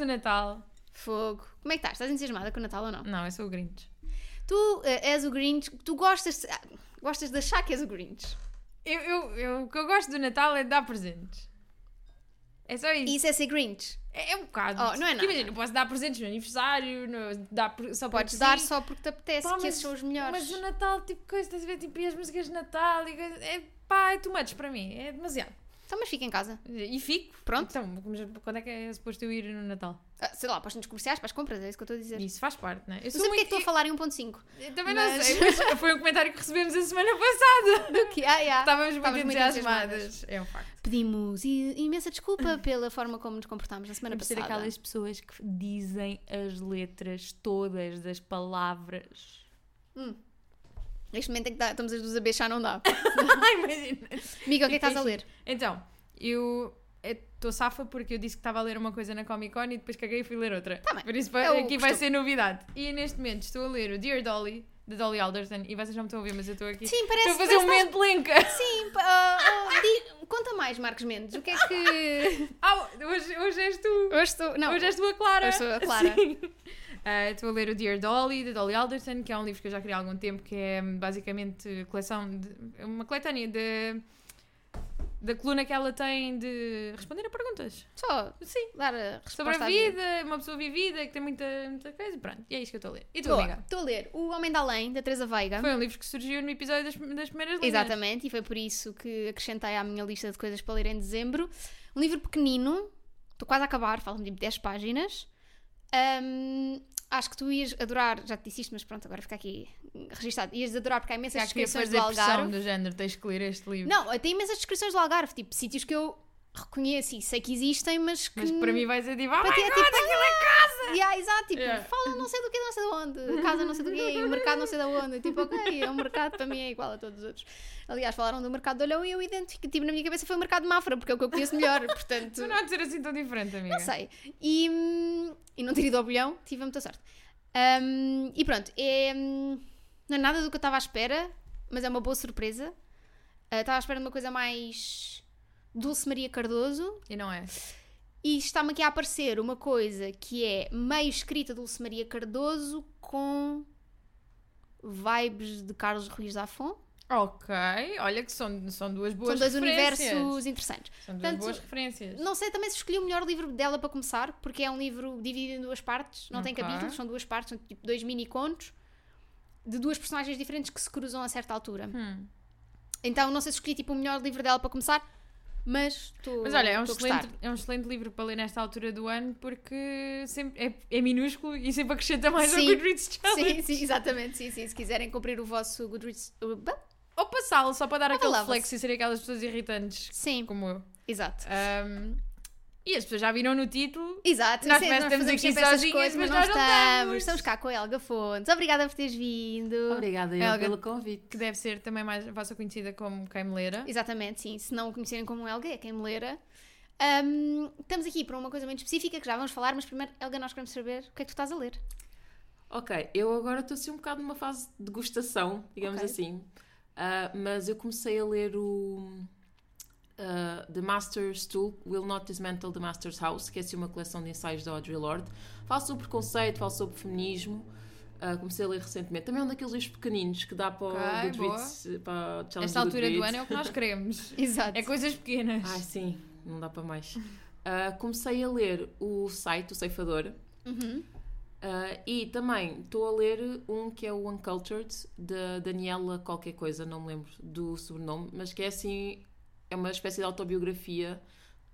no Natal. Fogo. Como é que estás? Estás entusiasmada com o Natal ou não? Não, eu sou o Grinch. Tu eh, és o Grinch, tu gostas, ah, gostas de achar que és o Grinch. Eu, eu, eu- o que eu gosto do Natal é de dar presentes. É só isso. E isso é ser Grinch. É, é um bocado. Oh, não é nada. Imagina, eu posso dar presentes no aniversário, no, dar só Podes dar sim. só porque te apetece, Pá, que esses são os melhores. Mas o Natal, tipo, coisa, estás a ver, tipo, e as músicas de Natal e coisa. É pá, é too much para mim. É demasiado. Então, mas fica em casa. E fico. Pronto. Então, mas quando é que é suposto eu ir no Natal? Ah, sei lá, para os centros comerciais, para as compras, é isso que eu estou a dizer. Isso faz parte, não é? Eu Não sei porque é muito. que estou a falar em 1.5. Eu também mas- não sei, mas foi um comentário que recebemos a semana passada. Do que? Ah, yeah. Estávamos muito Estávamos muito entusiasmadas. É um facto. Pedimos imensa desculpa pela forma como nos comportámos na semana passada. aquelas pessoas que dizem as letras todas das palavras. Neste momento em que dá- estamos as duas a beijar, não dá. Imagina. Amiga, o que é que estás a ler? Então, eu estou safa porque eu disse que estava a ler uma coisa na Comic Con e depois caguei e fui ler outra. Tá bem. Por isso É aqui vai costume. ser novidade. E neste momento estou a ler o Dear Dolly, de Dolly Alderton, e vocês não me estão a ouvir, mas eu estou aqui. Sim, parece- Estou a fazer um parece momento link. Sim, ah, ah, di- conta mais, Marcos Mendes. O que é que. Ah, hoje, hoje és tu. Hoje estou. Não, Hoje és tu a Clara. Hoje sou a Clara. Sim. Ah, Estou a ler o Dear Dolly, de Dolly Alderton, que é um livro que eu já queria há algum tempo, que é hum, basicamente coleção de, é uma coletânea de, da coluna que ela tem de responder a perguntas. só Sim. dar a Sobre a à vida, uma pessoa vivida, que tem muita, muita coisa. Pronto, e é isto que eu estou a ler. E tu, Boa, amiga? Estou a ler O Homem da Além, da Teresa Veiga. Foi um livro que surgiu no episódio das, das primeiras linhas. Exatamente, e foi por isso que acrescentei à minha lista de coisas para ler em dezembro. Um livro pequenino, estou quase a acabar, faltam tipo 10 páginas. Ahm, acho que tu ias adorar, já te disse isto, mas pronto, agora fica aqui registado. Ias adorar porque há imensas descrições fazer do pressão Algarve. do género, tens que ler este livro. Não, tem imensas descrições do Algarve, tipo sítios que eu reconheço e sei que existem, mas que. Mas que para mim vai ser tipo, oh Para ti é tipo, aquilo é casa! Yeah, exato, tipo, Yeah. fala não sei do que, não sei de onde, casa não sei do quê, e o mercado não sei de onde. Tipo, ok, é um mercado para mim é igual a todos os outros. Aliás, falaram do mercado de Olhão e eu identifico, tipo, na minha cabeça foi o mercado de Mafra, porque é o que eu conheço melhor, portanto. Tu não há de ser assim tão diferente, amiga. Não sei. E, hum, e não ter ido ao bolhão, tive muita sorte. Hum, e pronto, é, hum, não é nada do que eu estava à espera, mas é uma boa surpresa. Ah, Estava à espera de uma coisa mais Dulce Maria Cardoso, E não é? e está-me aqui a aparecer uma coisa que é meio escrita Dulce Maria Cardoso com vibes de Carlos Ruiz Zafón. Ok, olha que são, são duas boas São dois referências. universos interessantes. São duas Portanto, boas referências. Não sei também se escolhi o melhor livro dela para começar, porque é um livro dividido em duas partes, não tem Ok. capítulos, são duas partes, são tipo dois mini contos de duas personagens diferentes que se cruzam a certa altura. Hum. Então não sei se escolhi tipo o melhor livro dela para começar, mas estou Mas olha, é um, gostar. excelente, é um excelente livro para ler nesta altura do ano porque sempre é, é minúsculo e sempre acrescenta mais ao Sim. Goodreads Challenge. Sim, sim, exatamente, sim, sim. Se quiserem cumprir o vosso Goodreads. Ou passá-lo só para dar aquele lava-se. flex e ser aquelas pessoas irritantes Sim, como eu. exato. Um, e as pessoas já viram no título. Exato, Nós sim, parece que estamos aqui sempre essas sozinhas, coisas, mas mas, nós não estamos. estamos. Cá com a Helga Fontes. Obrigada por teres vindo. Obrigada eu Helga. pelo convite. Que deve ser também mais a vossa conhecida como Caimeleira. Exatamente, sim. Se não o conhecerem como Helga, é quem me lera. Ahm, estamos aqui para uma coisa muito específica que já vamos falar, mas primeiro, Helga, nós queremos saber o que é que tu estás a ler. Ok, eu agora estou assim um bocado numa fase de degustação, digamos Ok. assim. Ah, mas eu comecei a ler o ah, The Master's Tool Will Not Dismantle the Master's House, que é assim uma coleção de ensaios da Audre Lorde. Fala sobre preconceito, fala sobre feminismo. Ah, comecei a ler recentemente. Também é um daqueles livros pequeninos que dá para o Ok, Goodreads, para o Challenge Esta do altura do Goodreads. ano é o que nós queremos. Exato. É coisas pequenas. Ai, sim, não dá para mais. Ah, comecei a ler o site, o Ceifador. Uhum. Ah, e também estou a ler um que é o Uncultured, da Daniela qualquer coisa, não me lembro do sobrenome, mas que é assim, é uma espécie de autobiografia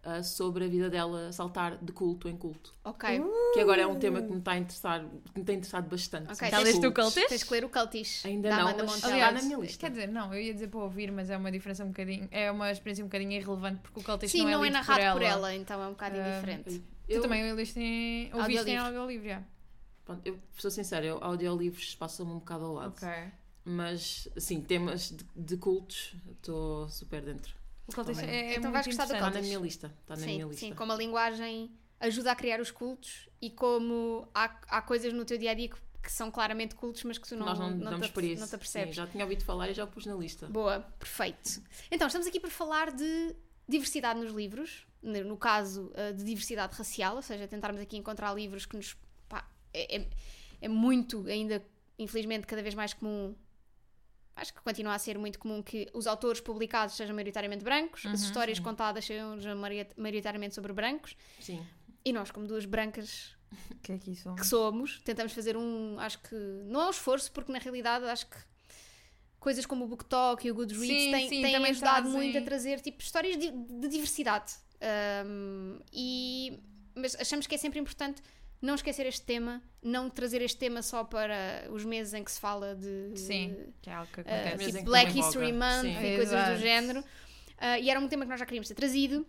ah, sobre a vida dela saltar de culto em culto. Ok. Que agora é um tema que me está a interessar, que me tem interessado bastante. Ok, Já tens- leste o. Cultist? Tens que ler o Cultish. Ainda da não, Amanda mas Aliás, na minha lista. quer dizer, não, eu ia dizer para ouvir, mas é uma diferença um bocadinho. É uma experiência um bocadinho irrelevante porque o Cultist Sim, não é, não é narrado por ela. então é um bocado Ah, indiferente. Tu Eu, também leste em, ouviste em audiolivro, já. pronto, eu sou sincera, eu, audiolivros passam-me um bocado ao lado. Ok. Mas, assim, temas de, de cultos, estou super dentro. O é, é Então muito vais gostar do Está na minha lista. Está na minha Sim, lista. sim, como a linguagem ajuda a criar os cultos e como há, há coisas no teu dia a dia que, que são claramente cultos, mas que tu não, Nós não, não, damos te, por isso. não te Sim, apercebes. já tinha ouvido falar e já o pus na lista. Boa, perfeito. Então, estamos aqui para falar de diversidade nos livros, no caso uh, de diversidade racial, ou seja, tentarmos aqui encontrar livros que nos. pá, é, é- é muito, ainda, infelizmente, cada vez mais comum. Acho que continua a ser muito comum que os autores publicados sejam maioritariamente brancos, as histórias contadas sejam maioritariamente sobre brancos, Sim. e nós, como duas brancas que é que isso? que somos, tentamos fazer um, acho que, não é um esforço, porque na realidade acho que coisas como o BookTok e o Goodreads Sim, têm, sim, têm ajudado trazem. muito a trazer tipo, histórias de, de diversidade. Um, e, mas achamos que é sempre importante não esquecer este tema, não trazer este tema só para os meses em que se fala de Sim, que é algo que uh, acontece. Tipo que Black History. Month Sim. e coisas do Exato. género. Uh, e era um tema que nós já queríamos ter trazido.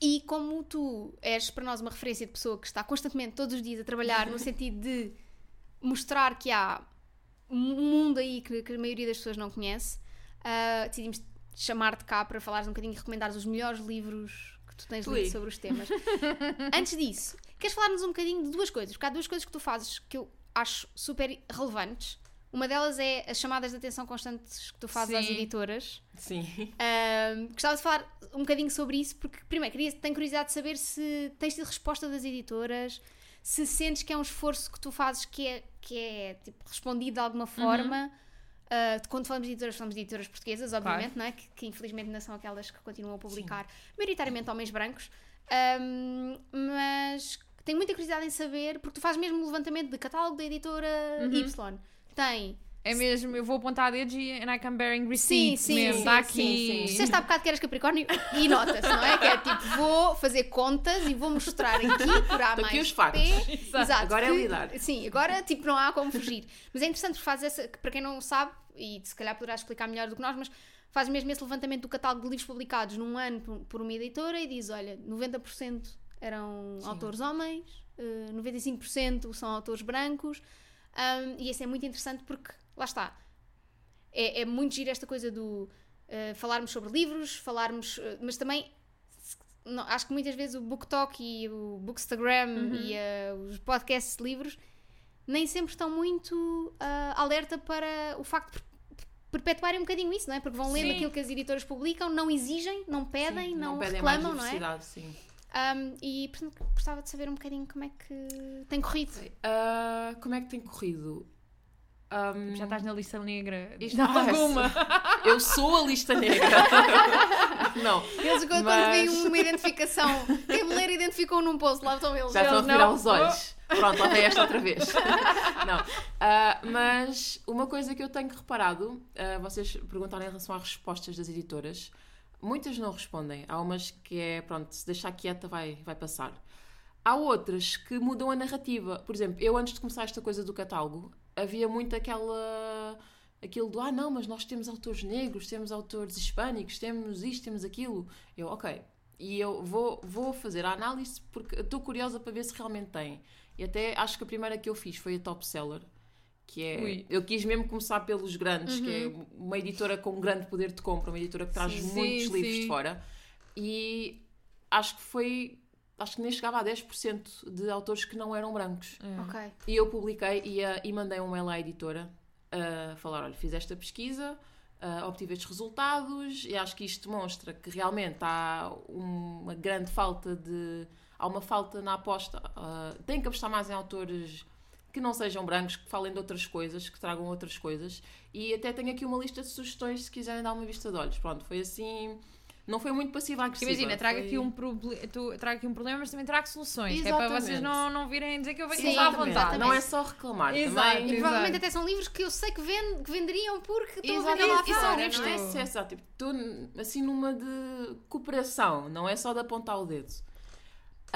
E como tu és para nós uma referência de pessoa que está constantemente, todos os dias, a trabalhar no sentido de mostrar que há um mundo aí que, que a maioria das pessoas não conhece, uh, decidimos chamar-te cá para falares um bocadinho e recomendares os melhores livros que tu tens lido sobre os temas. Antes disso, queres falar-nos um bocadinho de duas coisas? Porque há duas coisas que tu fazes que eu acho super relevantes. Uma delas é as chamadas de atenção constantes que tu fazes às Sim. editoras. Sim. Ahm, gostava de falar um bocadinho sobre isso, porque, primeiro, queria, tenho curiosidade de saber se tens tido resposta das editoras, se sentes que é um esforço que tu fazes que é, que é tipo, respondido de alguma forma. Ah, quando falamos de editoras, falamos de editoras portuguesas, obviamente, não é? que, que infelizmente ainda são aquelas que continuam a publicar, maioritariamente homens brancos. Ahm, mas tenho muita curiosidade em saber, porque tu fazes mesmo o levantamento de catálogo da editora Y. Tem É mesmo, eu vou apontar dedos e and I come bearing Sim, receipts sim, mesmo. sim, Dá sim, aqui. sim. Disseste há bocado que eras Capricórnio e nota-se, não é? Que é tipo, vou fazer contas e vou mostrar aqui por A mais aqui os factos. P. Exato. Agora é que- lidar. Sim, agora tipo não há como fugir. Mas é interessante porque fazes essa, que para quem não sabe, e se calhar poderás explicar melhor do que nós, mas fazes mesmo esse levantamento do catálogo de livros publicados num ano por, por uma editora e diz, olha, 90% eram autores homens, eh, 95% são autores brancos, um, e isso é muito interessante porque, lá está, é, é muito giro esta coisa do eh, falarmos sobre livros, falarmos, eh, mas também não, acho que muitas vezes o BookTok e o Bookstagram e eh, os podcasts de livros nem sempre estão muito ah, alerta para o facto perpetuarem um bocadinho isso, não é? Porque vão lendo Sim. aquilo que as editoras publicam, não exigem, não pedem, Sim, não, pedem mais reclamam, não é? sim. Um, e portanto gostava de saber um bocadinho como é que tem corrido. Ah, como é que tem corrido? Ahm, Já estás na lista negra. Isto não é alguma. Eu sou a lista negra. não, Eles quando Mas- veem uma identificação, quem me ler identificou num post, lá estão eles. já estão a virar não- os olhos. Pronto, lá esta outra vez. não. Ah, mas uma coisa que eu tenho reparado, ah, vocês perguntaram em relação às respostas das editoras, muitas não respondem. Há umas que é, pronto, se deixar quieta vai, vai passar. Há outras que mudam a narrativa. Por exemplo, eu antes de começar esta coisa do catálogo, havia muito aquela. aquilo do ah, não, mas nós temos autores negros, temos autores hispânicos, temos isto, temos aquilo. Eu, ok. E eu vou, vou fazer a análise porque estou curiosa para ver se realmente tem. E até acho que a primeira que eu fiz foi a Top Seller. Que é. Ui. Eu quis mesmo começar pelos grandes, que é uma editora com grande poder de compra, uma editora que traz Sim. muitos Sim, livros sim. de fora. E acho que foi. Acho que nem chegava a 10% de autores que não eram brancos. É. Ok. E eu publiquei e, ah, e mandei um mail à editora a falar: olha, fiz esta pesquisa, ah, obtive estes resultados e acho que isto demonstra que realmente há uma grande falta de. Há uma falta na aposta. ah, tem que apostar mais em autores que não sejam brancos, que falem de outras coisas, que tragam outras coisas. E até tenho aqui uma lista de sugestões se quiserem dar uma vista de olhos. Pronto, foi assim. Não foi muito passiva-agressiva. Imagina, traga foi- aqui, um proble- tu- traga aqui um problema, mas também traga soluções. Que é para vocês não, não virem dizer que eu venho Sim, à Exatamente. vontade. Não é só reclamar Exato. também. E provavelmente Exato. até são livros que eu sei que, vend, que venderiam porque estou a Exato, vender lá e são fora. livros não é? têm sucesso. ah, Tipo, estou assim numa de cooperação, não é só de apontar o dedo.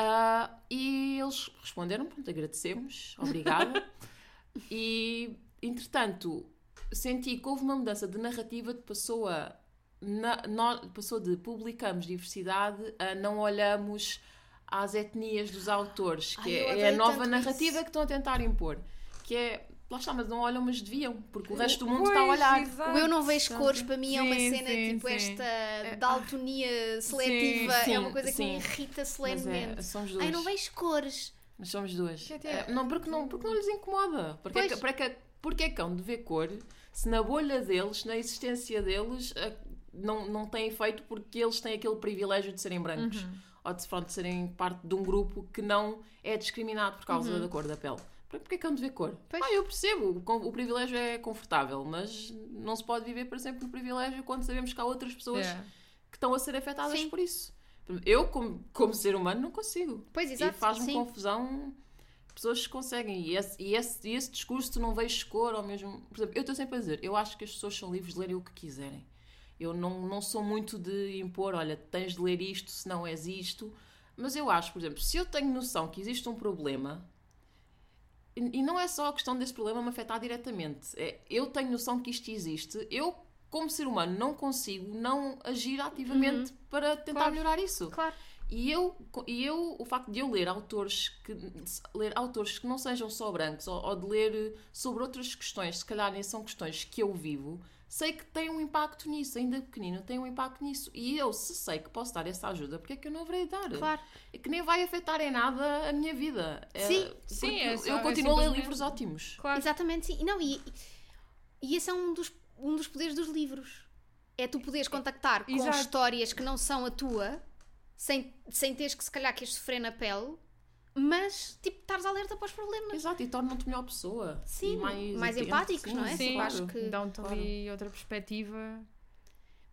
Ah, e eles responderam, pronto, agradecemos, obrigada. e, entretanto, senti que houve uma mudança de narrativa de passou a. na- nó- passou de publicamos diversidade a não olhamos às etnias dos autores, que Ai, é, é a nova narrativa isso. que estão a tentar impor. Que é, lá está, mas não olham, mas deviam, porque o resto do mundo Pois, está a olhar. exato. O eu não vejo cores para mim é uma Sim, cena sim, tipo sim. esta daltonia seletiva, sim, é uma coisa que me irrita solenemente. é, são os Ai, não vejo cores. Mas somos duas. Eh, não, porque não, porque não lhes incomoda. Porque é, Pois. que, porque, é, que- porque é que hão de ver cor se na bolha deles, na existência deles, eh, não, não tem efeito porque eles têm aquele privilégio de serem brancos. Ou de, pronto, de serem parte de um grupo que não é discriminado por causa da cor da pele. Por- Porquê é que de ver cor? Pois. Ah, eu percebo, o, privilégio é confortável, mas não se pode viver para sempre no privilégio quando sabemos que há outras pessoas Yeah. que estão a ser afetadas Sim. por isso. Eu, como, como ser humano, não consigo. Pois, E exato. faz-me sim. confusão pessoas que conseguem. E esse, e, esse, e esse discurso tu não vês cor ou mesmo. Por exemplo, eu estou sempre a dizer, eu acho que as pessoas são livres de lerem o que quiserem. Eu não, não sou muito de impor, olha, tens de ler isto se não és isto. Mas eu acho, por exemplo, se eu tenho noção que existe um problema, e, não é só a questão desse problema me afetar diretamente, é, eu tenho noção que isto existe, eu, como ser humano, não consigo não agir ativamente para tentar Claro. melhorar isso. Claro. E eu, e eu, o facto de eu ler autores que, ler autores que não sejam só brancos ou, ou de ler sobre outras questões, se calhar nem são questões que eu vivo, sei que tem um impacto nisso, ainda pequenino, tem um impacto nisso. E eu, se sei que posso dar essa ajuda, porque é que eu não haverei dar? Claro. É que nem vai afetar em nada a minha vida. É, Sim. Sim, porque é só- eu é continuo a ler simplesmente- livros ótimos. Claro. Exatamente, sim. E Não, e, e esse é um dos, um dos poderes dos livros. É tu poderes contactar com Exato. histórias que não são a tua, sem, sem teres que se calhar que sofrer na pele, mas tipo, estares alerta para os problemas. Exato, e tornam-te melhor pessoa. Sim, e mais, mais empáticos, não é? Sim, eu acho que- dão-te claro. ali outra perspectiva.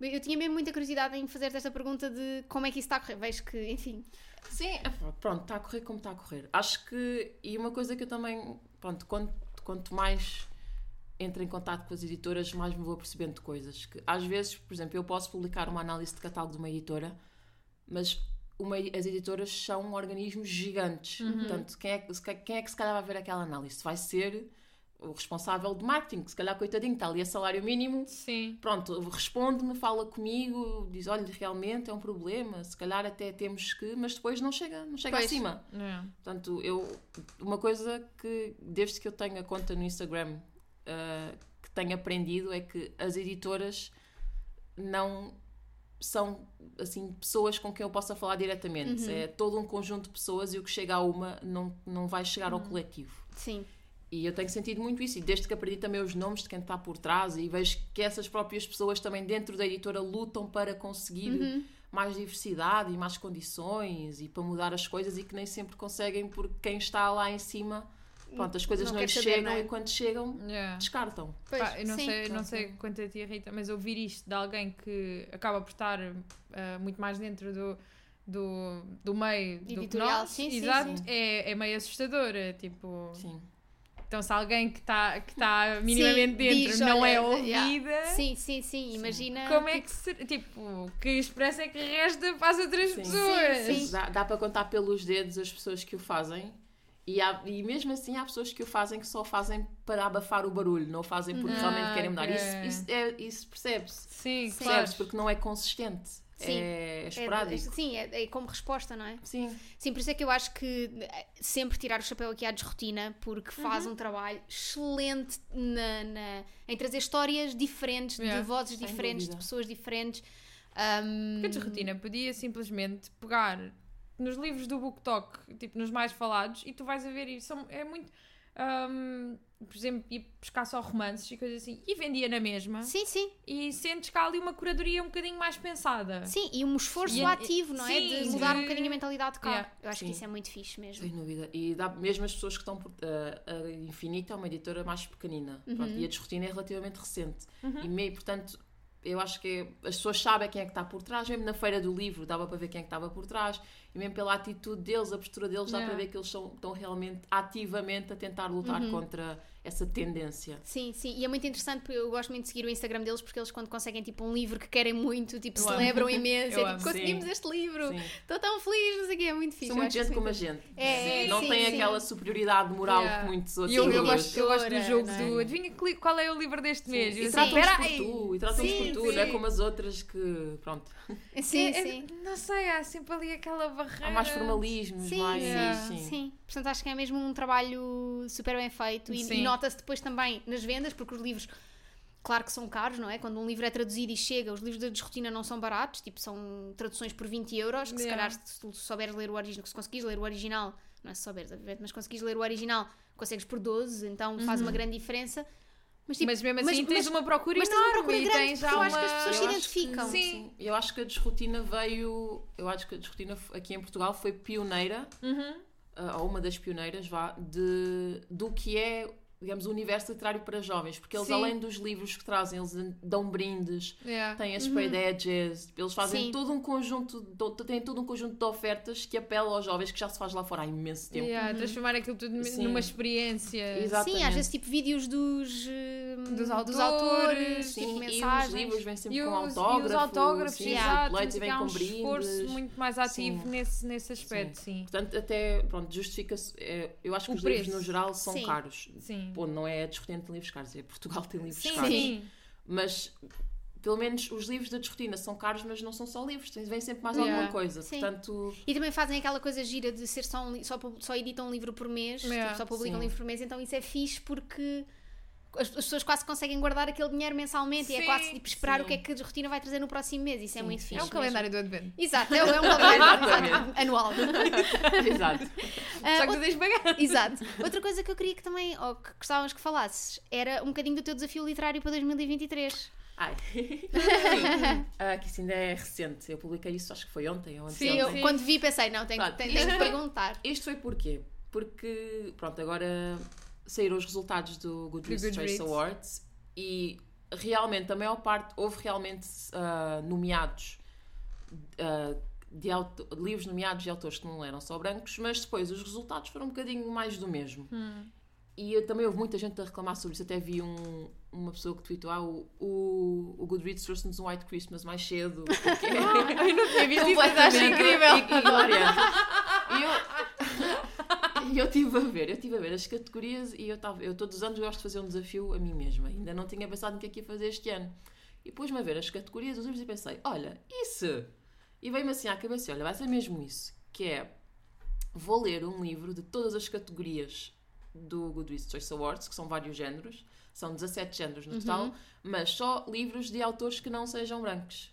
Eu tinha mesmo muita curiosidade em fazer esta pergunta de como é que isso está a correr. Vejo que, enfim. Sim, é, pronto, está a correr como está a correr. Acho que, e uma coisa que eu também, pronto, quanto, quanto mais entro em contato com as editoras, mais me vou percebendo de coisas. Que às vezes, por exemplo, eu posso publicar uma análise de catálogo de uma editora, mas uma, as editoras são organismos gigantes. Portanto, quem é, que- se- quem é que se calhar vai ver aquela análise? Vai ser o responsável de marketing, que se calhar, coitadinho, está ali a salário mínimo, Sim. pronto, responde-me, fala comigo, diz, olha, realmente é um problema, se calhar até temos que, mas depois não chega, não chega Pois. acima. É. Portanto, eu, uma coisa que, desde que eu tenho a conta no Instagram, ah, que tenho aprendido é que as editoras não são, assim, pessoas com quem eu possa falar diretamente. É todo um conjunto de pessoas e o que chega a uma não, não vai chegar ao coletivo. Sim. E eu tenho sentido muito isso, e desde que aprendi também os nomes de quem está por trás, e vejo que essas próprias pessoas também dentro da editora lutam para conseguir mais diversidade e mais condições e para mudar as coisas, e que nem sempre conseguem, porque quem está lá em cima, pronto, as coisas Não não, lhes saber, chegam não é? e quando chegam, Yeah. descartam. Pois, Pá, eu não sim. sei, não Pronto. sei quanto a ti, Rita, mas ouvir isto de alguém que acaba por estar ah, muito mais dentro do, do, do meio do que Editorial, nós, sim, sim, exato, sim. É, é meio assustador. É tipo, Sim. então se alguém que está que tá minimamente Sim, dentro diz, não é olha, yeah. ouvida, Sim, sim, sim. Imagina. como é que se, tipo, que expressa é que resta para as outras Sim. pessoas? Sim, sim. Dá, dá para contar pelos dedos as pessoas que o fazem. E, há- e mesmo assim há pessoas que o fazem que só fazem para abafar o barulho, não o fazem porque Ah, realmente querem mudar. ok. Isso, isso, é, isso percebe-se. Sim, Sim. claro. Percebe-se porque não é consistente. Sim. É, é É, esporádico. sim, é, é como resposta, não é? Sim. Sim, por isso é que eu acho que eh, sempre tirar o chapéu aqui à desrotina, porque faz um trabalho excelente na, na- em trazer histórias diferentes, Yeah, de vozes sem diferentes, dúvida. de pessoas diferentes. Um, Porque a desrotina podia simplesmente pegar nos livros do BookTok, tipo nos mais falados, e tu vais a ver isso. São- É muito. hum, por exemplo, ir buscar só romances e coisas assim, e vendia na mesma, Sim, sim, e sentes cá ali uma curadoria um bocadinho mais pensada. sim, e um esforço E- ativo, não é? sim, De mudar um bocadinho a mentalidade de cá. Yeah, eu acho sim. que isso é muito fixe mesmo. Sem dúvida. E dá, mesmo as pessoas que estão por. A, a Infinita é uma editora mais pequenina. Uhum. Pronto, e a Desrotina é relativamente recente. E meio, portanto, eu acho que as pessoas sabem quem é que está por trás. Mesmo na feira do livro dava para ver quem é que estava por trás. E mesmo pela atitude deles, a postura deles, dá Yeah. para ver que eles são, estão realmente ativamente a tentar lutar Uhum. contra essa tendência. Sim, sim, e é muito interessante porque eu gosto muito de seguir o Instagram deles porque eles quando conseguem tipo um livro que querem muito, tipo, Eu amo. celebram imenso, Eu é amo. tipo, conseguimos Sim. este livro, Sim. estou tão feliz, não sei o quê, é muito fixe. São eu muito gente como a gente. É, não sim, tem sim. aquela superioridade moral Yeah. que muitos E outros eu, eu, livros. gosto, eu gosto do jogo não é? do adivinha qual é o livro deste mês. E Eu assim, tratam-nos "Espera por aí." tu, e por tu, não é como as outras que, pronto, Sim, É- é- sim. Não sei, há sempre ali aquela barreira. há mais formalismos, mais... Sim. Sim, portanto acho que é mesmo um trabalho super bem feito e, Sim. Nota-se depois também nas vendas, porque os livros, claro que são caros, não é? Quando um livro é traduzido e chega, os livros da desrotina não são baratos, tipo, são traduções por 20 euros, que se Yeah. calhar se tu souberes ler o original, se conseguires ler o original, não é veres, obviamente, mas conseguires ler o original, consegues por 12, então faz uma grande diferença. Mas, tipo, Mas mesmo assim tens uma procura mas tens uma enorme procura e grande, tens já eu acho que uma- as pessoas se Eu acho identificam. que- Sim. Eu acho que a desrotina veio. Eu acho que a desrotina aqui em Portugal foi pioneira, Uhum. ah, ou uma das pioneiras, vá, de, do que é, digamos, o universo literário para jovens. Porque eles, Sim. além dos livros que trazem, eles dão brindes, Yeah. têm as sprayed edges, eles fazem Sim. todo um conjunto, to- têm todo um conjunto de ofertas que apela aos jovens que já se faz lá fora há imenso tempo. Yeah, Transformar aquilo tudo Sim. numa experiência. Exato. Sim, às Exatamente. vezes tipo vídeos dos, eh, Dos autores, autores, Sim, tipo e os mensagens. livros vêm sempre E com os, autógrafos. e os autógrafos, sim, exato. vêm há com um brindes. esforço muito mais ativo Sim. nesse, nesse aspecto, sim. Portanto, até, pronto, justifica-se. é, eu acho que O os livros preço. no geral são Sim. caros. Sim. Pô, não é discutindo livros caros, é Portugal tem livros Sim, caros. sim. Mas pelo menos os livros da desrotina são caros, mas não são só livros, vem sempre mais Yeah. alguma coisa. Sim. Portanto, E também fazem aquela coisa gira de ser só, um, só, só editam um livro por mês, Yeah. tipo, só publicam um livro por mês, então isso é fixe porque as, as pessoas quase conseguem guardar aquele dinheiro mensalmente e é Sim, quase tipo, esperar sim. o que é que a rotina vai trazer no próximo mês. Isso é Sim, muito sim. fixe. É um mesmo. calendário do Advento. Exato, é, é um calendário anual. exato. Ah, Só que tu tens pagar. Exato. Outra coisa que eu queria que também, ou que gostávamos que falasses, era um bocadinho do teu desafio literário para 2023. Ai. Sim. Ah, que isso ainda é recente. Eu publiquei isso, acho que foi ontem ou Sim, anteontem. eu quando vi pensei, não, tenho, Pronto, tenho, tenho que perguntar. Isto foi porquê? Porque, pronto, agora saíram os resultados do Goodreads, Goodreads. Choice Awards e realmente, a maior parte, houve realmente ah, nomeados, ah, de auto- livros nomeados de autores que não eram só brancos, mas depois os resultados foram um bocadinho mais do mesmo. E eu, também houve muita gente a reclamar sobre isso. Até vi um- uma pessoa que tweetou: ah, o, o, o Goodreads trouxe-nos um White Christmas mais cedo. porque- Eu não tinha visto isso, acho incrível. i- hilariante. E eu, e eu estive a ver, eu estive a ver as categorias e eu estava, eu todos os anos gosto de fazer um desafio a mim mesma. Ainda não tinha pensado no que é que ia fazer este ano. E pus-me a ver as categorias dos livros e pensei, olha, isso! E veio-me assim à cabeça, olha, vai ser mesmo isso, que é vou ler um livro de todas as categorias do Goodreads Choice Awards, que são vários géneros, são 17 géneros no total, mas só livros de autores que não sejam brancos.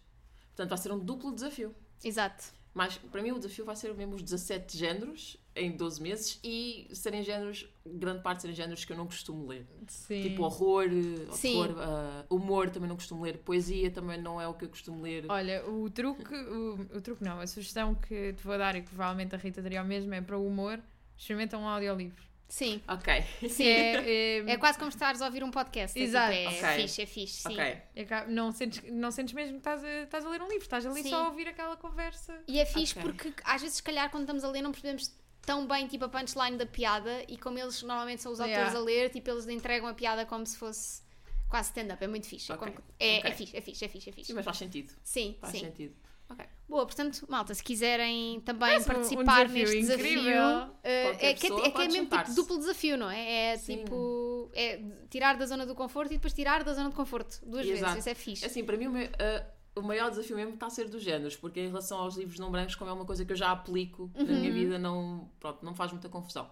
Portanto, vai ser um duplo desafio. Exato. Mas para mim o desafio vai ser mesmo os 17 géneros em 12 meses e serem géneros, grande parte serem géneros que eu não costumo ler. Sim. Tipo horror, eh, Sim. horror ah, humor também não costumo ler, poesia também não é o que eu costumo ler. Olha, o truque, o, o truque não, a sugestão que te vou dar e que provavelmente a Rita daria ao mesmo é para o humor, experimenta um audiolivro. Sim. Ok, Sim. É, é, É quase como estares a ouvir um podcast. É, Exato. Tipo, é Ok. fixe, é fixe, sim. ok. é não, sentes, não sentes mesmo que estás a, estás a ler um livro, estás ali Sim. só a ouvir aquela conversa. E é fixe Ok. porque às vezes, se calhar, quando estamos a ler, não percebemos tão bem tipo a punchline da piada e como eles normalmente são os autores Yeah. a ler, tipo, eles entregam a piada como se fosse quase stand-up. É muito fixe. É Ok. como- É, é fixe, é fixe, é fixe, é fixe. Mas faz sentido. Sim, Faz sim. sentido. Ok. Boa, portanto, malta, se quiserem também Parece um- um participar desafio neste desafio, Qualquer é que é, é, que é mesmo tipo duplo desafio, não é? É Sim. tipo é tirar da zona do conforto e depois tirar da zona do conforto duas vezes. Exato. Isso é fixe. Assim, para mim o, meu- ah, o maior desafio mesmo está a ser dos géneros, porque em relação aos livros não brancos, como é uma coisa que eu já aplico na Uhum. minha vida, não, pronto, não faz muita confusão.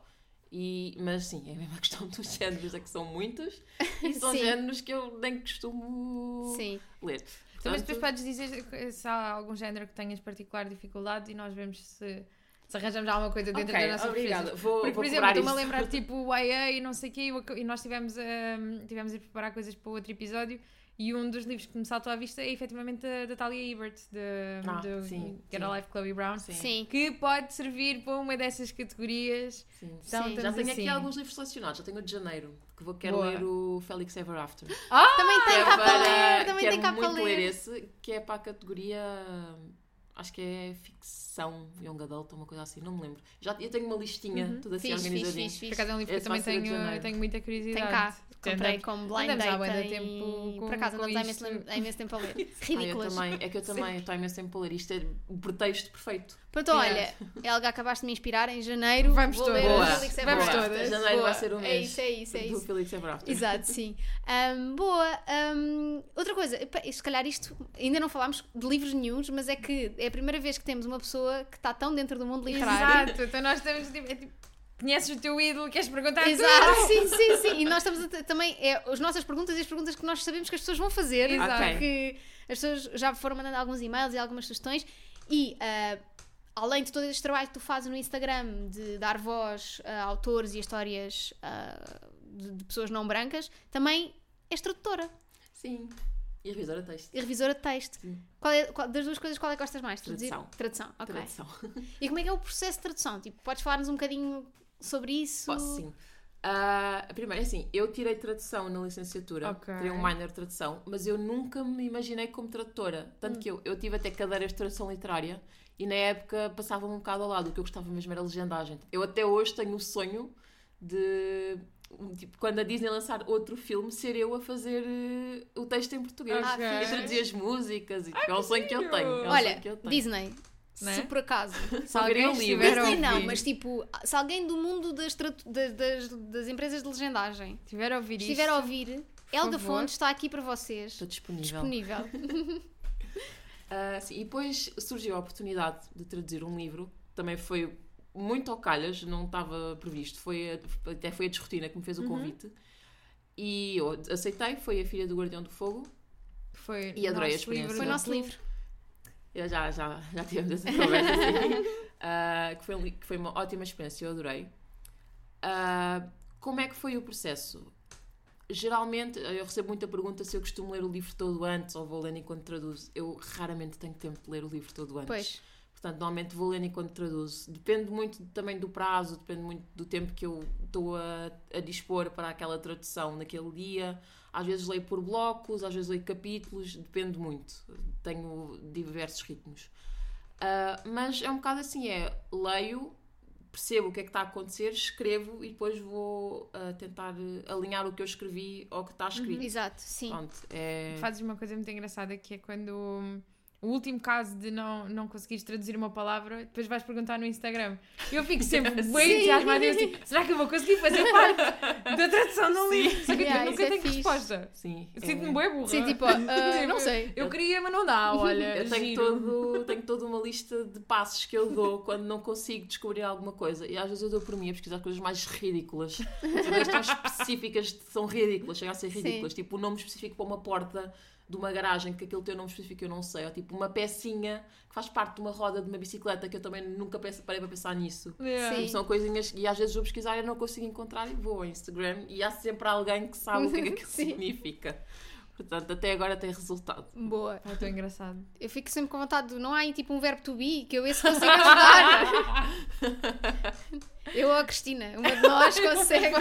E, mas sim, é a questão dos géneros, é que são muitos e são Sim. géneros que eu nem costumo Sim. ler. Então, mas depois Portanto, podes dizer se há algum género que tenhas particular dificuldade e nós vemos se, se arranjamos alguma coisa dentro ok, das nossas obrigada. Vou, Porque, vou por exemplo, estou-me a lembrar tipo o YA e não sei o quê, e nós tivemos, a tivemos a preparar coisas para outro episódio e um dos livros que me saltou à vista é efetivamente a da Talia Ebert, de, Ah, do sim, Get sim. a Life Chloe Brown, Sim. Sim. que pode servir para uma dessas categorias. Sim. Então, Sim. Já tenho assim. aqui alguns livros selecionados, já tenho o de janeiro, que vou, quero Boa. ler o Felix Ever After. Também tem Que é cá para para- ler, também quero tem cá para ler esse, que é para a categoria. Acho que é ficção young adult, uma coisa assim, não me lembro. Já, eu tenho uma listinha, tudo assim Fixe, fixe, organizadinho. fixe, Por fixe. acaso é um livro que eu Esse vai também tenho, janeiro. tenho muita curiosidade. Tem cá. Comprei Andamos- com blind andamos há date de em- tempo com- Por acaso andamos há imenso, há imenso tempo a ler. Ah, eu Ridículas. também, é que eu também estou imenso tempo a ler. Isto é o pretexto perfeito. Pronto, olha, Helga, acabaste de me inspirar em janeiro. Vamos vou todas. ler Boa. Felix Vamos todas. Janeiro Boa. vai ser o É mês isso, é isso, é do isso. Felix Ever After. Exato, sim. Ahm, boa. ahm, outra coisa, se calhar isto, ainda não falámos de livros nenhums, mas é que é a primeira vez que temos uma pessoa que está tão dentro do mundo literário. Exato, então nós estamos tipo, é tipo, conheces o teu ídolo, queres perguntar Exato, sim, sim, sim. E nós estamos a também, é, as nossas perguntas e as perguntas que nós sabemos que as pessoas vão fazer, Exato. porque as pessoas já foram mandando alguns e-mails e algumas sugestões e ah, além de todo este trabalho que tu fazes no Instagram de dar voz a autores e a histórias ah, de, de pessoas não brancas, também és tradutora Sim. E revisora de texto. e revisora de texto. Sim. Qual é, qual- das duas coisas, qual é que gostas mais? Traduzir? Tradução. Tradução, ok. Tradução. E como é que é o processo de tradução? Tipo, podes falar-nos um bocadinho sobre isso? Posso sim. Ah, primeiro, assim, eu tirei tradução na licenciatura, Ok. tirei um minor de tradução, mas eu nunca me imaginei como tradutora. Tanto Hum. que eu, eu tive até cadeiras de tradução literária e na época passava-me um bocado ao lado. O que eu gostava mesmo era legendagem. Eu até hoje tenho o sonho de, tipo, quando a Disney lançar outro filme, ser eu a fazer eh, o texto em português. Ah, Ok. E fixe. traduzir as músicas. E, é um sonho que eu tenho. É um Olha, eu tenho. Disney, Né? se por acaso. Se alguém estiver a Disney não, ouvir- mas tipo, se alguém do mundo das, das, das, das empresas de legendagem estiver a ouvir estiver isto, a ouvir, favor. Fontes está aqui para vocês. Estou disponível. Disponível. Ah, sim, e depois surgiu a oportunidade de traduzir um livro, também foi muito ao calhas, não estava previsto, foi a- até foi a Desrotina que me fez o convite. E eu aceitei, foi a Filha do Guardião do Fogo. foi E adorei a nosso livro experiência. Foi nosso livro. Eu já, já, já tivemos essa conversa, assim, Ah, que, foi, que foi uma ótima experiência, eu adorei. Ah, como é que foi o processo? Geralmente, eu recebo muita pergunta se eu costumo ler o livro todo antes ou vou lendo enquanto traduzo. Eu raramente tenho tempo de ler o livro todo antes. Pois. Portanto, normalmente vou lendo enquanto traduzo. Depende muito também do prazo, depende muito do tempo que eu estou a, a dispor para aquela tradução naquele dia. Às vezes leio por blocos, às vezes leio capítulos, depende muito. Tenho diversos ritmos. Ah, mas é um bocado assim: é leio, percebo o que é que está a acontecer, escrevo e depois vou ah, tentar eh, alinhar o que eu escrevi ao que está escrito. Exato, sim. Pronto, é... Fazes uma coisa muito engraçada que é quando hum, o último caso de não, não conseguires traduzir uma palavra, depois vais perguntar no Instagram. Eu fico sempre bem Sim. entusiasmada e assim, será que eu vou conseguir fazer parte da tradução de um livro? Só que Yeah, eu nunca é tenho fixe. resposta. Sim, é- Sinto-me bem burra. Sim, tipo, ah, não sei. Eu queria, mas não dá, olha. Eu tenho, giro. todo, tenho toda uma lista de passos que eu dou quando não consigo descobrir alguma coisa. E às vezes eu dou por mim a pesquisar coisas mais ridículas. Coisas tão específicas que são ridículas, chega a ser ridículas. Tipo, o nome específico para uma porta de uma garagem, que aquele teu nome específico eu não sei. Ou tipo, uma pecinha que faz parte de uma roda de uma bicicleta, que eu também nunca pense- parei para pensar nisso. Yeah. Sim. São coisinhas e às vezes vou pesquisar e não consigo encontrar e vou ao Instagram e há sempre alguém que sabe o que é que significa. Portanto, até agora tem resultado. Boa. Ah, estou engraçado. Eu fico sempre com vontade de. Não há aí tipo um verbo to be que eu esse consigo ajudar. eu ou a Cristina. Uma de nós consegue.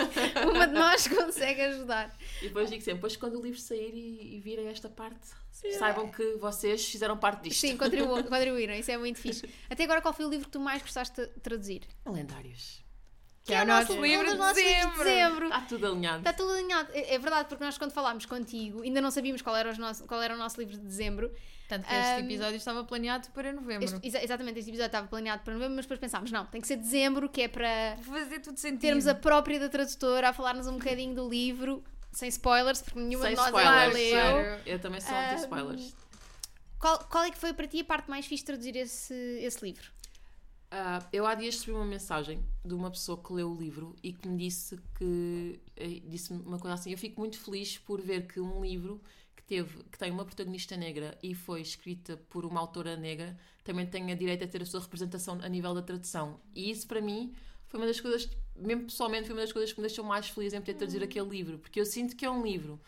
Uma de nós consegue ajudar. E depois digo sempre, depois quando o livro sair e, e virem esta parte, saibam que vocês fizeram parte disto. Sim, contribu contribuíram. Isso é muito fixe. Até agora, qual foi o livro que tu mais gostaste de traduzir? Lendários. Que é o nosso livro um de nossos livros dezembro. dezembro. Está tudo alinhado. Está tudo alinhado. É, é verdade, porque nós quando falámos contigo ainda não sabíamos qual era, os nosso, qual era o nosso livro de dezembro. Tanto que este Um, episódio estava planeado para novembro. Este- exa- exatamente, este episódio estava planeado para novembro, mas depois pensámos, não, tem que ser dezembro, que é para Fazer tudo sentido. termos a própria da tradutora a falar-nos um bocadinho do livro, sem spoilers, porque nenhuma Sem de nós spoilers. leu. Eu também sou Ah, anti-spoilers. Qual, qual é que foi para ti a parte mais fixe de traduzir esse, esse livro? Ah, eu há dias recebi uma mensagem de uma pessoa que leu o livro e que me disse que eh, disse uma coisa assim. Eu fico muito feliz por ver que um livro que teve que tem uma protagonista negra e foi escrita por uma autora negra também tem a direito a ter a sua representação a nível da tradução. E isso para mim foi uma das coisas, mesmo pessoalmente, foi uma das coisas que me deixou mais feliz em poder traduzir aquele livro, porque eu sinto que é um livro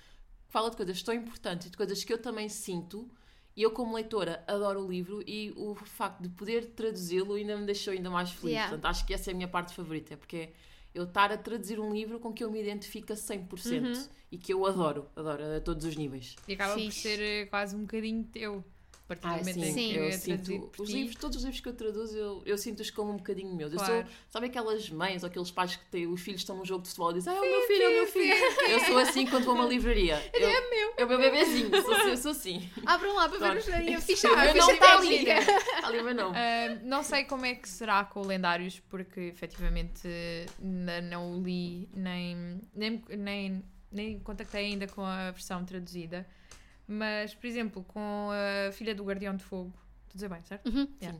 que fala de coisas tão importantes e de coisas que eu também sinto. E eu, como leitora, adoro o livro e o facto de poder traduzi-lo ainda me deixou ainda mais feliz. Yeah. Portanto, acho que essa é a minha parte favorita, porque é eu estar a traduzir um livro com que eu me identifico a 100% Uhum. e que eu adoro, adoro a todos os níveis. E acaba por ser eh, quase um bocadinho teu. Partir do Ah, momento sim, em que Sim. eu é sinto os ti. livros, todos os livros que eu traduzo, eu, eu sinto-os como um bocadinho meus. Eu Claro. sou, sabe aquelas mães ou aqueles pais que têm, os filhos estão num jogo de futebol e dizem, ah, é o meu filho, é o meu filho. Eu sou assim quando vou a uma livraria. Eu, é meu. É o meu bebezinho, sou, eu sou assim. Abram lá para ver os- a Esse ficha, o a meu ficha nome está ali. Está ali o meu nome. Ah, não sei como é que será com o Lendários, porque efetivamente ainda não o li, nem, nem, nem, nem contactei ainda com a versão traduzida. Mas, por exemplo, com a Filha do Guardião de Fogo, estou a dizer bem, certo? Uhum. Yeah.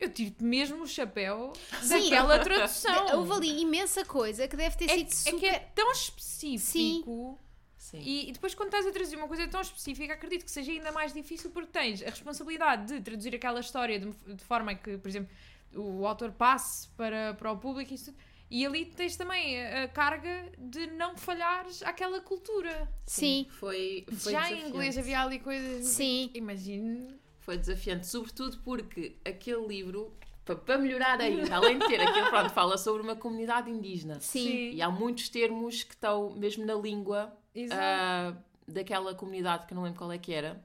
Eu tiro-te mesmo o chapéu Sim. daquela tradução. Houve ali imensa coisa que deve ter é, sido é super. que é tão específico Sim. E, e depois, quando estás a traduzir uma coisa tão específica, acredito que seja ainda mais difícil porque tens a responsabilidade de traduzir aquela história de, de forma que, por exemplo, o autor passe para, para o público e isso tudo. E ali tens também a, carga de não falhares àquela cultura. Sim, Foi, foi Já em inglês havia ali coisas. sim. Imagino. Foi desafiante, sobretudo porque aquele livro, pa- para melhorar ainda, além de ter aquilo, pronto, fala sobre uma comunidade indígena. Sim. E há muitos termos que estão mesmo na língua ah, daquela comunidade, que eu não lembro qual é que era.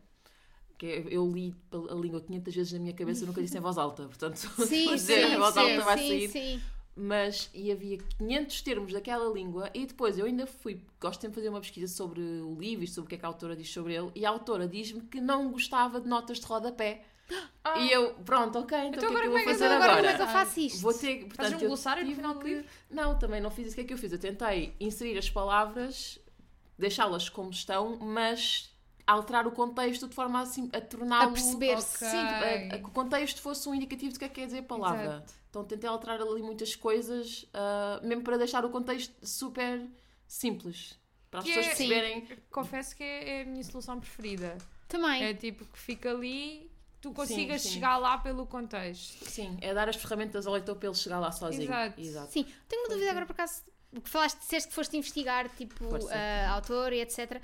Que eu li a língua 500 vezes na minha cabeça e nunca disse em voz alta. Portanto, Sim, vou sim, dizer em voz alta sim, vai sim, sair. sim. Mas e havia 500 termos daquela língua e depois eu ainda fui, gosto de fazer uma pesquisa sobre o livro e sobre o que é que a autora diz sobre ele e a autora diz-me que não gostava de notas de rodapé. Ah, E eu, pronto, ok, então, Então o que é que eu vou fazer agora? agora como é que eu faço isto? Vou ter, Fazes portanto, um glossário no final do livro? Não, também não fiz isso. O que é que eu fiz? Eu tentei inserir as palavras, deixá-las como estão, mas alterar o contexto de forma a, assim, a torná-lo... A perceber-se. Ok. Sim, tipo, a- a- que o contexto fosse um indicativo do que é que quer dizer a palavra. Exato. Então tentei alterar ali muitas coisas, ah, mesmo para deixar o contexto super simples. Para as Que pessoas é- Sim. perceberem. Confesso que é a minha solução preferida. Também. É tipo que fica ali, tu consigas sim. chegar lá pelo contexto. Sim, é dar as ferramentas ao leitor para ele chegar lá sozinho. Exato. Sim, tenho uma dúvida agora por acaso. O que falaste, disseste que foste investigar, tipo, Força. a autor e etc.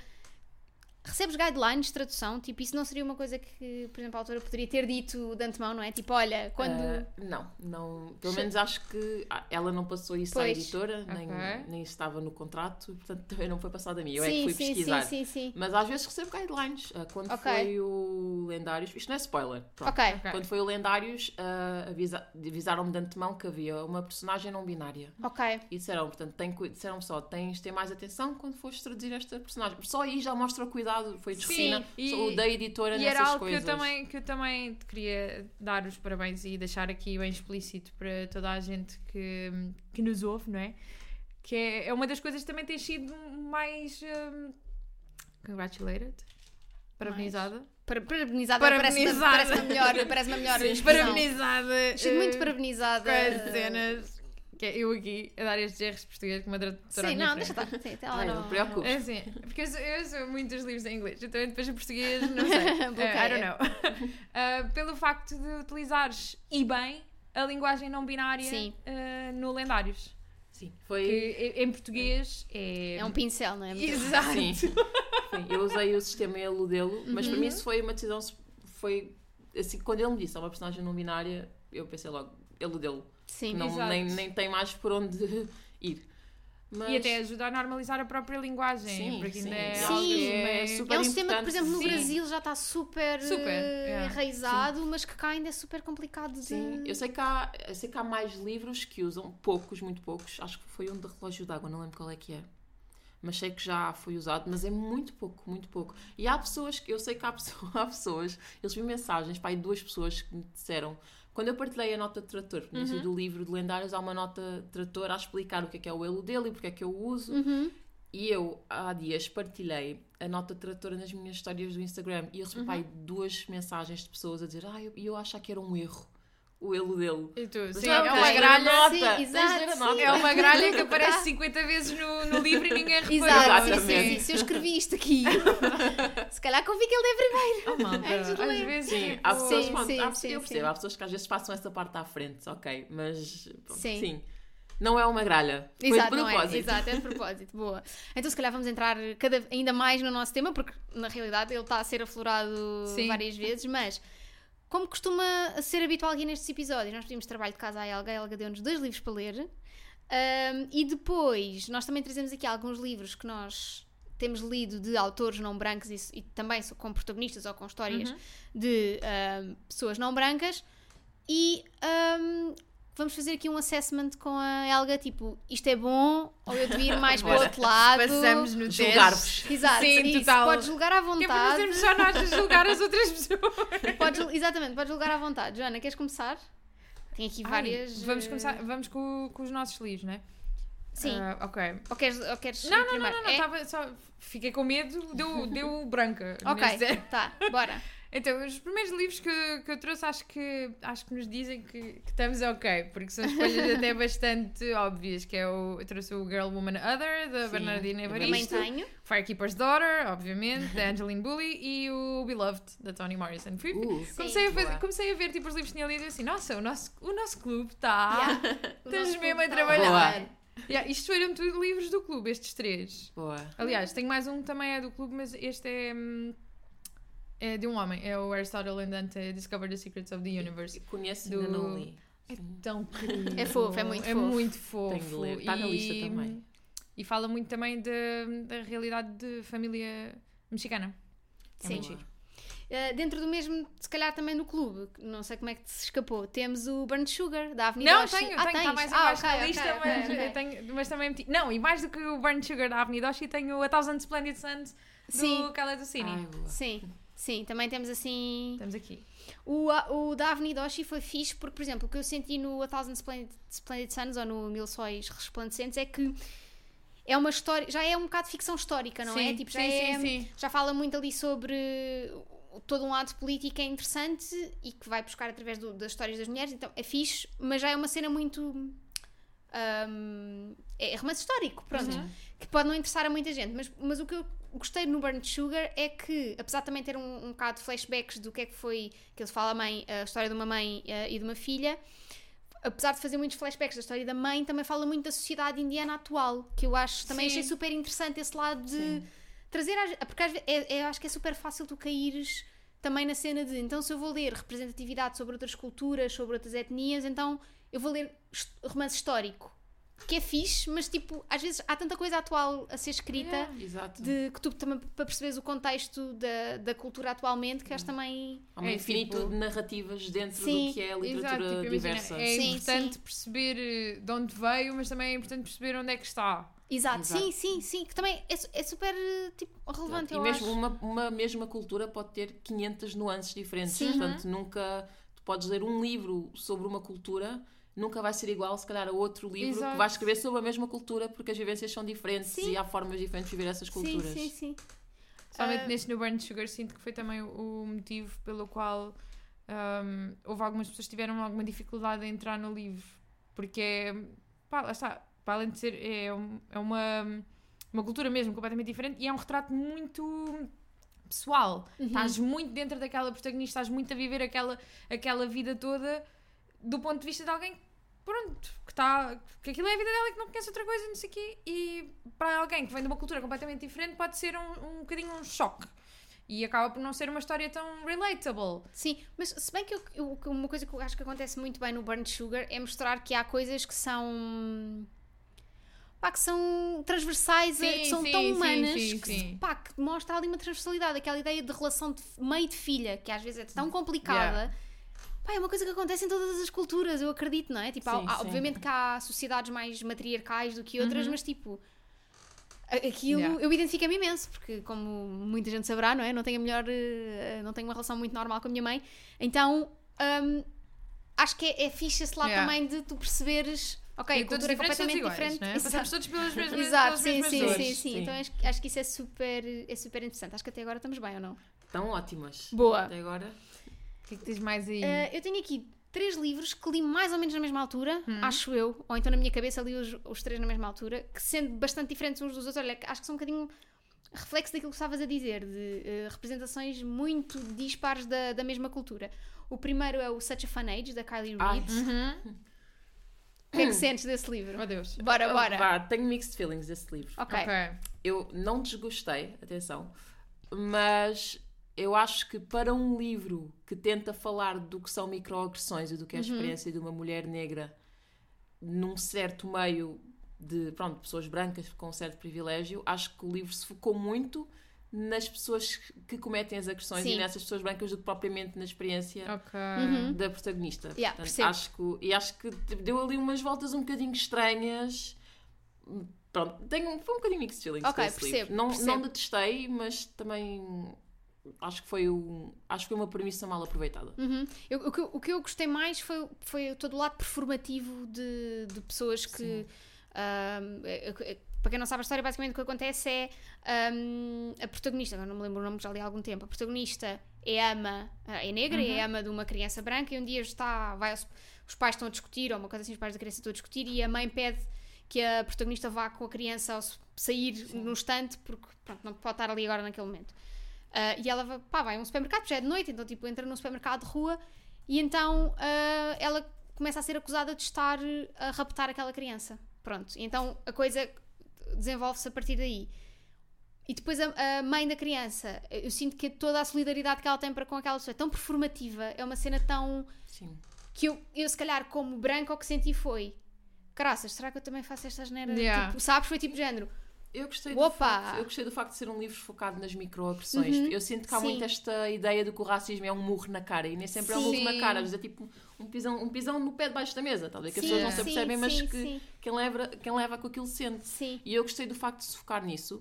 Recebes guidelines de tradução? Tipo, isso não seria uma coisa que, por exemplo, a autora poderia ter dito de antemão, não é? Tipo, olha, quando. Ah, não, não. Pelo menos acho que ela não passou isso à Pois. editora, nem, nem estava no contrato, portanto também não foi passado a mim. Eu é sim, que fui sim, pesquisar. sim, sim, sim. Mas às vezes recebo guidelines. Ah, Quando Ok. foi o Lendários, isto não é spoiler. pronto. Ok. Ok. Quando foi o Lendários, ah, avisa- avisaram-me de antemão que havia uma personagem não binária. Ok. E disseram, portanto, tem, disseram só, tens de ter mais atenção quando fores traduzir esta personagem. Só aí já mostra o cuidado, foi de Sim, e- da editora E nessas era algo coisas. que eu, também, que eu também queria dar os parabéns e deixar aqui bem explícito para toda a gente que, que nos ouve, não é? Que é, é uma das coisas que também tem sido mais um, congratulated, parabenizada. Para- Parabenizada, parece-me Parabenizada. parece melhor, parece melhor Sim, parabenizada. Sinto muito eh, parabenizada. com as cenas. Que é eu aqui a dar estes erros português com uma tradutora Sim, não, deixa estar. Sim, ela Ai, não te preocupes. É assim, porque eu sou, eu sou muitos livros em inglês, então depois em português não sei. Uh, I don't know. Uh, pelo facto de utilizares e bem a linguagem não binária uh, no Lendários. Sim, foi... Que em português é. É um pincel, não é? Exato. Sim. Sim, eu usei o sistema eludê-lo, mas para Uhum. mim isso foi uma decisão. Foi assim, quando ele me disse, é uma personagem não binária, eu pensei logo, eludê-lo. Sim. Não, Exato. nem, nem tem mais por onde ir. Mas, E até ajuda a normalizar a própria linguagem. Sim, porque sim. ainda é Sim. algo que É é super- É um sistema que, por exemplo, no Sim. Brasil já está super, Super, eh, yeah. enraizado, mas que cá ainda é super complicado de. Sim, eu sei, que há, eu sei que há mais livros que usam, poucos, muito poucos. Acho que foi um de relógio d'água, não lembro qual é que é. Mas sei que já foi usado, mas é muito pouco, muito pouco. E há pessoas que, eu sei que há pessoas, há pessoas eles vi mensagens, para aí duas pessoas que me disseram, quando eu partilhei a nota de trator, no início do livro de lendários, há uma nota de trator a explicar o que é que é o elo dele e porque é que eu uso. Uhum. E eu, há dias, partilhei a nota de trator nas minhas histórias do Instagram e eu recebi aí duas mensagens de pessoas a dizer ah, eu, eu acho que era um erro, o elo dele. E tu, sim, é uma gralha. Sim, exato, sim. É uma gralha que aparece 50 vezes no, no livro e ninguém reparou. Exato, sim, Exatamente. sim, sim. Se eu escrevi isto aqui, se calhar convi que ele é primeiro. Oh, Antes de às vezes, Sim, tipo, há pessoas, Sim, pronto, sim, há eu percebo, sim. há pessoas que às vezes passam essa parte à frente, ok, mas pronto, Sim. sim. Não é uma gralha, foi Exato, de não é? propósito. Exato, é de propósito. Boa. Então, se calhar, vamos entrar cada, ainda mais no nosso tema, porque na realidade ele está a ser aflorado Sim. várias vezes, mas. Como costuma ser habitual aqui nestes episódios, nós pedimos trabalho de casa à Helga, a Helga deu-nos dois livros para ler. Ahm, e depois, nós também trazemos aqui alguns livros que nós temos lido de autores não brancos e, e também com protagonistas ou com histórias de ahm, pessoas não brancas. E ahm, vamos fazer aqui um assessment com a Helga, tipo, isto é bom ou eu devia ir mais para o outro lado? Passamos no. Julgar-vos. Exato, Sim, isso. total. Podes julgar à Que é para vontade. fazermos só nós a julgar as outras pessoas. Podes, exatamente, podes julgar à vontade. Joana, queres começar? Tem aqui Ai, várias. vamos eh, começar, vamos com, com os nossos livros, não é? Sim. Ah, ok. Ou queres, ou queres Não, não, não, não, não, É? estava só. Fiquei com medo, deu, deu branca. Ok, tá, bora. Então, os primeiros livros que, que eu trouxe acho que, acho que nos dizem que, que estamos ok, porque são escolhas até bastante óbvias, que é o, eu trouxe o Girl, Woman, Other, da Sim, Bernardina Evaristo, tenho. Firekeeper's Daughter, obviamente, da Angeline Bully, e o Beloved, da Toni Morrison. Fui- Uh, comecei, a fazer- comecei a ver tipo, os livros que tinha lido e assim, nossa, o nosso, o nosso clube está... Yeah. Estamos mesmo a tá trabalhar. Boa. Yeah, isto foram tudo livros do clube, estes três. Boa. Aliás, tenho mais um que também é do clube, mas este é, hum, é de um homem. É o Aristotle and Dante Discover the Secrets of the Universe. Conheço, Do- não li. É tão querido. É fofo, é muito É fofo. muito fofo. Tenho de ler. Está na lista também. E fala muito também da, da realidade de família mexicana. É Sim. muito. Uh, dentro do mesmo, se calhar também no clube, não sei como é que se escapou, temos o Burnt Sugar, da Avenida Não, Oshi. tenho, ah, tenho, está mais ah, abaixo ok, na lista, ok, mas, ok. eu tenho- mas também meti. Não, e mais do que o Burnt Sugar da Avenida Oshi, tenho a Thousand Splendid Suns do Sim. Khaled Hosseini. Ai, boa. Sim, sim, também temos assim. Estamos aqui. O, o da Avenida Oshi foi fixe porque, por exemplo, o que eu senti no A Thousand Splendid, Splendid Suns ou no Mil Sóis Resplandecentes é que é uma história, já é um bocado ficção histórica, não é? Sim, Tipo, já, sim, é, sim. já fala muito ali sobre todo um lado político é interessante e que vai buscar através do- das histórias das mulheres, então é fixe, mas já é uma cena muito. Hum, é romance histórico, pronto, Uhum. que pode não interessar a muita gente, mas, mas o que eu gostei no Burnt Sugar é que, apesar de também ter um, um bocado de flashbacks do que é que foi que ele fala a mãe, a história de uma mãe eh, e de uma filha, apesar de fazer muitos flashbacks da história da mãe, também fala muito da sociedade indiana atual, que eu acho também Sim. achei super interessante esse lado de Sim. trazer porque às ve- é, é- acho que é super fácil tu caíres também na cena de então se eu vou ler representatividade sobre outras culturas, sobre outras etnias, então eu vou ler romance histórico. Que é fixe, mas tipo, às vezes há tanta coisa atual a ser escrita Yeah. Exato. de que tu também para perceberes o contexto da, da cultura atualmente, que acho também. Há um É, infinito tipo- de narrativas dentro Sim, do que é a Exato, literatura tipo, imagina, diversa. é Sim, importante sim. perceber eh, de onde veio, mas também é importante perceber onde é que está. Exato, Exato. sim, sim, sim, que também é, é super tipo, relevante, e mesmo acho. uma, uma mesma cultura pode ter 500 nuances diferentes. Sim. Portanto, nunca tu podes ler um livro sobre uma cultura, nunca vai ser igual, se calhar, a outro livro Exato. que vai escrever sobre a mesma cultura, porque as vivências são diferentes Sim. e há formas diferentes de viver essas Sim, culturas. sim, sim. Somente Ah. neste No Burn Sugar sinto que foi também o motivo pelo qual ahm, houve algumas pessoas que tiveram alguma dificuldade em entrar no livro. Porque é, pá, lá está, para além de ser, é, um- é uma, uma cultura mesmo completamente diferente e é um retrato muito pessoal. Uhum. Estás muito dentro daquela protagonista, estás muito a viver aquela, aquela vida toda do ponto de vista de alguém pronto, que está que aquilo é a vida dela e que não conhece outra coisa, não sei o quê, e para alguém que vem de uma cultura completamente diferente pode ser um, um bocadinho um choque. E acaba por não ser uma história tão relatable. Sim, mas se bem que eu- eu- uma coisa que eu acho que acontece muito bem no Burnt Sugar é mostrar que há coisas que são. Pá, que são transversais, Sim, que são sim, tão sim, humanas, sim, que, sim. Pá, que mostra ali uma transversalidade, aquela ideia de relação de mãe e de filha, que às vezes é tão complicada. Pá, é uma coisa que acontece em todas as culturas, eu acredito, não é? Tipo, Sim, há- sim. obviamente que há sociedades mais matriarcais do que outras, mas tipo. Aquilo Yeah. eu identifico-me imenso, porque como muita gente saberá, não é? Não tenho a melhor. eh, Não tenho uma relação muito normal com a minha mãe. Então hum, acho que é, é esse lado Yeah. também de tu perceberes. Ok, E a cultura é completamente iguais, diferente. É? Exato. Passamos todos pelas mesmas, Exato, pelas sim, mesmas sim, dores. sim, sim, Sim. Então acho, acho que isso é super, é super interessante. Acho que até agora estamos bem ou não? Estão ótimas. Boa. Até agora. O que é que tens mais aí? Uh, eu tenho aqui três livros que li mais ou menos na mesma altura, Hum. acho eu, ou então na minha cabeça li os, os três na mesma altura, que sendo bastante diferentes uns dos outros, olha, acho que são um bocadinho reflexo daquilo que estavas a dizer, de uh, representações muito dispares da, da mesma cultura. O primeiro é o Such a Fun Age, da Kylie. Reid. Uhum. O que é que sentes desse livro? Meu Deus. Bora, bora. Vá, tenho mixed feelings desse livro. Ok. Ok. Eu não desgostei, atenção, mas eu acho que para um livro que tenta falar do que são microagressões e do que é a experiência de uma mulher negra num certo meio de pronto, pessoas brancas com um certo privilégio, acho que o livro se focou muito nas pessoas que cometem as agressões Sim. e nessas pessoas brancas do que propriamente na experiência Ok. Uhum. da protagonista. Yeah, Portanto, percebo. acho que, e acho que deu ali umas voltas um bocadinho estranhas. Pronto, tenho, foi um bocadinho mixed feelings Ok, com esse percebo, livro. Não, percebo. não detestei, mas também acho que foi um, acho que foi uma premissa mal aproveitada. Uhum. Eu- o, que, eu- o que eu gostei mais foi, foi todo o lado performativo de, de pessoas que. ahm, é- é- para quem não sabe a história, basicamente o que acontece é hum, a protagonista, agora não me lembro o nome, já li há algum tempo, a protagonista é ama, é negra, é ama de uma criança branca e um dia está, vai os pais estão a discutir, ou uma coisa assim, os pais da criança estão a discutir e a mãe pede que a protagonista vá com a criança ao, sair no instante porque pronto, não pode estar ali agora naquele momento. Ah, e ela pá, vai a um supermercado, já é de noite, então tipo, entra num supermercado de rua e então ah, ela começa a ser acusada de estar a raptar aquela criança. Pronto, e então a coisa desenvolve-se a partir daí. E depois a, a mãe da criança, eu sinto que toda a solidariedade que ela tem para com aquela pessoa é tão performativa, é uma cena tão. Sim. que eu, eu se calhar, como branca, o que senti foi. Caraças, será que eu também faço esta geneira? Yeah. Tipo, sabes? Foi tipo género. Eu gostei, do Opa! facto, eu gostei do facto de ser um livro focado nas microagressões. Uhum. Eu sinto que há Sim. muito esta ideia de que o racismo é um murro na cara e nem sempre é um Sim. murro na cara, vezes é tipo um pisão, um pisão no pé debaixo da mesa, talvez que as Sim, pessoas não se sim, apercebem, mas sim, que sim. Quem, leva, quem leva com aquilo sente. Sim. E eu gostei do facto de se focar nisso,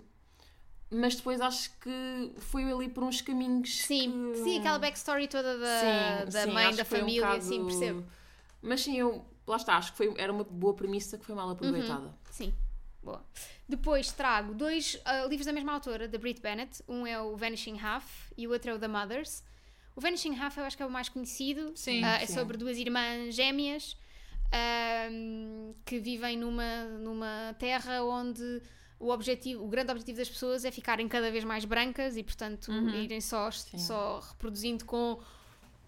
mas depois acho que foi ali por uns caminhos. Sim, que... sim, aquela backstory toda da, Sim, da sim, mãe, da foi um família, bocado- sim, percebo. Mas sim, eu, lá está, acho que foi, era uma boa premissa que foi mal aproveitada. Sim, boa. Depois trago dois ah, livros da mesma autora, da Brit Bennett. Um é o Vanishing Half e o outro é o The Mothers. O Vanishing Half eu acho que é o mais conhecido. Sim, Ah, é sim. sobre duas irmãs gêmeas ahm, que vivem numa, numa terra onde o, objetivo, o grande objetivo das pessoas é ficarem cada vez mais brancas e, portanto, irem só, só reproduzindo com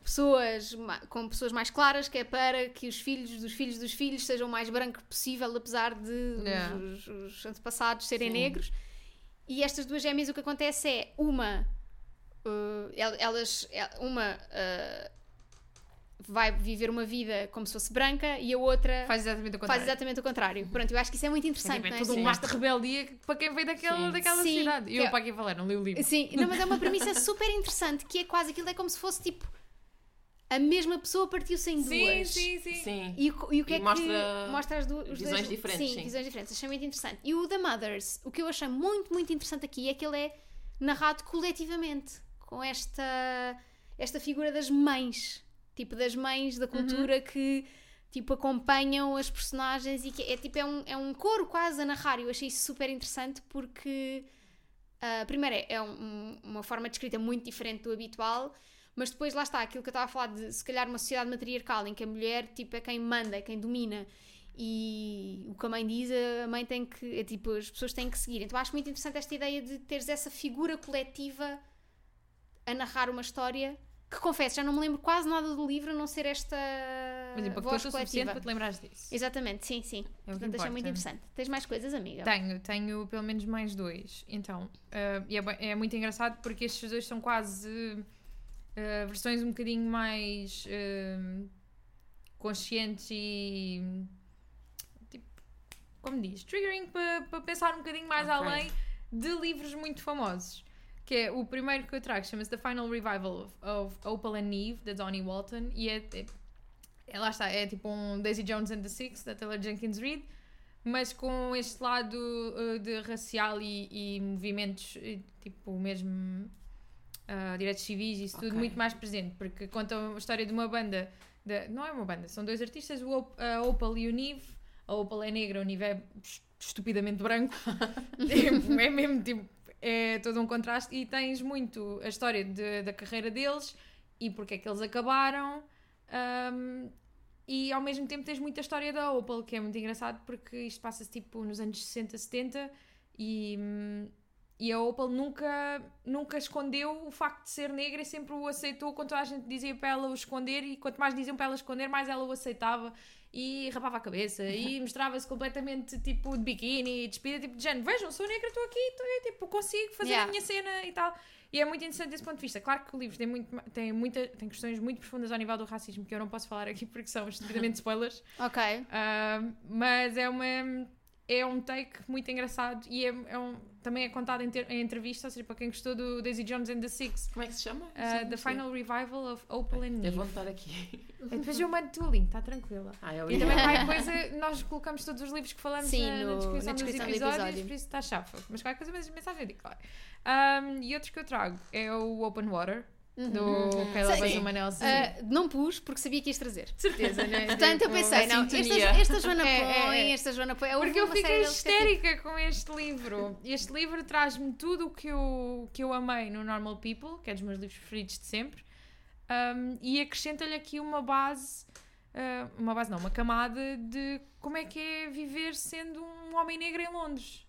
pessoas com pessoas mais claras, que é para que os filhos dos filhos dos filhos sejam o mais branco possível, apesar de Yeah. os, os antepassados serem Sim. negros. E estas duas gêmeas, o que acontece é uma, uh, el- elas, el- uma uh, vai viver uma vida como se fosse branca e a outra Faz exatamente o contrário. exatamente o contrário. Pronto, eu acho que isso é muito interessante, tipo, é é? todo um ato de rebeldia para quem veio daquela, Sim. daquela Sim, cidade. E eu é- para aqui falar, não li o livro. Sim, não, mas é uma premissa super interessante, que é quase aquilo, é como se fosse tipo a mesma pessoa partiu-se em Sim, duas. sim, sim. Sim. E, o- e o que E é que mostra mostra as duas visões dois, diferentes, Sim, sim. visões diferentes. Achei muito interessante. E o The Mothers, o que eu achei muito, muito interessante aqui é que ele é narrado coletivamente, com esta, esta figura das mães, tipo das mães da cultura que tipo acompanham as personagens e que é tipo é um, é um coro quase a narrar. Eu achei isso super interessante porque ah, primeiro é, é um- uma forma de escrita muito diferente do habitual, mas depois lá está aquilo que eu estava a falar de se calhar uma sociedade matriarcal em que a mulher tipo, é quem manda, é quem domina. E o que a mãe diz, a mãe tem que. É, tipo, as pessoas têm que seguir. Então acho muito interessante esta ideia de teres essa figura coletiva a narrar uma história que confesso, já não me lembro quase nada do livro a não ser esta Mas voz o suficiente coletiva. para te lembrares disso. Exatamente, sim, sim. É Portanto, achei muito interessante. Tens mais coisas, amiga? Tenho, tenho pelo menos mais dois. Então, e é, é muito engraçado porque estes dois são quase ah, versões um bocadinho mais ah, conscientes e tipo, como diz, triggering para para pensar um bocadinho mais Ok. além de livros muito famosos. Que é o primeiro que eu trago, chama-se The Final Revival of, of Opal and Eve, da Donnie Walton, e é, é, é- lá está, é tipo um Daisy Jones and the Six, da Taylor Jenkins Reid, mas com este lado uh, de racial e, e movimentos, tipo, mesmo uh, direitos civis, isso tudo Ok. muito mais presente, porque conta a história de uma banda, de- não é uma banda, são dois artistas, o Op- a Opal e o Nive. A Opal é negra, o Nive é est- estupidamente branco. Tipo, é mesmo tipo, é todo um contraste. E tens muito a história de- da carreira deles e porque é que eles acabaram. um, e ao mesmo tempo tens muita história da Opal, que é muito engraçado porque isto passa-se tipo nos anos 60, 70 e, hum, e a Opal nunca, nunca escondeu o facto de ser negra e sempre o aceitou quando a gente dizia para ela o esconder e quanto mais diziam para ela esconder, mais ela o aceitava e rapava a cabeça e mostrava-se completamente tipo de biquíni, despida, tipo de género, vejam, sou negra, estou aqui, estou tipo, consigo fazer Yeah. a minha cena e tal. E é muito interessante desse ponto de vista. Claro que o livro tem, muito, tem, muita, tem questões muito profundas ao nível do racismo que eu não posso falar aqui porque são estupidamente spoilers. Ok. Ah, mas é uma é um take muito engraçado e é, é um, também é contado em, ter- em entrevista, ou seja, para quem gostou do Daisy Jones and the Six, Como é que se chama? Sim, The. Final Revival of Opal and Eu vou anotar aqui. Depois eu mando-te o link, está tranquila. Ah, é E também qualquer coisa, nós colocamos todos os livros que falamos Sim, na, na descrição, na descrição do dos episódios, episódio. por isso está chafa. Mas qualquer coisa, mas mensagem eu digo, claro. Um, e outros que eu trago é o Open Water, do Caleb Sim. Azuma Nelson. Ah, não pus porque sabia que ias trazer. certeza, né? Portanto, eu pensei, a não, esta, sintonia. esta Joana É, é, põe, é. esta Joana põe. Houve Porque eu uma fiquei série deles que é tipo- histérica com este livro. Este livro traz-me tudo o que eu, que eu amei no Normal People, que é dos meus livros preferidos de sempre, um, e acrescenta-lhe aqui uma base, uh, uma base não, uma camada de como é que é viver sendo um homem negro em Londres.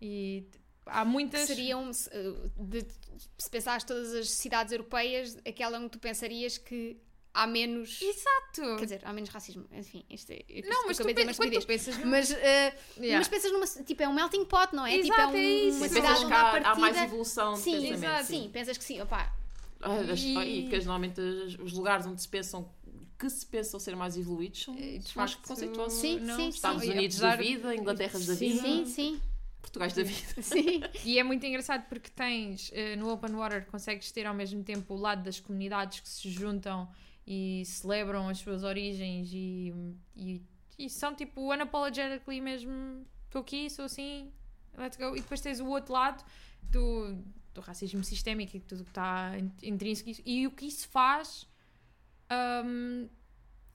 E há que muitas. seriam, se, uh, de- se pensares todas as cidades europeias, aquela onde tu pensarias que há menos. Exato! Quer dizer, há menos racismo. Enfim, isto é. isto não, mas tu, de pe- quando tu pensas. Mas, uh, Yeah. mas pensas numa. Tipo, é um melting pot, não é? tipo, é, Exato, um, é isso. uma cidade Pensas onde que há há, há partida. mais evolução de Sim, pensamento. exato. Sim, pensas que sim. Opá, Ah, as- E- e que normalmente as- os lugares onde se pensam que se pensam ser mais evoluídos são Eh, de mais facto, preconceituosos. Sim, não, sim, Estados sim. Unidos apesar- da vida, Inglaterras da Sim. vida, sim, sim. Portugais da vida. Sim. E é muito engraçado porque tens eh, no Open Water consegues ter ao mesmo tempo o lado das comunidades que se juntam e celebram as suas origens e, e, e são tipo unapologetically mesmo estou aqui, sou assim, let's go. E depois tens o outro lado do, do racismo sistémico e tudo que está in- intrínseco e o que isso faz hum,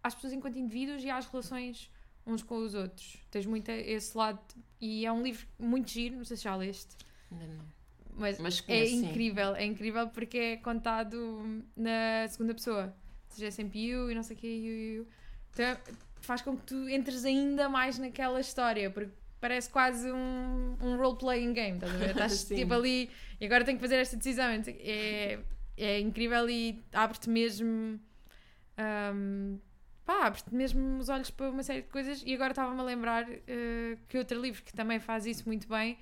às pessoas enquanto indivíduos e às relações uns com os outros. Tens muito esse lado e é um livro muito giro, não sei se já leste. Ainda não. Mas, Mas é conheço, sim. incrível, é incrível porque é contado na segunda pessoa. Ou seja, é sempre you e não sei o que, you, you. Então faz com que tu entres ainda mais naquela história, porque parece quase um, um role-playing game, estás a ver? Estás tipo ali e agora tenho que fazer esta decisão. É, é incrível e abre-te mesmo. hum, pá, abre-te mesmo os olhos para uma série de coisas. E agora estava-me a lembrar eh, que outro livro que também faz isso muito bem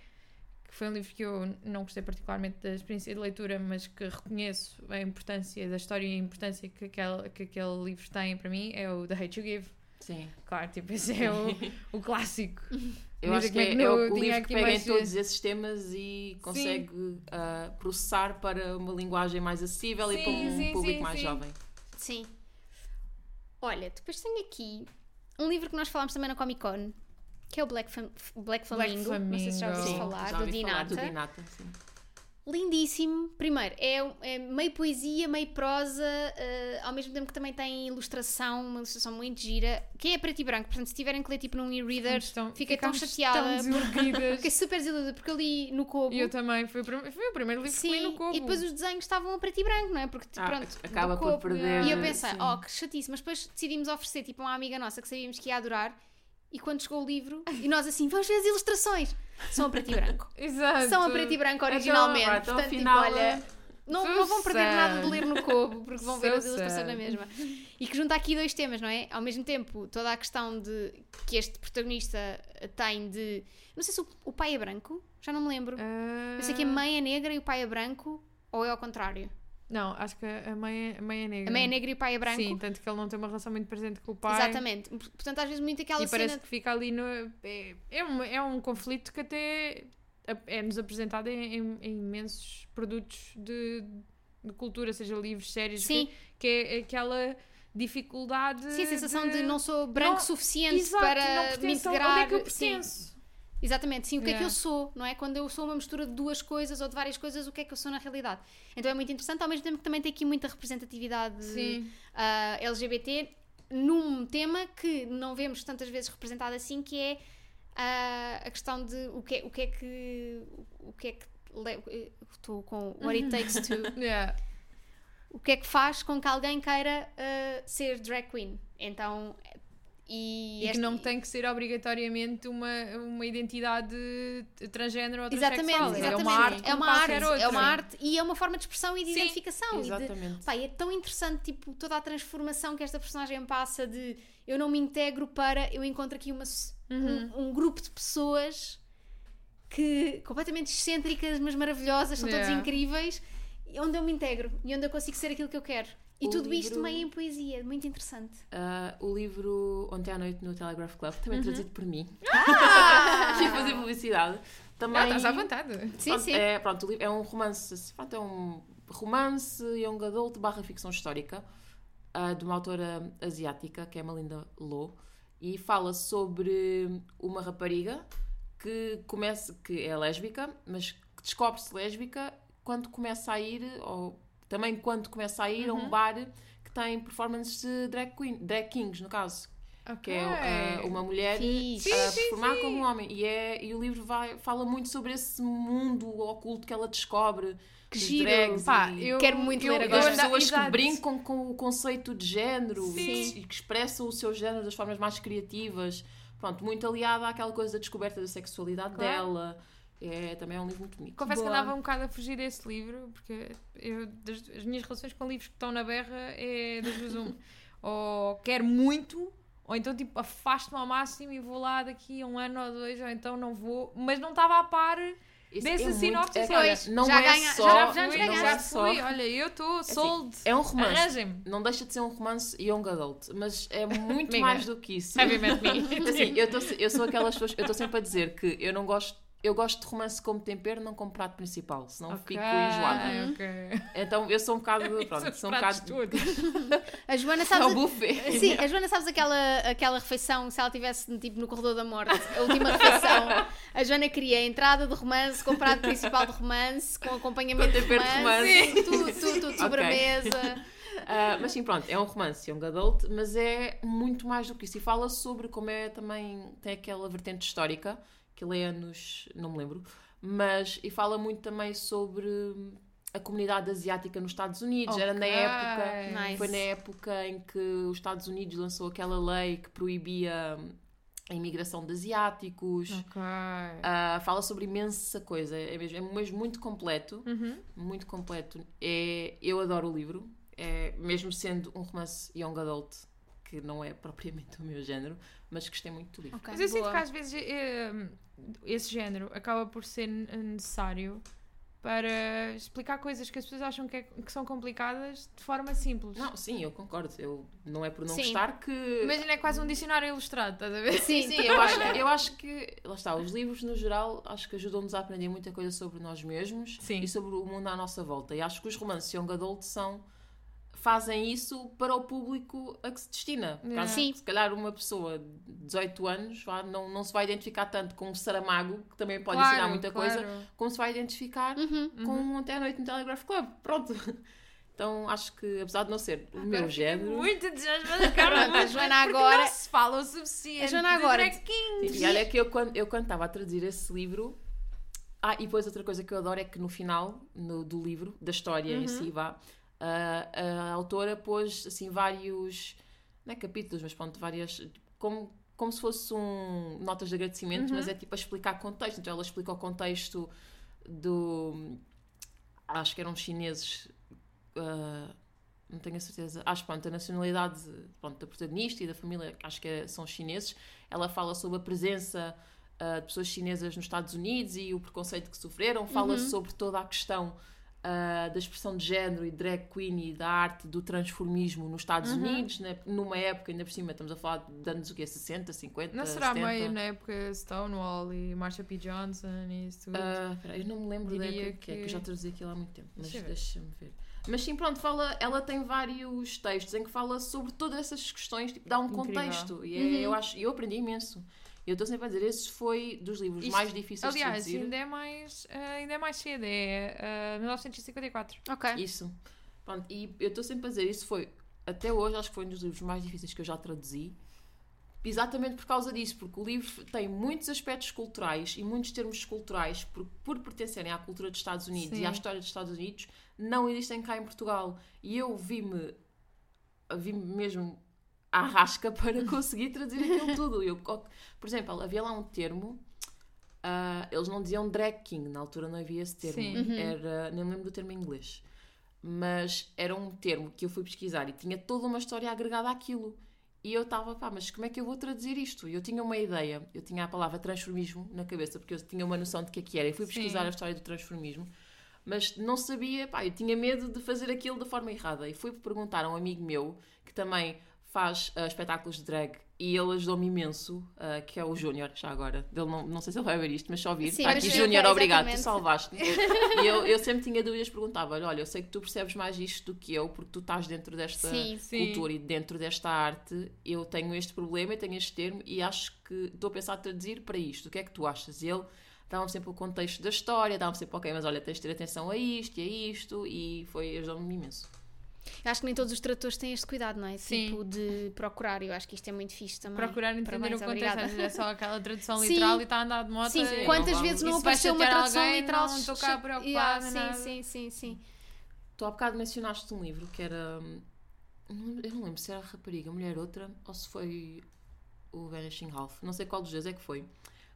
que foi um livro que eu não gostei particularmente da experiência de leitura, mas que reconheço a importância da história e a importância que aquele, que aquele livro tem para mim, é o The Hate You Give. Sim. Claro, tipo, esse é o, o clássico. Eu acho que é é, é o livro que pega em todos esses temas e consegue ah, processar para uma linguagem mais acessível e Sim, para um sim, público sim, mais sim. jovem. Sim. Olha, depois tenho aqui um livro que nós falámos também na Comic Con, que é o Black, Fam- Black Flamingo. Não sei se já ouviste falar, já do falar do Dinata. Dinata. Sim. Lindíssimo. Primeiro, é, é meio poesia, meio prosa, eh, ao mesmo tempo que também tem ilustração, uma ilustração muito gira, que é preto e branco. Portanto, se tiverem que ler tipo num e-reader, fiquei tão chateada. tão. Fiquei super desiludida porque eu li no Kobo. E eu também, foi foi o primeiro livro que li no Sim, Cobo. e depois os desenhos estavam a preto e branco, não é? Porque, Ah, pronto, acaba por Kobo. perder, E eu pensei, sim. oh, que chatice, mas depois decidimos oferecer tipo a uma amiga nossa que sabíamos que ia adorar. E quando chegou o livro, e nós assim, vamos ver as ilustrações. São a preto e branco. Exato. São a preto e branco originalmente. Então, então, Portanto, tipo, olha, não, não vão perder nada de ler no Kobo, porque vão ver as ilustrações na mesma. E que junta aqui dois temas, não é? Ao mesmo tempo, toda a questão de que este protagonista tem de. Não sei se o, o pai é branco, já não me lembro. Ah, Eu sei que a mãe é negra e o pai é branco, ou é ao contrário? Não, acho que a mãe é, a mãe é negra. A mãe é negra e o pai é branco. Sim, tanto que ele não tem uma relação muito presente com o pai. Exatamente. Portanto, às vezes muito aquela e cena. parece que fica ali no. É, é, um, é um conflito que até é-nos apresentado em, em- em imensos produtos de, de cultura, seja livros, séries, Sim. que, que é aquela dificuldade. Sim, a sensação de, não sou branco Não- suficiente Exato, para não me pertenço, integrar. Onde é que eu Sim. Exatamente, sim, o que é que Yeah. eu sou, não é? Quando eu sou uma mistura de duas coisas ou de várias coisas, o que é que eu sou na realidade? Então é muito interessante, ao mesmo tempo que também tem aqui muita representatividade Sim. ah, LGBT num tema que não vemos tantas vezes representado assim, que é ah, a questão de o que é, o que, é que o que é que estou com what it takes to Yeah. o que é que faz com que alguém queira ah, ser drag queen. Então e, E que esta- não tem que ser obrigatoriamente uma, uma identidade transgénero ou Exatamente, transexual. exatamente. É uma arte, é uma arte, é uma arte e é uma forma de expressão e de Sim, identificação. e de- Exatamente. Pá, é tão interessante tipo, toda a transformação que esta personagem passa de eu não me integro para eu encontro aqui uma, Uhum. um, um grupo de pessoas que completamente excêntricas, mas maravilhosas, são todos Yeah. incríveis, e onde eu me integro e onde eu consigo ser aquilo que eu quero. E O tudo isto livro- meio em poesia, muito interessante. Ah, o livro Ontem à Noite no Telegraph Club, também traduzido por mim. Ah! Quis fazer publicidade. Também, Ah, estás à vontade. Sim, pronto, sim. É, pronto, o livro é um romance, pronto, é um romance young adult barra ficção histórica ah, de uma autora asiática, que é Melinda Lo, e fala sobre uma rapariga que começa, que é lésbica, mas que descobre-se lésbica quando começa a ir ao também quando começa a ir a Uhum. um bar que tem performances de drag, queen, drag kings, no caso. Que é ah, uma mulher Fixe. a performar como um homem. E, é, e o livro vai, fala muito sobre esse mundo oculto que ela descobre. Que giro. drags Pá, e- eu Quero muito ler e agora. das anda- pessoas que exato. brincam com o conceito de género Sim. e que expressam o seu género das formas mais criativas. Pronto, muito aliada àquela coisa da descoberta da sexualidade Claro. dela. É, também é um livro muito bonito. Confesso Boa. que andava um bocado a fugir desse livro, porque eu, das- as minhas relações com livros que estão na berra é das duas uma. ou quero muito, ou então tipo afasto-me ao máximo e vou lá daqui a um ano ou dois, ou então não vou, mas não estava a par Isso dessa é muito- sinopse. é, assim, olha, não já é ganha- só, já- já já não é só. fui, olha, eu estou assim, sold. É um romance. Não deixa de ser um romance young adult, mas é muito mais do que isso. Me? Assim, eu, tô, eu sou aquelas pessoas, eu estou sempre a dizer que eu não gosto, eu gosto de romance como tempero, não como prato principal, senão fico enjoada. Ok. Então eu sou um bocado, pronto, sou um bocado todos. A Joana é sabes. o buffet. Sim, a Joana sabes aquela, aquela refeição, se ela estivesse tipo, no corredor da morte, a última refeição, a Joana queria a entrada de romance, com o prato principal de romance, com acompanhamento Com de tempero de romance, romance. tudo, tudo, tudo, sobremesa. Ah, mas sim, pronto, é um romance young adult, mas é muito mais do que isso. E fala sobre como é também, tem aquela vertente histórica, que ele é anos, não me lembro, mas, e fala muito também sobre a comunidade asiática nos Estados Unidos. Era na época, Nice. foi na época em que os Estados Unidos lançou aquela lei que proibia a imigração de asiáticos. Ok. Ah, fala sobre imensa coisa, é mesmo, é mesmo muito completo Uhum. muito completo. É, eu adoro o livro, é, mesmo sendo um romance young adult, que não é propriamente o meu género, mas gostei muito do livro. Ok, Mas eu sinto boa. que às vezes eh, esse género acaba por ser ne- necessário para explicar coisas que as pessoas acham que, é- que são complicadas de forma simples. Não, sim, eu concordo. Eu, não é por não Sim. gostar que. Imagina, é quase um dicionário ilustrado, estás a ver? Sim, Sim, eu acho, eu acho que. Lá está, os livros no geral acho que ajudam-nos a aprender muita coisa sobre nós mesmos Sim. e sobre o mundo à nossa volta. E acho que os romances young adult são. Fazem isso para o público a que se destina. Caso, Sim. Se calhar uma pessoa de 18 anos não, não se vai identificar tanto com o Saramago, que também pode Claro, ensinar muita claro. coisa, como se vai identificar Uhum. com um Até à Noite no Telegraph Club. Pronto. Então acho que, apesar de não ser o Agora meu género. Muito entusiasmada, Carla. A Joana agora- não se fala o suficiente. A Joana agora-. E olha que eu quando, eu quando estava a traduzir esse livro. Ah, e depois outra coisa que eu adoro é que no final no- do livro, da história em si, vá, a, a autora pôs assim vários. Não é capítulos, mas pronto, várias. Como, como se fosse um notas de agradecimento, mas é tipo a explicar contexto. Então ela explica o contexto do. Acho que eram chineses. ah, não tenho a certeza. Acho pronto, a nacionalidade pronto, da protagonista e da família, acho que é- são chineses. Ela fala sobre a presença ah, de pessoas chinesas nos Estados Unidos e o preconceito que sofreram. Fala sobre toda a questão ah, da expressão de género e drag queen e da arte do transformismo nos Estados Unidos, né? numa época, ainda por cima, estamos a falar de anos o quê? 60, 50, Não será 70? meio na época Stonewall e Marsha P. Johnson e isso tudo? Ah, espera, eu não me lembro da época que... é, que eu já traduzi aquilo há muito tempo, mas Deixa eu ver. deixa-me ver. Mas sim, pronto, fala, ela tem vários textos em que fala sobre todas essas questões, tipo, dá um Incrível. contexto. E é- Uhum. eu acho, eu aprendi imenso. Eu estou sempre a dizer, esse foi dos livros Isto- mais difíceis Aliás, de traduzir. ainda é mais, ah, ainda é mais cedo, é ah, 1954. Ok. Isso. Pronto, e eu estou sempre a dizer, isso foi, até hoje, acho que foi um dos livros mais difíceis que eu já traduzi. Exatamente por causa disso, porque o livro tem muitos aspectos culturais e muitos termos culturais, por, por pertencerem à cultura dos Estados Unidos Sim. e à história dos Estados Unidos, não existem cá em Portugal. E eu vi-me, vi-me mesmo à rasca para conseguir traduzir aquilo tudo. Eu, por exemplo, havia lá um termo, ah, eles não diziam drag king, na altura não havia esse termo, Sim. Uhum. era, nem me lembro do termo em inglês, mas era um termo que eu fui pesquisar e tinha toda uma história agregada àquilo. E eu estava, pá, mas como é que eu vou traduzir isto? E eu tinha uma ideia, eu tinha a palavra transformismo na cabeça, porque eu tinha uma noção de que é que era. E fui Sim. pesquisar a história do transformismo, mas não sabia, pá, eu tinha medo de fazer aquilo da forma errada. E fui perguntar a um amigo meu, que também faz ah, espetáculos de drag, e ele ajudou-me imenso, ah, que é o Júnior, já agora. Ele não, não sei se ele vai ver isto, mas só ouvir. Sim, Está aqui, sim, Júnior, obrigado, tu salvaste-me. e eu, eu sempre tinha dúvidas, perguntava-lhe, olha, eu sei que tu percebes mais isto do que eu, porque tu estás dentro desta Sim. Sim. cultura e dentro desta arte, eu tenho este problema, eu tenho este termo e acho que estou a pensar a traduzir para isto. O que é que tu achas? E ele davam sempre o contexto da história, davam sempre, ok, mas olha, tens de ter atenção a isto e a isto, e foi, ajudou-me imenso. Eu acho que nem todos os tradutores têm este cuidado, não é? Sim. Tipo, de procurar. Eu acho que isto é muito fixe também. Procurar entender Parabéns, o contexto, obrigada. às vezes é só aquela tradução Sim. literal e está a andar de moto. Sim, quantas não vezes não apareceu uma tradução alguém, literal? não estou cá preocupada, Yeah, nada. sim, sim, sim, sim. Tu há bocado mencionaste um livro que era. hum, não- Eu não lembro se era a Rapariga Mulher Outra ou se foi o Vanishing Half. Não sei qual dos dois é que foi.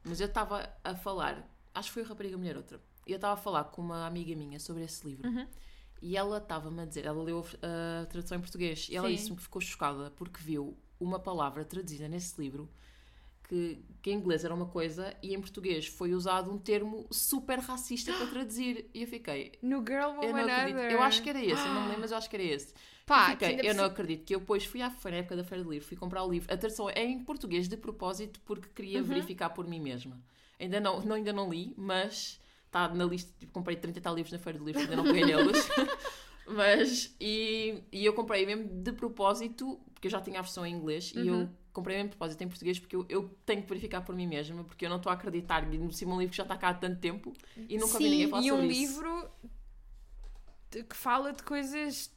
Mas eu estava a falar. Acho que foi a Rapariga Mulher Outra. E eu estava a falar com uma amiga minha sobre esse livro. Uhum. E ela estava-me a dizer, ela leu a tradução em português e ela disse-me que ficou chocada porque viu uma palavra traduzida nesse livro que, que em inglês era uma coisa e em português foi usado um termo super racista para traduzir. E eu fiquei, No Girl eu não Woman acredito. Eu acho que era esse, eu não me lembro, mas eu acho que era esse. Pá, eu, que fiquei, eu não acredito que eu depois fui à feira, na época da Feira do Livro, fui comprar o livro. A tradução é em português de propósito porque queria Uhum. verificar por mim mesma. Ainda não, não, ainda não li, mas está na lista. Tipo, comprei 30 e tal livros na Feira do Livro, ainda não peguei neles. mas, e, e eu comprei mesmo de propósito, porque eu já tinha a versão em inglês, e Uhum. eu comprei mesmo de propósito em português porque eu, eu tenho que verificar por mim mesma, porque eu não estou a acreditar. E no cima um livro que já está cá há tanto tempo e nunca vi Sim, ninguém falar E sobre um isso. livro que fala de coisas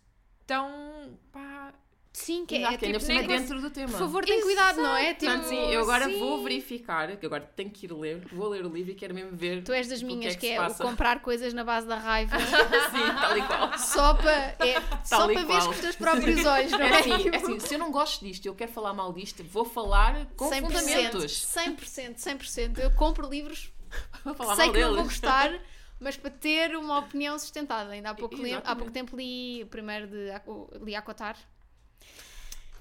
tão. pá. Sim, que Exato, é que ainda tipo, por cima nem- dentro do tema. Por favor, tem cuidado, não é? Tipo, Portanto, sim, eu agora sim. vou verificar, que agora tenho que ir ler, vou ler o livro e quero mesmo ver. Tu és das que minhas, é que que se é o comprar coisas na base da raiva, sim, tal e qual. só para, é, só para veres qual. com os teus próprios olhos, não É é? assim, é assim, se eu não gosto disto, eu quero falar mal disto, vou falar com 100%, fundamentos. 100%, 100%. Eu compro livros, falar sei que não vou deles. gostar, mas para ter uma opinião sustentada. Ainda há pouco, li- há pouco tempo li o primeiro de li Acotar.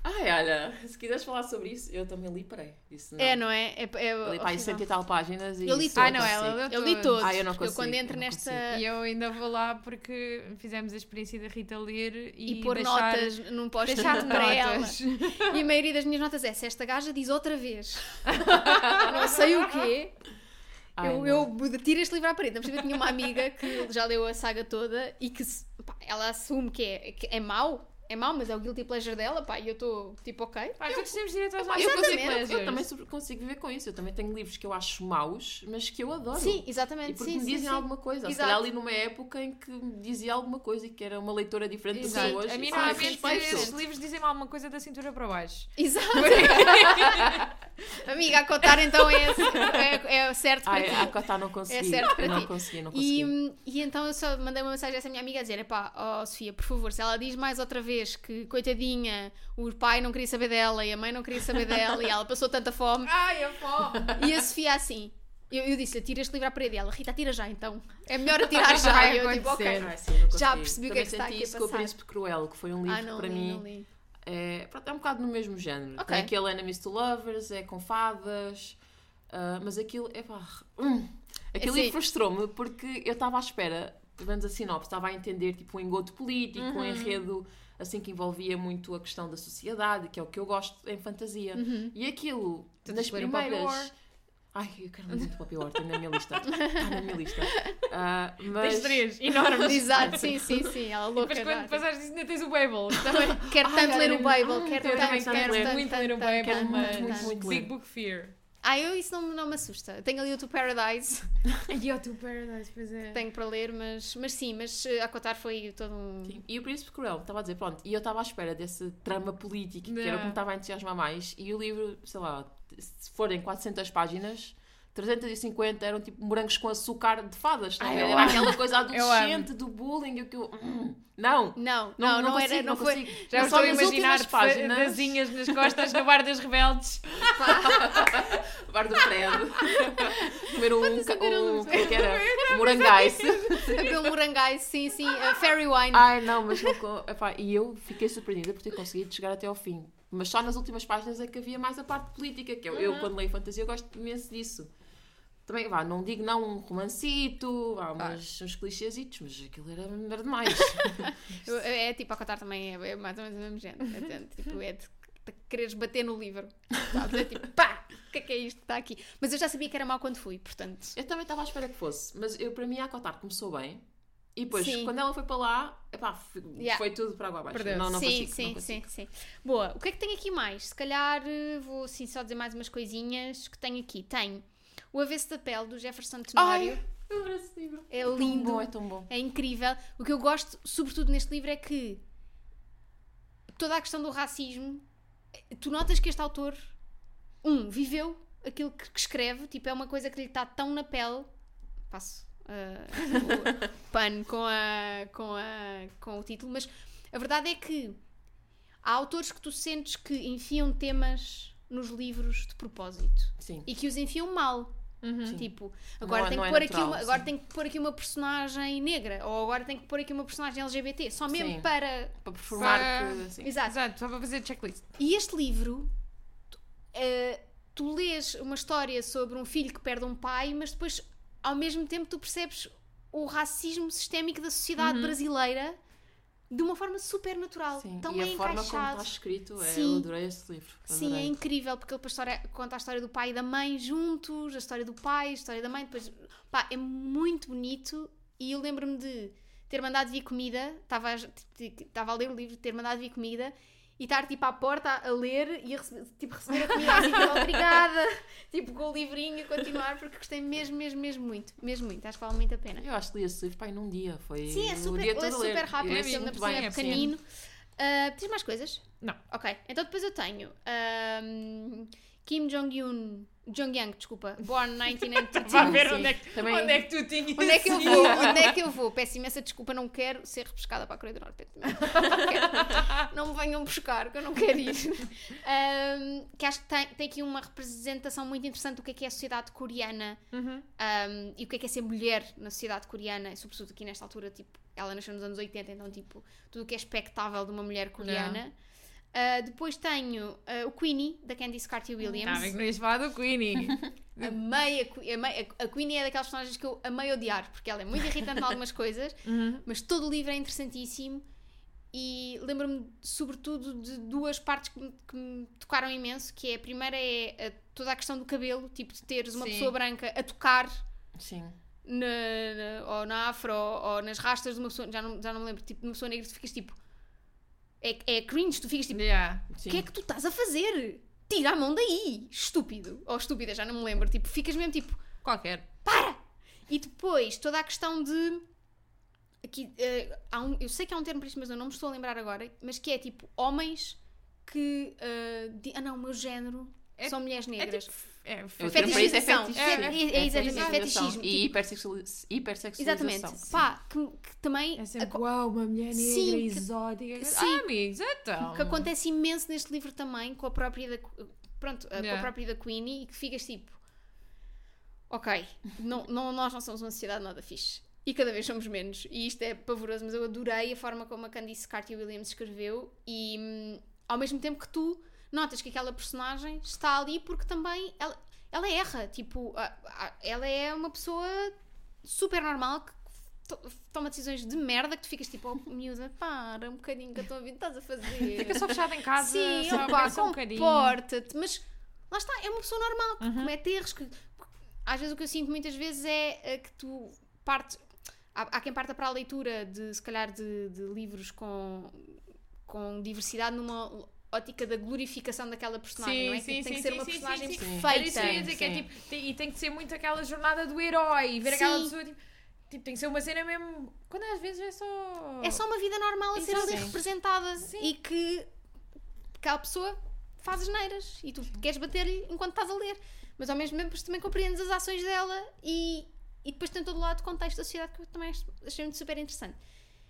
Ai, olha, se quiseres falar sobre isso, eu também li, peraí. Isso não. É, não é? É, é Eu li para aí horrível. 100 e tal páginas e Eu li todos. Ai, não, ela Eu li todos. Ah, eu não consigo, quando eu entro não nesta. E eu ainda vou lá porque fizemos a experiência da Rita ler e, E, pôr deixar, notas num post deixar para ela. notas. E a maioria das minhas notas é: se esta gaja diz outra vez, não sei o quê, Ai, eu, não. eu tiro este livro à parede. Eu tinha uma amiga que já leu a saga toda e que se- pá, ela assume que é, que é mau, é mau, mas é o guilty pleasure dela, pá, e eu estou tipo, ok. Pá, todos temos direito aos Eu, consigo, eu também consigo viver com isso. Eu também tenho livros que eu acho maus, mas que eu adoro. Sim, E exatamente. porque sim, me dizem sim. alguma coisa. Se Exato. calhar ali numa época em que me dizia alguma coisa e que era uma leitora diferente Exato. do que hoje. A mim, normalmente, esses livros dizem-me alguma coisa da cintura para baixo. Exato. Amiga, a cotar então é, é, é certo para Ai, ti. a Cotá não consegui. É certo para não ti. consegui, não consegui. E, e então eu só mandei uma mensagem a essa minha amiga a dizer: epá, ó Sofia, por favor, se ela diz mais outra vez que, coitadinha, o pai não queria saber dela e a mãe não queria saber dela e ela passou tanta fome. Ai, a fome! E a Sofia assim. Eu, eu disse: tira este livro à parede. Ela, Rita, tira já então. É melhor atirar já. Eu tipo, ok. acontecer. Ai, sim, não Já percebi o que é que está senti aqui a isso com o passar. Príncipe Cruel, que foi um livro Ah, não que para li, mim não li. É, pronto, é um bocado no mesmo género. Ok. Tem aquele Enemies to Lovers, é com fadas, ah, mas aquilo, é pá, hum, aquilo Assim- frustrou-me porque eu estava à espera, pelo menos a sinopse, estava a entender tipo um engodo político, Uhum. um enredo assim que envolvia muito a questão da sociedade, que é o que eu gosto em fantasia. Uhum. E aquilo, Tu nas primeiras. Ai, eu quero ler muito Poppy War, tem na minha lista. Está na minha lista. Ah, mas... Tens três, enormes. Exato, sim, sim, sim.Ela E louca. depois quando já. passares disso ainda tens o Babel. Também quero Ai, tanto ler olha, o Bible. Quero eu tanto, também tanto, quero ler muito ler o Bible, tanto, mas muito, tanto. muito Big ler. Book Fear. Ah, eu isso não, não me assusta. Tenho ali o To Paradise, E o To Paradise, pois é. tenho para ler, mas, mas sim, mas eh, a Cotar foi todo um. Sim, E o Príncipe Cruel, estava a dizer, pronto, e eu estava à espera desse trama político, que era o que me estava a entusiasmar mais, e o livro, sei lá, se forem 400 páginas, 350 eram tipo morangos com açúcar de fadas, Ai, Era amo. aquela coisa adolescente do bullying, o que eu... hum, não, Não, não, não, não, consigo, era, não, foi. consigo. Já estou só a imaginar páginas, dazinhas nas costas no bar das rebeldes. bar do Fred, comer um, um, é que era? Um morangaice. Aquele morangai, sim, sim, a Fairy Wine. Ai, não, mas não. epá, e eu fiquei surpreendida por ter conseguido chegar até ao fim. Mas só nas últimas páginas é que havia mais a parte política, que eu, eu quando leio fantasia, eu gosto imenso disso. Também, vá, não digo não um romancito, vá, mas uns clichêsitos, mas aquilo era, era demais. Eu- É, tipo, a Cotar também é, é mais ou menos o mesmo género. É, tipo, é de, de quereres bater no livro. Sabes? É tipo, pá, o que é que é isto que está aqui? Mas eu já sabia que era mau quando fui, portanto. eu também estava à espera que fosse, mas eu, para mim a Cotar começou bem. E depois, Sim. quando ela foi para lá, epá, foi, Yeah. foi tudo para água abaixo. Perdeu-se. Não, não sim, consigo, sim, não consigo. sim, sim. Boa, o que é que tenho aqui mais? Se calhar eh, vou sim, só dizer mais umas coisinhas que tenho aqui. Tenho O Avesso da Pele, do Jefferson eu adoro esse livro. É Tão lindo. bom, é tão bom. É incrível. O que eu gosto, sobretudo neste livro, é que toda a questão do racismo, tu notas que este autor, um, viveu aquilo que escreve, tipo, é uma coisa que lhe está tão na pele. Passo ah, o pano com, a, com, a, com o título, mas a verdade é que há autores que tu sentes que enfiam temas nos livros de propósito Sim. e que os enfiam mal. Sim. Tipo, agora, tem não que é pôr natural, aqui uma, agora sim. tem que pôr aqui uma personagem negra, ou agora tem que pôr aqui uma personagem LGBT, só mesmo Sim. para. Para performar Para-. Assim. Exato. Exato, só para fazer checklist. E este livro, tu, eh, tu lês uma história sobre um filho que perde um pai, mas depois, ao mesmo tempo, tu percebes o racismo sistémico da sociedade Uhum. brasileira de uma forma super natural. Sim. Tão e bem a forma como encaixado. está escrito, é, Sim. eu adorei esse livro. Sim, é adorei. incrível, porque ele história- conta a história do pai e da mãe juntos, a história do pai, a história da mãe, depois, pá, é muito bonito e eu lembro-me de ter mandado vir comida, estava a, a ler o livro, ter mandado vir comida e estar tipo à porta a ler e a receber, tipo, receber a comida assim, tipo, obrigada, tipo com o livrinho e continuar, porque gostei mesmo, mesmo, mesmo muito, mesmo muito, acho que vale muito a pena. Eu acho que li esse livro pai, num dia. Foi Sim, é super, dia é super rápido, ainda muito bem, é sim. pequenino. Ah, tens mais coisas? Não. Ok, então depois eu tenho ahm, Kim Jong-un, Jong-yang, desculpa, born 1992. Vá ver onde é, que, Também- onde é que tu tinhas. Onde é que eu ido. vou? Onde é que eu vou? Peço imensa desculpa, não quero ser repescada para a Coreia do Norte. Não. Não me venham buscar, que eu não quero ir. Ahm, que acho que tem, tem aqui uma representação muito interessante do que é que é a sociedade coreana Uhum. um, e o que é que é ser mulher na sociedade coreana, e sobretudo aqui nesta altura, tipo, ela nasceu nos anos 80, então, tipo, tudo o que é expectável de uma mulher coreana. Uh, depois tenho uh, o Queenie, da Candice Carter Williams. Estava que não ias falar do Queenie. Amei a, amei a, a Queenie é daquelas personagens que eu amei odiar, porque ela é muito irritante em algumas coisas, Uhum. mas todo o livro é interessantíssimo. E lembro-me, sobretudo, de duas partes que me, que me tocaram imenso, que é a primeira é a- toda a questão do cabelo, tipo de teres uma Sim. pessoa branca a tocar Sim. na, na- ou na afro ou nas rastas de uma pessoa, já não, já não me lembro, tipo, de uma pessoa negra, tu ficas tipo. É, é cringe, tu ficas tipo. Yeah. O que é que tu estás a fazer? Tira a mão daí, estúpido. Ou estúpida, já não me lembro. Tipo, ficas mesmo tipo. Qualquer. E depois, toda a questão de. Aqui, há um, eu sei que há um termo para isto, mas eu não me estou a lembrar agora. Mas que é tipo homens que. eh, di- ah, não, o meu género É- são mulheres É negras. tipo. É, O termo para isso é Fetichização. fetichismo. É, é, é exatamente, fetichismo. fetichismo. E hipersexuali- hipersexualização. Exatamente. Pá, que, que também. É sempre, uau, uma mulher negra Sim, que- exótica. sim. Ah, amigos, então. que acontece imenso neste livro também com a própria da, pronto, a- com a Yeah. própria da Queenie e que ficas tipo ok, não, não, nós não somos uma sociedade nada fixe e cada vez somos menos e isto é pavoroso, mas eu adorei a forma como a Candice Carter Williams escreveu e hum, ao mesmo tempo que tu notas que aquela personagem está ali porque também ela, ela erra, tipo ela é uma pessoa super normal que to- toma decisões de merda que tu ficas tipo, oh miúda, para um bocadinho que eu estou a ver, estás a fazer Fica só fechada em casa. Sim, só um bocadinho. comporta-te. Mas lá está, é uma pessoa normal que Uhum. comete erros. Que, às vezes o que eu sinto muitas vezes é, é que tu partes. Há, há quem parta para a leitura de se calhar de, de livros com, com diversidade numa ótica da glorificação daquela personagem, Sim, não é? sim, que tem sim, que ser uma personagem perfeita. Era isso que é tipo, tem- e tem que ser muito aquela jornada do herói, ver aquela pessoa, tipo, tipo, tem que ser uma cena mesmo, quando às vezes é só... É só uma vida normal a ser ali representada Sim. e que aquela pessoa faz asneiras e tu queres bater-lhe enquanto estás a ler, mas ao mesmo tempo também compreendes as ações dela e, e depois tem todo o lado de contexto da sociedade que eu também achei muito super interessante.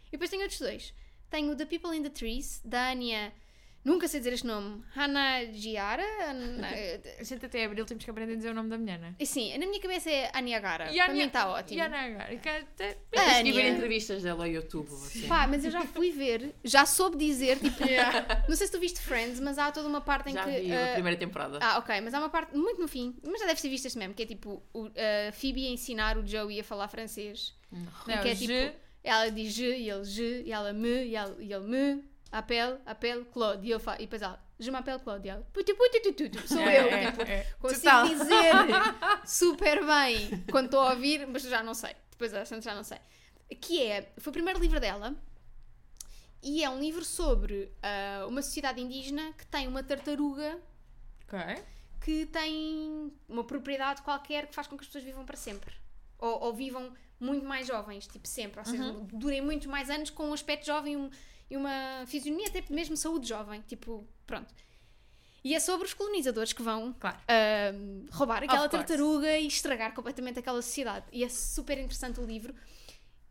E depois tenho outros dois. Tenho The People in the Trees, da Anya, nunca sei dizer este nome, Hannah Giara. A gente até abril temos que aprender a dizer o nome da mulher, né? E sim, na minha cabeça é Anya Gara. E Para Anya- mim está ótimo. E a Ana Agar, que até- Tens que ir ver entrevistas dela ao YouTube. Assim. Pá, mas eu já fui ver, já soube dizer, tipo, não sei se tu viste Friends, mas há toda uma parte em Já que. vi uh, a primeira temporada. Ah, ok, mas há uma parte muito no fim, mas já deve ter visto este mesmo, que é tipo o, a Phoebe a ensinar o Joey a falar francês. Não, que é je- tipo, ela diz je e ele je, e ela me, e ele, e ele me, appelle, appelle, Claude. E, e depois ela, je m'appelle Claude. E ela, puti, puti, tu, tu, tu, sou É, eu. é, tipo, é. consigo Total. dizer super bem quando estou a ouvir, mas já não sei. Depois às tantas já não sei. Que é, foi o primeiro livro dela e é um livro sobre ah, uma sociedade indígena que tem uma tartaruga Ok. que tem uma propriedade qualquer que faz com que as pessoas vivam para sempre. Ou, ou vivam muito mais jovens, tipo sempre. Ou seja, durem muitos mais anos com um aspecto jovem um- e uma fisionomia, até mesmo saúde jovem. Tipo, pronto. E é sobre os colonizadores que vão Claro. ahm, roubar aquela tartaruga e estragar completamente aquela sociedade. E é super interessante o livro.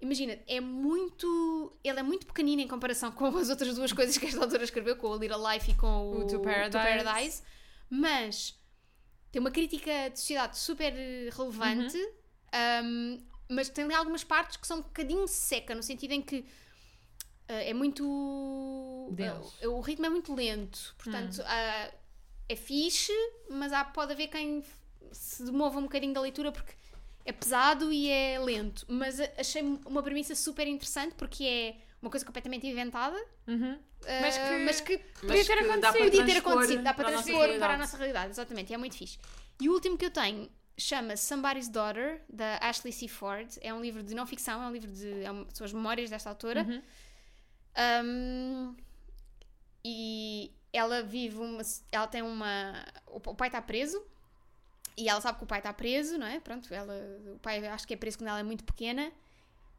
Imagina, é muito. Ele é muito pequenino em comparação com as outras duas coisas que esta autora escreveu, com o Little Life e com o, O To Paradise. Paradise. Mas tem uma crítica de sociedade super relevante, Uhum. um, mas tem ali algumas partes que são um bocadinho seca, no sentido em que uh, é muito. Uh, o ritmo é muito lento, portanto Hum. é fixe, mas há, pode haver quem se demova um bocadinho da leitura porque é pesado e é lento. Mas achei uma premissa super interessante porque é uma coisa completamente inventada, Uhum. uh, Mas que- mas que Podia ter acontecido. podia ter acontecido, dá para transpor para a nossa realidade, exatamente, e é muito fixe. E o último que eu tenho chama Somebody's Daughter, da Ashley C. Ford. É um livro de não ficção, é um livro de. É um- são as memórias desta autora. Uhum. Um, e ela vive uma. Ela tem uma. O pai está preso. E ela sabe que o pai está preso, não é? Pronto, ela, o pai acho que é preso quando ela é muito pequena.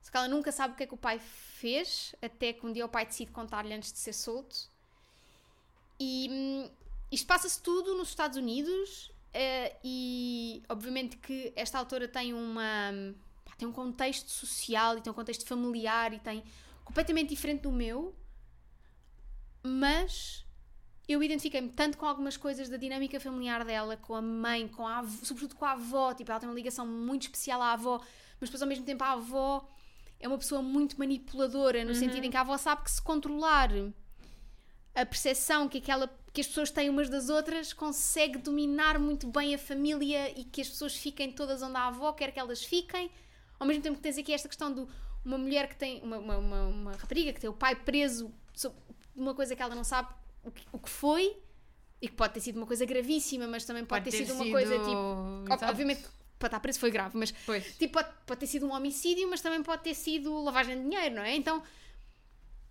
Só que ela nunca sabe o que é que o pai fez, até que um dia o pai decide contar-lhe antes de ser solto. E hum, isto passa-se tudo nos Estados Unidos. eh, e obviamente que esta autora tem uma. pá, tem um contexto social e tem um contexto familiar e tem completamente diferente do meu. Mas eu identifiquei-me tanto com algumas coisas da dinâmica familiar dela, com a mãe, com a avó, sobretudo com a avó, tipo, ela tem uma ligação muito especial à avó, mas depois ao mesmo tempo a avó é uma pessoa muito manipuladora, no sentido em que a avó sabe que se controlar a percepção que, aquela, que as pessoas têm umas das outras, consegue dominar muito bem a família e que as pessoas fiquem todas onde a avó quer que elas fiquem. Ao mesmo tempo que tens aqui esta questão de uma mulher que tem, uma, uma, uma, uma rapariga que tem o pai preso, so- uma coisa que ela não sabe o que, o que foi e que pode ter sido uma coisa gravíssima, mas também pode, ter, sido uma coisa tipo. Exato. Obviamente, para estar preso foi grave, mas Pois. Tipo, pode, pode ter sido um homicídio, mas também pode ter sido lavagem de dinheiro, não é? Então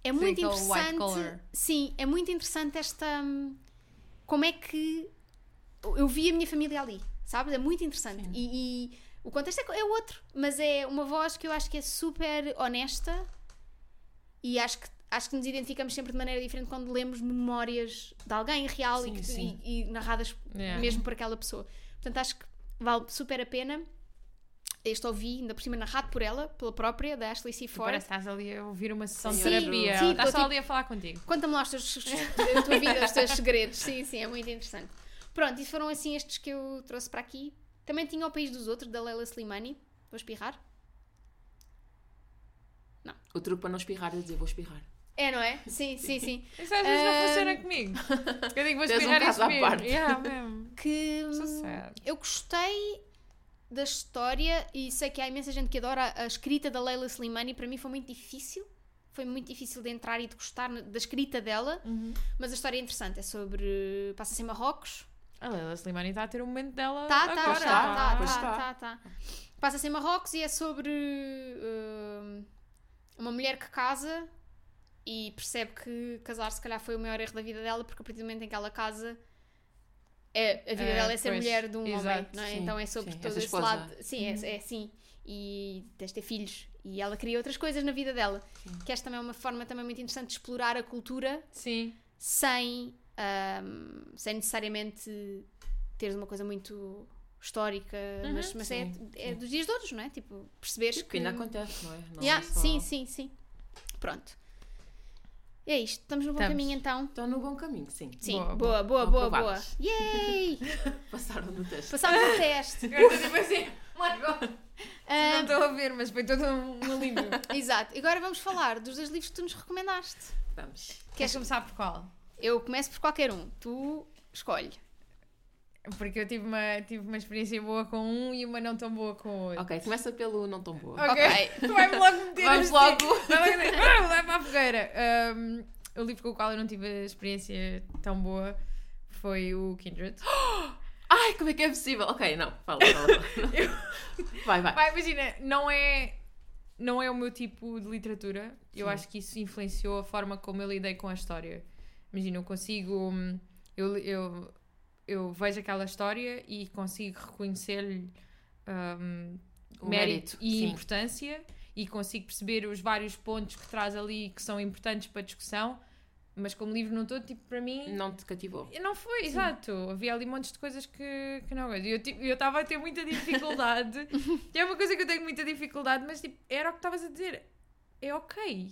é muito white interessante. Sim, é muito interessante esta. hum, Como é que eu vi a minha família ali, sabes? É muito interessante. E, e o contexto é, é outro, mas é uma voz que eu acho que é super honesta e acho que. Acho que nos identificamos sempre de maneira diferente quando lemos memórias de alguém real e, Sim, que- sim. e- e narradas Yeah. mesmo por aquela pessoa. Portanto, acho que vale super a pena. Este ouvi, ainda por cima, narrado por ela, pela própria, da Ashley C. Ford. parece que estás ali a ouvir uma sessão de terapia. sim, Ela está tô só tipo- ali a falar contigo. Conta-me lá os teus, a tua vida, os teus segredos. Sim, sim, é muito interessante. Pronto, e foram assim estes que eu trouxe para aqui. Também tinha O País dos Outros, da Leila Slimani. Vou espirrar. O truque para não espirrar é dizer vou espirrar. É, não é? Sim, sim, sim. Isso às vezes não funciona comigo. Eu digo, vou um espirrar e caso à espirro. parte. Yeah, mesmo. Que hum, eu gostei da história e sei que há imensa gente que adora a escrita da Leila Slimani. Para mim foi muito difícil. Foi muito difícil de entrar e de gostar da escrita dela. Uhum. Mas a história é interessante. É sobre. Passa-se em Marrocos. A Leila Slimani está a ter um momento dela Tá, tá, agora. tá, tá, tá, tá. tá, tá. Passa-se em Marrocos e é sobre hum, uma mulher que casa e percebe que casar se calhar foi o maior erro da vida dela porque a partir do momento em que ela casa é, a vida É, dela é ser pois, mulher de um homem, exato, não é? sim, então é sobre sim, todo esse esposa. lado. Sim, é, é assim. E tens de ter filhos. E ela cria outras coisas na vida dela. Que esta também é uma forma também muito interessante de explorar a cultura Sim. sem, ahm, sem necessariamente teres uma coisa muito histórica, Uhum, mas, mas é, sim, é sim. dos dias de hoje, não é? Tipo, perceberes Que que. ainda acontece, não é? Não Yeah, é só- Sim, sim, sim. Pronto. É isto. Estamos no bom Estamos. caminho então. Estão no bom caminho, sim. Sim, Boa, boa, boa, boa, boa. Yay! Passaram no teste. Passámos o teste. Agora estou tipo assim, Margot. Não Ah, estou a ouvir, mas foi todo um, um alívio. exato. Agora vamos falar dos dois livros que tu nos recomendaste. Vamos. Queres começar por qual? Eu começo por qualquer um. Tu escolhe. Porque eu tive uma, tive uma experiência boa com um e uma não tão boa com o outro. Ok, começa pelo não tão boa. Ok. Vai-me logo meter Vamos logo. Vai logo dizer, "Ah, vai para a fogueira. Um, o livro com o qual eu não tive a experiência tão boa foi o Kindred. Ai, como é que é possível? Ok, não, fala, fala. fala. Vai, vai. Vai, imagina, não é, não é o meu tipo de literatura. Eu Sim. acho que isso influenciou a forma como eu lidei com a história. Imagina, eu consigo. hum, Eu, eu, eu vejo aquela história e consigo reconhecer-lhe um, mérito, mérito, e sim. importância e consigo perceber os vários pontos que traz ali que são importantes para a discussão, mas como livro não todo, tipo, para mim. Não te cativou. Não foi, exato. Havia ali montes de coisas que, que não Eu tipo, eu estava a ter muita dificuldade. e é uma coisa que eu tenho muita dificuldade, mas tipo, era o que estavas a dizer. É ok.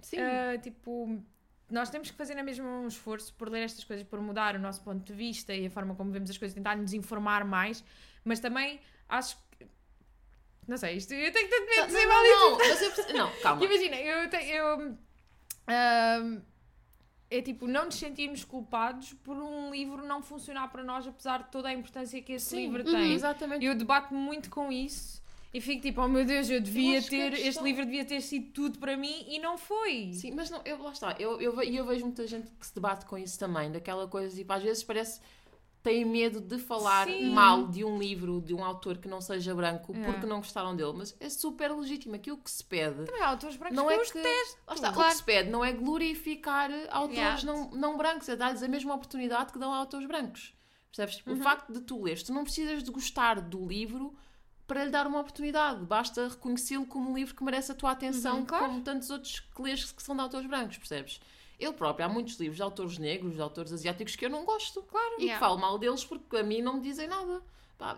Sim. Ah, tipo, nós temos que fazer na mesma um esforço por ler estas coisas, por mudar o nosso ponto de vista e a forma como vemos as coisas, tentar nos informar mais, mas também acho que. Não sei, isto, eu tenho tanto medo de não, dizer não, mal não, mas eu perce- não, calma. Imagina, eu tenho. Eu, é tipo, não nos sentirmos culpados por um livro não funcionar para nós, apesar de toda a importância que esse Sim, livro uhum, tem. Exatamente. Eu debato-me muito com isso e fico tipo, oh meu Deus, eu devia que a ter. Este livro devia ter sido tudo para mim e não foi. Sim, mas não, eu, lá está. Eu, eu, eu vejo muita gente que se debate com isso também, daquela coisa, tipo, às vezes parece têm medo de falar Sim. mal de um livro, de um autor que não seja branco, É. porque não gostaram dele. Mas é super legítimo. Aquilo que se pede Também há autores brancos não que é eu que. Lá está, o Claro. que se pede não é glorificar autores Yeah. não, não brancos, é dar-lhes a mesma oportunidade que dão a autores brancos. Percebes? Uhum. O facto de tu leres, tu não precisas de gostar do livro para lhe dar uma oportunidade. Basta reconhecê-lo como um livro que merece a tua atenção, Uhum, claro. como tantos outros que lês que são de autores brancos, percebes? Eu próprio, há muitos livros de autores negros, de autores asiáticos que eu não gosto. Claro. E Yeah. que falo mal deles porque a mim não me dizem nada.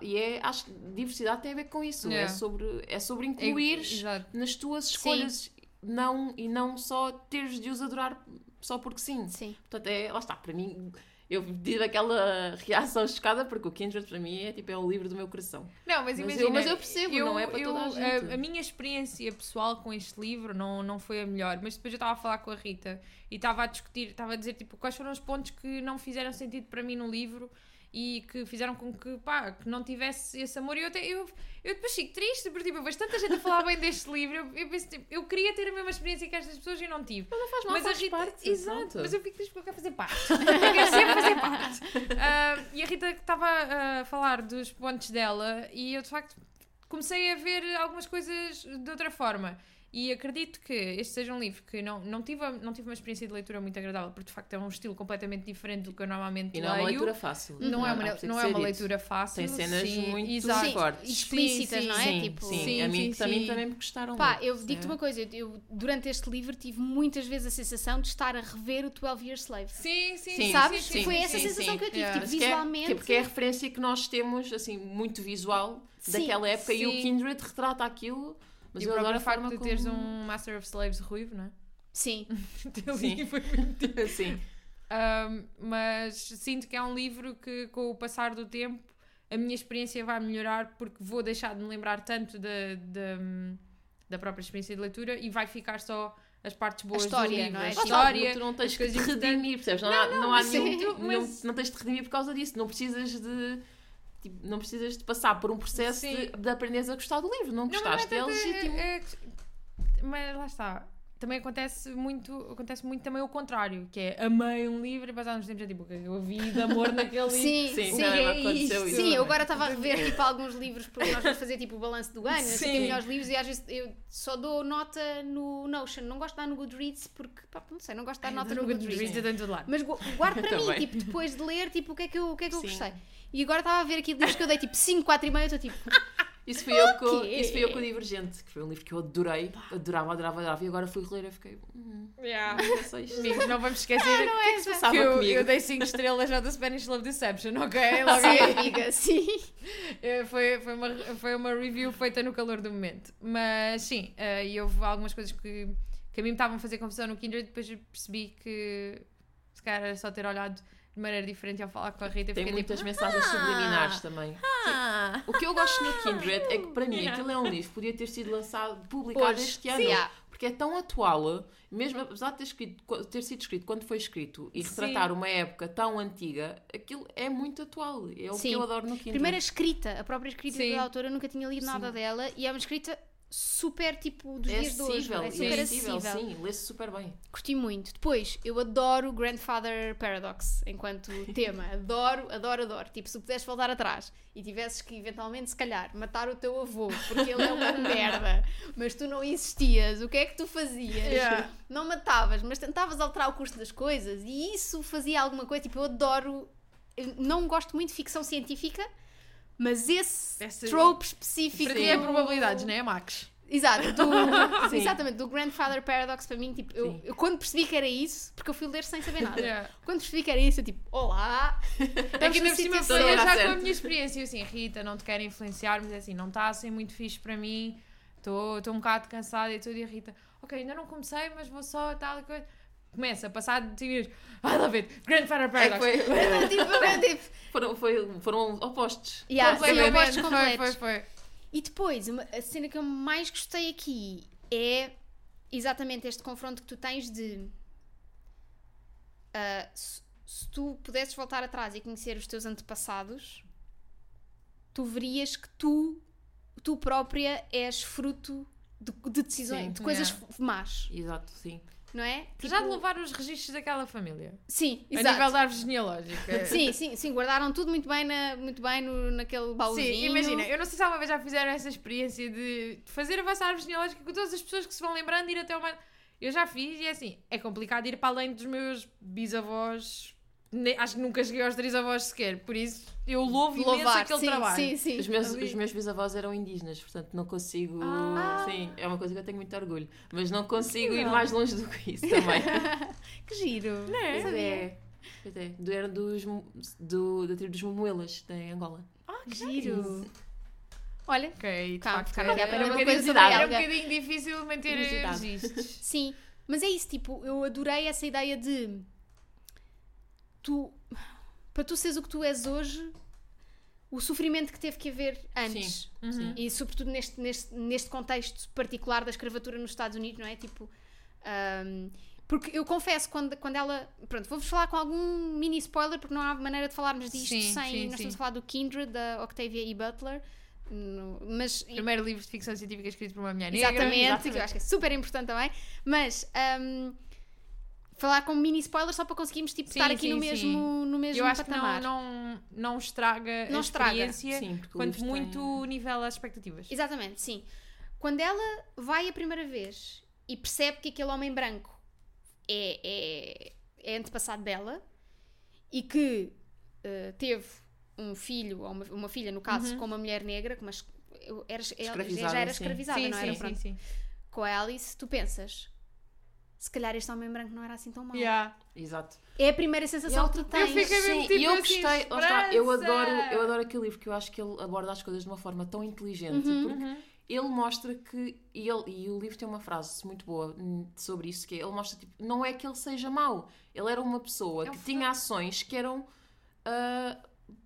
E é, acho que diversidade tem a ver com isso. É, Yeah. sobre, é sobre É- incluir Exato. nas tuas escolhas não, e não só teres de os adorar só porque sim. Sim. Portanto, é, lá está, para mim, eu tive aquela reação chocada porque o Kindred para mim é tipo é o livro do meu coração. Não, mas Mas imagina. eu- mas eu percebo, não é para toda a gente. A, minha experiência pessoal com este livro não, não foi a melhor, mas depois eu estava a falar com a Rita e estava a discutir, estava a dizer tipo, quais foram os pontos que não fizeram sentido para mim no livro e que fizeram com que, pá, que não tivesse esse amor. E eu, até, eu, eu depois fico triste, porque tipo, eu vejo tanta gente a falar bem deste livro. Eu, eu, penso, tipo, eu queria ter a mesma experiência que estas pessoas e eu não tive. Mas não faz mal, Mas a faz Rita, parte. exato, pronto. mas eu fico triste porque eu quero fazer parte. Eu quero sempre fazer parte. Ah, e a Rita estava a falar dos pontos dela e eu de facto comecei a ver algumas coisas de outra forma. E acredito que este seja um livro que não, não, tive, não tive uma experiência de leitura muito agradável, porque de facto é um estilo completamente diferente do que eu normalmente E não é leio. uma leitura fácil. Não é uma, Há por não é uma leitura fácil. Tem cenas sim, muito exato. Fortes. explícitas, Sim, não é? Sim, tipo, sim. Sim, a mim, sim, a mim também me gostaram Pá, muito. eu digo-te É. uma coisa, eu, durante este livro tive muitas vezes a sensação de estar a rever o 12 Years Slave. Sim, sim, Sim, Sabes? Foi essa sensação que eu tive, Yeah. tipo, é- visualmente. que é porque é a referência que nós temos, assim, muito visual daquela época e o. Kindred retrata aquilo. Mas e eu adoro a forma de como... teres um Master of Slaves ruivo, não é? Sim. Sim. Foi muito Sim. Um, mas sinto que é um livro que, com o passar do tempo, a minha experiência vai melhorar porque vou deixar de me lembrar tanto da, da, da própria experiência de leitura e vai ficar só as partes boas história, do livro. não é? A história. tu não tens as que te coisas redimir, percebes? Não, há, não, há sim, nenhum, não, não tens de redimir por causa disso. Não precisas de. Tipo, não precisas de passar por um processo Sim. de, de aprenderes a gostar do livro. Não Não, mas gostaste, é tanto- legítimo. é- é- mas lá está. Também acontece muito, acontece muito também o contrário, que é amei um livro e depois há uns tempos é tipo, é eu vi de amor naquele livro. Sim, Sim, sim. é isso. Sim, eu agora estava a rever tipo, alguns livros porque nós vamos fazer tipo o balanço do ano, não sei o Sim. que, melhores livros e às vezes eu só dou nota no Notion, não gosto de dar no Goodreads porque, pá, não sei, não gosto de dar nota no Goodreads. Goodreads todo lado. Mas gu- guardo para mim, tipo, depois de ler, tipo, o que é que eu, o que é que eu Sim. gostei. E agora estava a ver aqui livros que eu dei tipo 5, 4 e meio, eu estou tipo, Isso foi, eu com, isso foi eu com o Divergente, que foi um livro que eu adorei, adorava, adorava, adorava. E agora fui reler e fiquei. Hum, Yeah. não sei isto. Amigos, não vamos esquecer O que é que se passava que eu, comigo? eu dei 5 estrelas já do Spanish Love Deception, ok? Logo sim, amiga, sim. Eh, foi, foi, uma, foi uma review feita no calor do momento. Mas sim, eh, e houve algumas coisas que, que a mim me estavam a fazer confusão no Kindred, depois percebi que se calhar era só ter olhado de maneira diferente ao falar com a Rita. Tem fiquei muitas tipo, mensagens subliminares também. ah, O que eu gosto no Kindred é que para mim Yeah. aquilo é um livro que podia ter sido lançado, publicado Pois, este ano. sim. Yeah. Porque é tão atual, mesmo apesar de ter, escrito- ter sido escrito quando foi escrito e retratar uma época tão antiga, aquilo é muito atual. É o Sim. que eu adoro no Kindred. Primeiro a escrita, a própria escrita Sim. da autora, eu nunca tinha lido nada Sim. dela e é uma escrita super tipo dos é dias de hoje, é é super acessível, acessível. sim, lê-se super bem. Curti muito. Depois, eu adoro Grandfather Paradox enquanto tema. Adoro, adoro, adoro. Tipo, se pudesses voltar atrás e tivesses que, eventualmente, se calhar, matar o teu avô porque ele é uma merda, mas tu não existias, o que é que tu fazias? Yeah. Não matavas, mas tentavas alterar o curso das coisas e isso fazia alguma coisa. Tipo, eu adoro eu não gosto muito de ficção científica, mas esse Esse- trope específico. Para ti é probabilidades, não é, Max? Exato, do, Sim. exatamente, do Grandfather Paradox para mim, tipo, eu, eu quando percebi que era isso, porque eu fui ler sem saber nada, Yeah. quando percebi que era isso, eu tipo, olá! É que ainda por cima foi já certo. com a minha experiência, eu assim, Rita, não te quero influenciar, mas é assim, não está a ser muito fixe para mim, estou um bocado cansada e tudo, e a Rita, ok, ainda não comecei, mas vou só tal e coisa. Começa, passado de minutos, I love it, Grandfather É Paradox. foi, tipo, tipo, foram, foi- foram opostos. yeah, sim, Completamente, opostos foi, completos. foi, foi. E depois, uma- a cena que eu mais gostei aqui é exatamente este confronto que tu tens de ah, se, se tu pudesses voltar atrás e conhecer os teus antepassados, tu verias que tu, tu própria és fruto de, de decisões, Sim. de coisas Yeah. f- más, Exato, sim. Não é? Já de Tipo- levar os registros daquela família. Sim, A exato. nível da árvore genealógica. Sim, sim, sim, guardaram tudo muito bem, na, muito bem no, naquele baúzinho. Sim, imagina, eu não sei se alguma vez já fizeram essa experiência de fazer a vossa árvore genealógica com todas as pessoas que se vão lembrando ir até uma. Eu já fiz e é assim, é complicado ir para além dos meus bisavós. Ne- Acho que nunca cheguei aos três avós sequer, por isso eu louvo imenso Louvar, aquele sim, trabalho. sim, sim. Os meus, os meus bisavós eram indígenas, portanto não consigo. Ah. Sim, é uma coisa que eu tenho muito orgulho. Mas não consigo ir mais longe do que isso também. Que giro. Não é? Não é. Pois é. Do, era dos, Mo- do, da tribo dos Momoelas, em Angola. Ah, que giro. Olha, Ok, de Calma, facto, era, aprender um uma bocadinho, coisa era um bocadinho difícil manter registros. sim. Mas é isso, tipo, eu adorei essa ideia de tu para tu seres o que tu és hoje, o sofrimento que teve que haver antes. Uhum. Sim. E sobretudo neste, neste, neste contexto particular da escravatura nos Estados Unidos, não é? Tipo. ahm, porque eu confesso, quando, quando ela. Pronto, vou-vos falar com algum mini spoiler, porque não há maneira de falarmos disto Sim, sem. sim, nós estamos a falar do Kindred, da Octavia E. Butler. no- mas. Primeiro livro de ficção científica escrito por uma mulher negra. Exatamente, que eu acho que é super importante também. Mas. ahm, falar com mini spoiler só para conseguirmos tipo, Sim, estar aqui sim, no sim. mesmo, no mesmo Eu acho que patamar. não, não, não estraga Não a estraga. experiência, o quanto muito tem- nivela as expectativas. Exatamente, sim. Quando ela vai a primeira vez e percebe que aquele homem branco é, é, é antepassado dela e que eh, teve um filho, ou uma, uma filha, no caso, com uma mulher negra, com uma, era, ela já era escravizada, sim, não sim, era? sim, Pronto. sim. Com a Alice, tu pensas, se calhar este homem branco não era assim tão mau. Yeah. Exato. É a primeira sensação que tu Eu tens. fiquei mesmo Sim, tipo e eu assim, gostei, lá está, eu adoro, eu adoro aquele livro que eu acho que ele aborda as coisas de uma forma tão inteligente, Uhum. porque ele mostra que, e, ele, e o livro tem uma frase muito boa hum, sobre isso, que é, ele mostra, tipo, não é que ele seja mau, ele era uma pessoa É que um tinha ações que eram ah,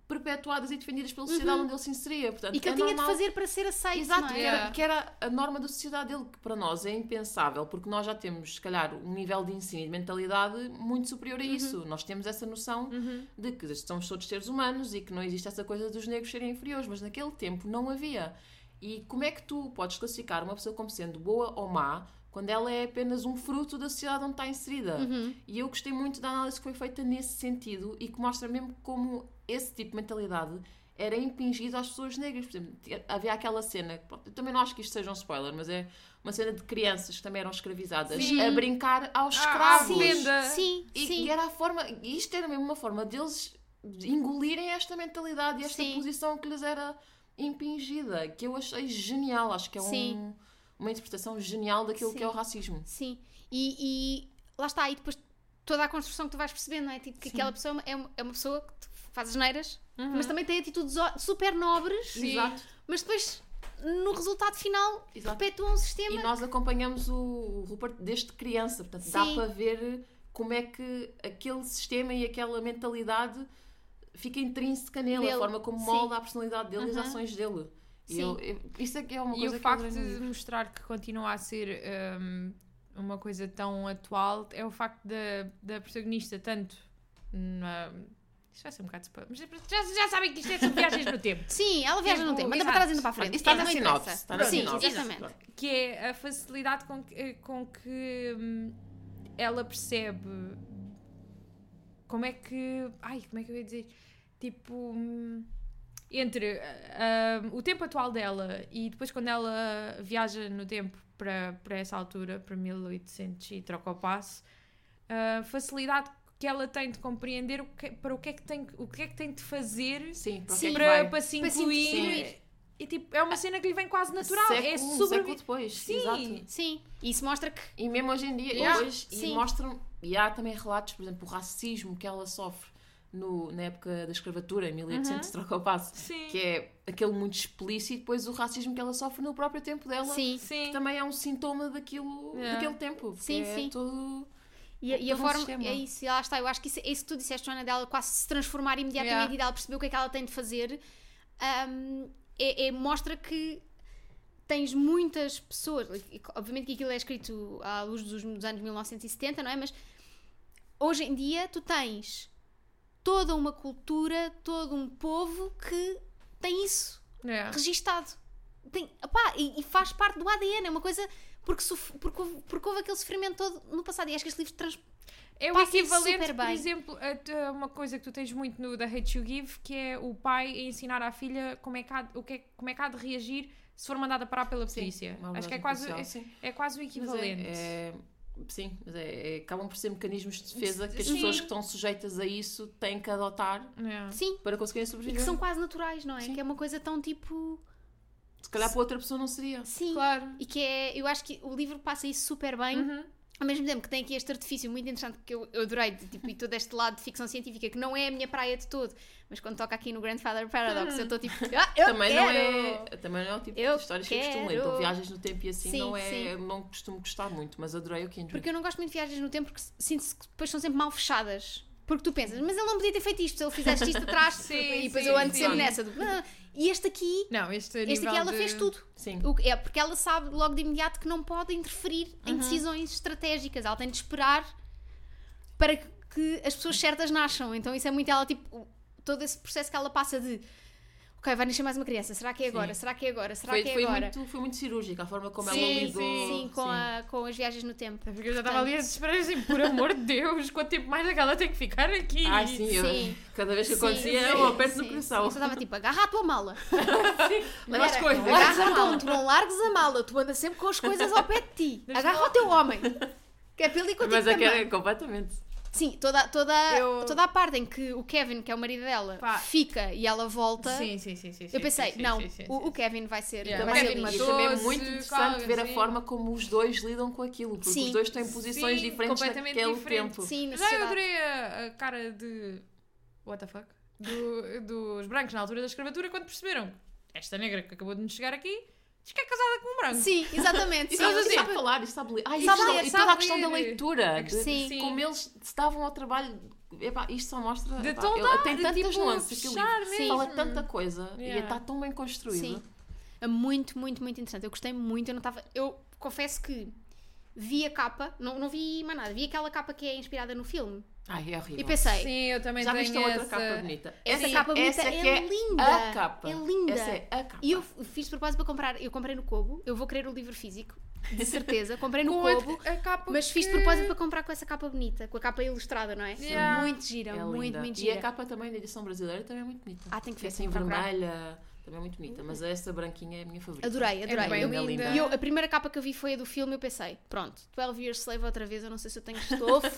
perpetuadas e defendidas pela sociedade onde ele se inseria, portanto, Uhum. E que é ele tinha de normal- fazer para ser aceito, Exato, é? Era, que era a norma da sociedade dele, que para nós é impensável, porque nós já temos, se calhar, um nível de ensino e de mentalidade muito superior a isso. Nós temos essa noção de que somos todos seres humanos e que não existe essa coisa dos negros serem inferiores, mas naquele tempo não havia. E como é que tu podes classificar uma pessoa como sendo boa ou má quando ela é apenas um fruto da sociedade onde está inserida? E eu gostei muito da análise que foi feita nesse sentido e que mostra mesmo como esse tipo de mentalidade era impingido às pessoas negras. Por exemplo, havia aquela cena, pronto, eu também não acho que isto seja um spoiler, mas é uma cena de crianças que também eram escravizadas Sim. a brincar aos Ah, escravos. sim. Sim, E, sim. e era a forma, e isto era mesmo uma forma deles engolirem esta mentalidade e esta Sim. posição que lhes era impingida, que eu achei genial. Acho que é Sim. um- uma interpretação genial daquilo Sim. que é o racismo. Sim, e, e lá está, e depois toda a construção que tu vais percebendo, não é? Tipo, que Sim. aquela pessoa é uma, é uma pessoa que faz as neiras, Uhum. mas também tem atitudes super nobres, Sim. Mas depois no resultado final Exato. perpetua um sistema. E nós acompanhamos o, Rupert desde criança, portanto dá Sim. para ver como é que aquele sistema e aquela mentalidade fica intrínseca nele, Nele, a forma como sim. molda a personalidade dele e as Uhum. ações dele. E Sim. eu- eu- isso é que é uma E coisa o que facto de mostrar que continua a ser hum, uma coisa tão atual é o facto da, da protagonista, tanto na. Isto vai ser um bocado spoiler, mas já, já sabem que isto é sobre viagens no tempo. Sim, ela viaja Tipo, no tempo, anda para trás e anda para a frente. Isso está Isso na sinopse. Está na Sim, sinopse. exatamente. Que é a facilidade com que, com que hum, ela percebe como é que. Ai, como é que eu ia dizer? Tipo. hum, Entre ah, o tempo atual dela e depois quando ela viaja no tempo para, para essa altura, para 1800 e troca o passo, a facilidade que ela tem de compreender o que, para o que é que tem, o que é que tem de fazer Sim, para Sim. é para, para se Para se incluir. incluir. E tipo, é uma cena que lhe vem quase natural. Século, é sobre... século depois. Sim. Exato. Sim, e isso mostra que E mesmo hoje em dia, Yeah. hoje, e Sim. mostram, e há também relatos, por exemplo, o racismo que ela sofre no, na época da escravatura, em 1800, troca o passo, Sim. que é aquele muito explícito, depois o racismo que ela sofre no próprio tempo dela, sim. Sim. que também é um sintoma daquilo, Yeah. daquele tempo. Sim, é sim. todo... E, a- e a um forma, sistema. é isso, e lá está. Eu acho que isso, é isso que tu disseste, Joana, dela quase se transformar imediatamente Yeah. e dela perceber o que é que ela tem de fazer, hum, é, é- mostra que tens muitas pessoas. Obviamente que aquilo é escrito à luz dos, dos anos 1970, não é? Mas hoje em dia tu tens toda uma cultura, todo um povo que tem isso É. registado. Tem, opá, e, e faz parte do ADN, é uma coisa. Porque, porque, houve, porque houve aquele sofrimento todo no passado. E acho que este livro trans, É o equivalente, por exemplo, a, a uma coisa que tu tens muito no The Hate You Give, que é o pai a ensinar à filha como é que há, de- o que é, como é que há de reagir se for mandada parar pela polícia. uma Acho que é quase, é, sim. é quase o Mas é- equivalente. é- sim, mas é, é- acabam por ser mecanismos de defesa que as Sim. pessoas que estão sujeitas a isso têm que adotar É. sim, para conseguirem e sobreviver. que são quase naturais, não é? Sim. Que é uma coisa tão tipo. Se calhar para outra pessoa não seria. Sim. Claro. E que é. Eu acho que o livro passa isso super bem. Uhum. Ao mesmo tempo que tem aqui este artifício muito interessante que eu, eu adorei, de, tipo, e todo este lado de ficção científica que não é a minha praia de todo, mas quando toca aqui no Grandfather Paradox eu estou tipo, ah, eu também quero! não é também não é o tipo Eu de histórias que eu costumo ler. quero. Então viagens no tempo e assim Sim, não é sim. não costumo gostar muito, mas adorei o Kindred. Porque eu não gosto muito de viagens no tempo porque sinto-se que depois são sempre mal fechadas. Porque tu pensas, mas ele não podia ter feito isto, se ele fizesse isto atrás, Sim, e depois eu ando sempre nessa do. "Ah", E este aqui, Não, este, este aqui ela de- fez tudo. Sim. O é porque ela sabe logo de imediato que não pode interferir Uhum. em decisões estratégicas. Ela tem de esperar para que as pessoas certas nasçam. Então isso é muito ela, tipo, todo esse processo que ela passa de ok, vai nascer mais uma criança, será que é agora? Sim. Será que é agora? Será Foi, que é foi agora? muito, foi muito cirúrgica a forma como Sim, ela lidou. Sim, com, A, com as viagens no tempo. Porque eu já estava ali a desesperar assim, por amor de Deus, quanto tempo mais é que ela tem que ficar aqui? Ai, sim, eu, Sim. cada vez que Sim, acontecia, sim, eu aperto no sim, coração. sim. Eu só estava tipo, agarra a tua mala. Leva as coisas. Agarra a mala. Tu não largues a mala, tu andas sempre com as coisas ao pé de ti. Agarra o teu homem. Que é ir contigo Mas é que era completamente. Sim, toda, toda, Eu- toda a parte em que o Kevin, que é o marido dela, Pá. fica e ela volta. Sim, sim, sim, sim. Eu pensei, sim, não, sim, sim, o, sim. o Kevin vai ser, Yeah, vai ser Kevin. E também é muito interessante qual- ver a forma como os dois lidam com aquilo, porque Sim. os dois têm posições Sim, diferentes completamente naquele diferentes. tempo. Sim, Já eu adorei a, a cara de. What the fuck? Do- dos brancos na altura da escravatura quando perceberam esta negra que acabou de nos chegar aqui diz que é casada com um branco. Sim, exatamente. E Sim, sabe, sim. sabe falar, e sabe ler. Ai, Sabe e ler, sabe- e sabe toda a questão da leitura. de Sim. Como eles se davam ao trabalho. Epá, isto só mostra. De epá, toda- ele tem de, tantas tipo, nuances mesmo. Fala tanta coisa e Yeah. está tão bem construído. Sim. É muito, muito, muito interessante. Eu gostei muito. Eu não estava. Eu confesso que vi a capa, não, não vi mais nada, vi aquela capa que é inspirada no filme. Ai, é horrível. E pensei, Sim, eu também Já tenho viste a outra essa... capa bonita? essa Sim, capa bonita essa é, é linda. A capa. É linda. Essa é a capa. E eu fiz de propósito para comprar. Eu comprei no Kobo. Eu vou querer o livro físico, de certeza. Comprei no Com Kobo. a, a capa Mas fiz de que- propósito para comprar com essa capa bonita, com a capa ilustrada, não é? Yeah. Muito gira, É muito, linda. muito E gira. a capa também da edição brasileira também é muito bonita. Ah, tem que É ver, assim que procurar. vermelha, também é muito bonita. Mas essa branquinha é a minha favorita. Adorei, adorei. bem eu, linda. e eu- a primeira capa que eu vi foi a do filme. Eu pensei, pronto, 12 Years Slave outra vez. Eu não sei se eu tenho estofo.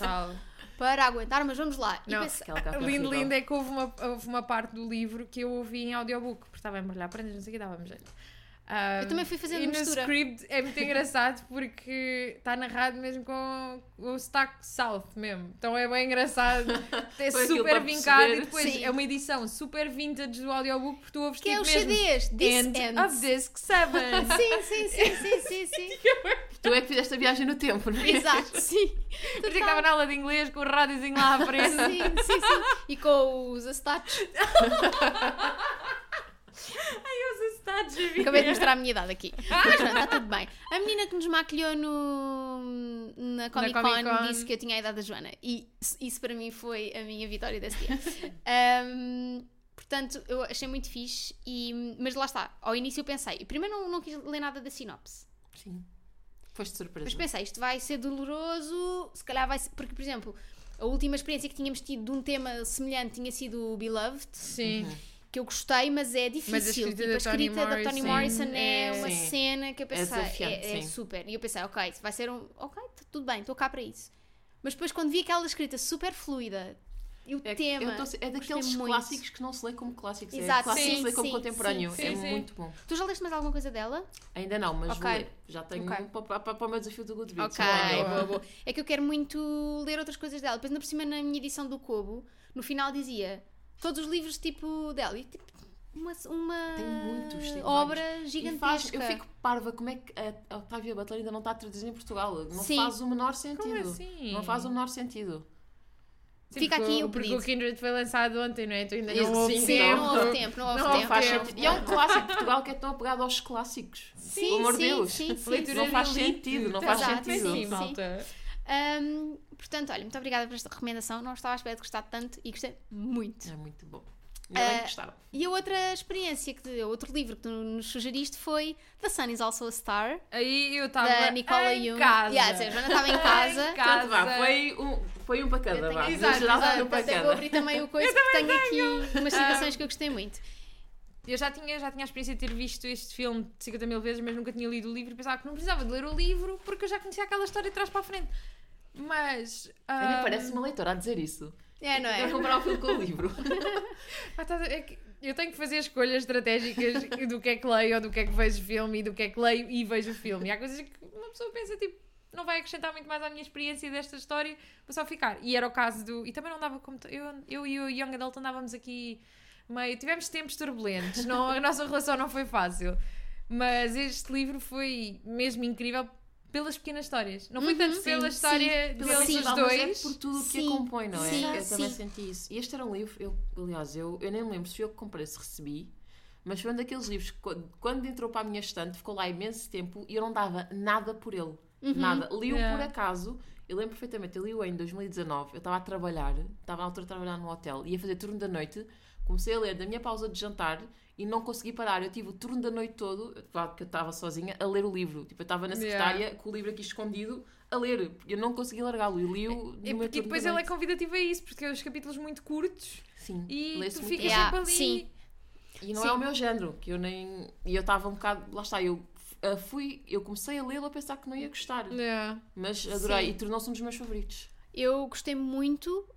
Para aguentar, mas vamos lá. Não, é Lindo, lindo é que houve uma, houve uma parte do livro que eu ouvi em audiobook, porque estava a embrulhar prendas, não sei o que, dava-me jeito. Ah, Eu também fui fazendo e mistura. no script é muito engraçado porque está narrado mesmo com o sotaque South mesmo. Então é bem engraçado. É super vincado e depois Sim. é uma edição super vintage do audiobook porque tu ouves que é tipo os mesmo CDs. This End ends. of Disc 7. Sim, sim, sim, sim, sim, sim. Tu é que fizeste a viagem no tempo, não é? Exato, sim. Por isso é que estava na aula de inglês com o rádiozinho lá à frente. Sim, sim, sim. E com os acetatos. Ai, os estados vida. Acabei de mostrar a minha idade aqui. Mas pronto, está tudo bem. A menina que nos maquilhou no, na Comic Con, Comic Con. disse que eu tinha a idade da Joana. E isso- para mim foi a minha vitória desse dia. Ahm, portanto, eu achei muito fixe. E, mas lá está. Ao início eu pensei. Primeiro não, não quis ler nada da sinopse. Sim. Foste surpresa. Mas pensei, isto vai ser doloroso. Se calhar vai ser. Porque, por exemplo, a última experiência que tínhamos tido de um tema semelhante tinha sido o Beloved. Sim. Que eu gostei, mas é difícil. Mas a escrita tipo, da a escrita Toni da Toni Morrison Morrison é, é- uma Sim. cena que eu pensei, desafiante, é, é super. E eu pensei, ok, vai ser um. Ok, tá tudo bem, estou cá para isso. Mas depois, quando vi aquela escrita super fluida e o É, tema. eu tô- é daqueles muito. clássicos que não se lê como clássicos. Exato, é clássico sim, se lê como sim, contemporâneo. sim, é muito bom. Tu já leste mais alguma coisa dela? Ainda não, mas Ok. vou ler. Já tenho Ok. um para, para- para o meu desafio do Goodreads. Ok, Boa. boa. É que eu quero muito ler outras coisas dela. Depois, ainda por cima, na minha edição do Kobo, no final dizia todos os livros tipo dela. E, tipo, uma, uma Tem muitos, tem obra vários. E gigantesca. faz- eu fico parva como é que a Octavia Butler ainda não está a traduzir em Portugal. Não Sim. faz o menor sentido. Como assim? Não faz o menor sentido. Sim, Fica porque aqui o Porque o Kindred foi lançado ontem, não é? Tu ainda não houve tempo. não houve tempo, não houve Não tempo. Faz tempo. sentido. E é um clássico de Portugal que é tão apegado aos clássicos. Sim, Pelo amor de sim, Deus. sim, sim, Não faz sentido, não faz sentido. sim, Sim, malta. Portanto, olha, muito obrigada por esta recomendação. Não estava à espera de gostar tanto e gostei muito. É muito bom. Que gostaram. E a outra experiência, que outro livro que tu nos sugeriste foi The Sun is Also a Star, Aí eu estava da Nicola em Jung. casa. Yeah, a Joana estava em casa. Em casa. Portanto, vá, foi um, foi um para Eu cada, tenho- vá. Exato, geral, exato. foi um para Portanto, eu vou cada. abrir também o coisa, porque tenho aqui umas citações que eu gostei muito. Eu já tinha, já tinha a experiência de ter visto este filme 50 mil vezes, mas nunca tinha lido o livro e pensava que não precisava de ler o livro porque eu já conhecia aquela história de trás para a frente. Mas. Ah, parece uma leitora a dizer isso. É, não Vai é? comprar o filme com o livro. Eu tenho que fazer escolhas estratégicas do que é que leio ou do que é que vejo filme e do que é que leio e vejo o filme. E há coisas que uma pessoa pensa tipo, não vai acrescentar muito mais à minha experiência desta história, vou só ficar. E era o caso do. E também não dava como. Eu, eu e o Young Adult andávamos aqui meio. Tivemos tempos turbulentos, não, a nossa relação não foi fácil. Mas este livro foi mesmo incrível pelas pequenas histórias. Não foi Uhum, tanto sim, pela sim, história pela deles sim, os Mas dois. é por tudo o que Sim, a compõe, não é? sim, eu também sim. senti isso. E este era um livro, eu, aliás, eu, eu nem me lembro se foi eu que comprei, se recebi, mas foi um daqueles livros que quando- quando entrou para a minha estante ficou lá imenso tempo e eu não dava nada por ele. Uhum. Nada. Li-o Yeah. por acaso. Eu lembro perfeitamente, eu li-o em 2019. Eu estava a trabalhar, estava na altura a trabalhar no hotel, ia fazer turno da noite. Comecei a ler da minha pausa de jantar e não consegui parar. Eu tive o turno da noite todo, claro que eu estava sozinha, a ler o livro. Tipo, eu estava na Yeah. secretária com o livro aqui escondido a ler. Eu não consegui largá-lo. Eu li-o no E, meu porque turno depois ele é convidativo a isso, porque é os capítulos muito curtos Sim, e lê-se tu muito ficas. Yeah, sempre ali. sim. E não Sim. é o meu género, que eu nem. E eu estava um bocado. Lá está, eu ah, fui. Eu comecei a lê-lo a pensar que não ia gostar. Yeah. Mas adorei Sim. e tornou-se um dos meus favoritos. Eu gostei muito.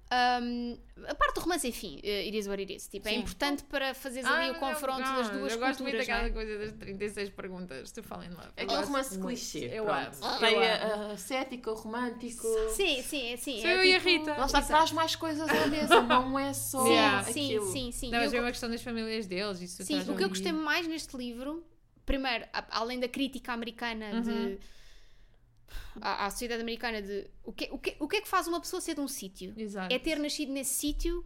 Hum, a parte do romance, enfim, uh, it is what it is. Tipo, é Sim. importante para fazeres Ah, ali o confronto não, das duas Eu gosto muito culturas. daquela não é? coisa das 36 perguntas. Tu fala em love. É Eu aquele gosto romance muito. clichê. Eu amo. Tem Eu a, amo. a cética, o romântico. Sim, sim, é sim. Sou é eu e a tipo- Rita. Lá está, traz mais coisas à mesa, não é só Yeah. Sim, sim, sim. Não, Eu mas é uma questão das famílias deles. Isso Sim, o que eu gostei mais neste livro, primeiro, além da crítica americana de. À, à sociedade americana de o que, o, que, o que é que faz uma pessoa ser de um sítio? É ter nascido nesse sítio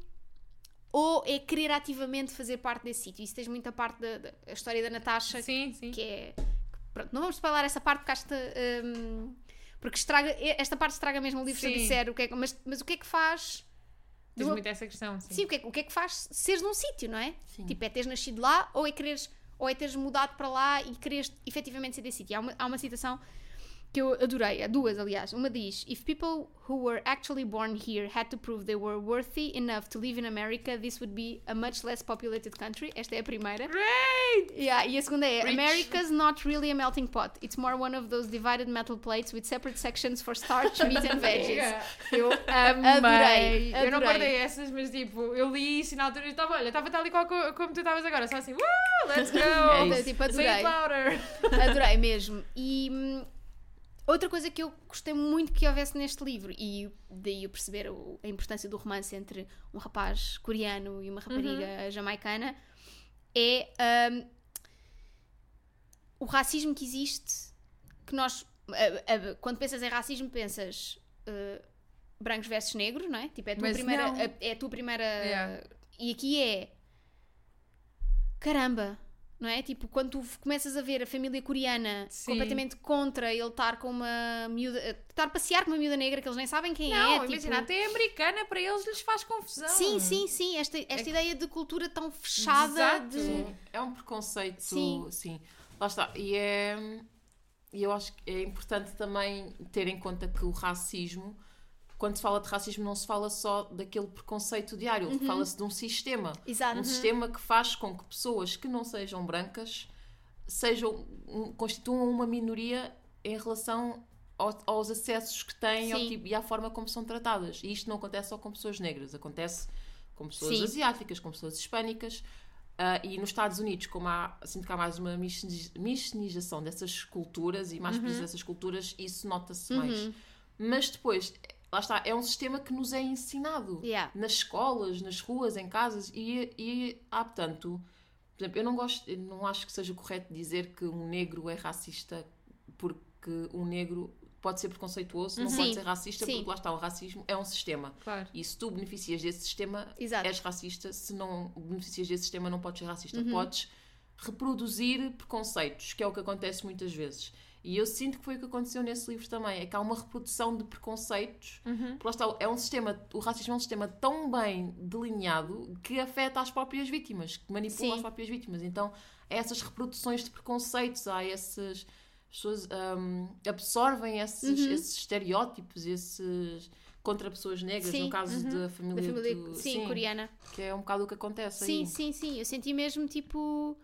ou é querer ativamente fazer parte desse sítio? Isso tens muita parte da, da a história da Natasha, Sim, sim. que é. Pronto, não vamos falar essa parte porque esta. hum, porque estraga, esta parte estraga mesmo o livro se eu Sim. disser o que é, que- mas, mas o que é que faz. Tens muito essa questão. Sim. Sim, o que, é, que- o que é que faz seres num sítio, não é? Sim. Tipo, é teres nascido lá ou é quereres, ou é teres mudado para lá e quereres efetivamente ser desse sítio. Há uma, há uma citação que eu adorei, há duas, aliás. Uma diz: If people who were actually born here had to prove they were worthy enough to live in America, this would be a much less populated country. Esta é a primeira. Great! Yeah, e a segunda é: Preach. America's not really a melting pot. It's more one of those divided metal plates with separate sections for starch, meat and veggies. Eu amei. Adorei, Eu não adorei. guardei essas, mas tipo, eu li isso e na altura estava, olha, estava tal e qual co- como tu estavas agora, só assim, uh, let's go! É. Tipo, Say adorei. it louder! Adorei mesmo. E hum, outra coisa que eu gostei muito que houvesse neste livro, e daí eu perceber a importância do romance entre um rapaz coreano e uma rapariga jamaicana, é hum, o racismo que existe. Que nós, quando pensas em racismo, pensas uh, brancos versus negros, não é? Tipo, é a tua Mas primeira. não. é a tua primeira. Yeah. E aqui é. Caramba! Não é? Tipo, quando tu começas a ver a família coreana Sim. completamente contra ele estar com uma miúda. estar a passear com uma miúda negra que eles nem sabem quem Não, é. imagina, tipo, até americana para eles lhes faz confusão. Sim, sim, sim. Esta, esta ideia de cultura tão fechada. Exato. De... É um preconceito. Sim. Sim. Lá está. E é. E eu acho que é importante também ter em conta que o racismo, quando se fala de racismo, não se fala só daquele preconceito diário, Uhum. fala-se de um sistema. Exato. Um sistema que faz com que pessoas que não sejam brancas sejam, constituam uma minoria em relação aos, aos acessos que têm ao tipo- e à forma como são tratadas. E isto não acontece só com pessoas negras, acontece com pessoas Sim. asiáticas, com pessoas hispânicas. Ah, e nos Estados Unidos, como há, sinto que há mais uma miscini- miscinização dessas culturas e mais presença dessas culturas, isso nota-se mais. Mas depois, lá está, é um sistema que nos é ensinado Yeah. nas escolas, nas ruas, em casas, e, e há tanto. Por exemplo, eu não gosto, eu não acho que seja correto dizer que um negro é racista porque um negro pode ser preconceituoso, não Sim, pode ser racista, sim. porque lá está, o racismo é um sistema. Claro. E se tu beneficias desse sistema, Exato. és racista. Se não beneficias desse sistema, não podes ser racista. Uhum. Podes reproduzir preconceitos, que é o que acontece muitas vezes. E eu sinto que foi o que aconteceu nesse livro também. É que há uma reprodução de preconceitos. Porque lá está, é um sistema, o racismo é um sistema tão bem delineado que afeta as próprias vítimas, que manipula Sim. as próprias vítimas. Então, há essas reproduções de preconceitos, há essas. As pessoas hum, absorvem esses, Uhum. esses estereótipos, esses. contra pessoas negras, Sim, no caso da Da família, família, do- sim, coreana. que é um bocado o que acontece Sim, aí. sim, sim. Eu senti mesmo tipo.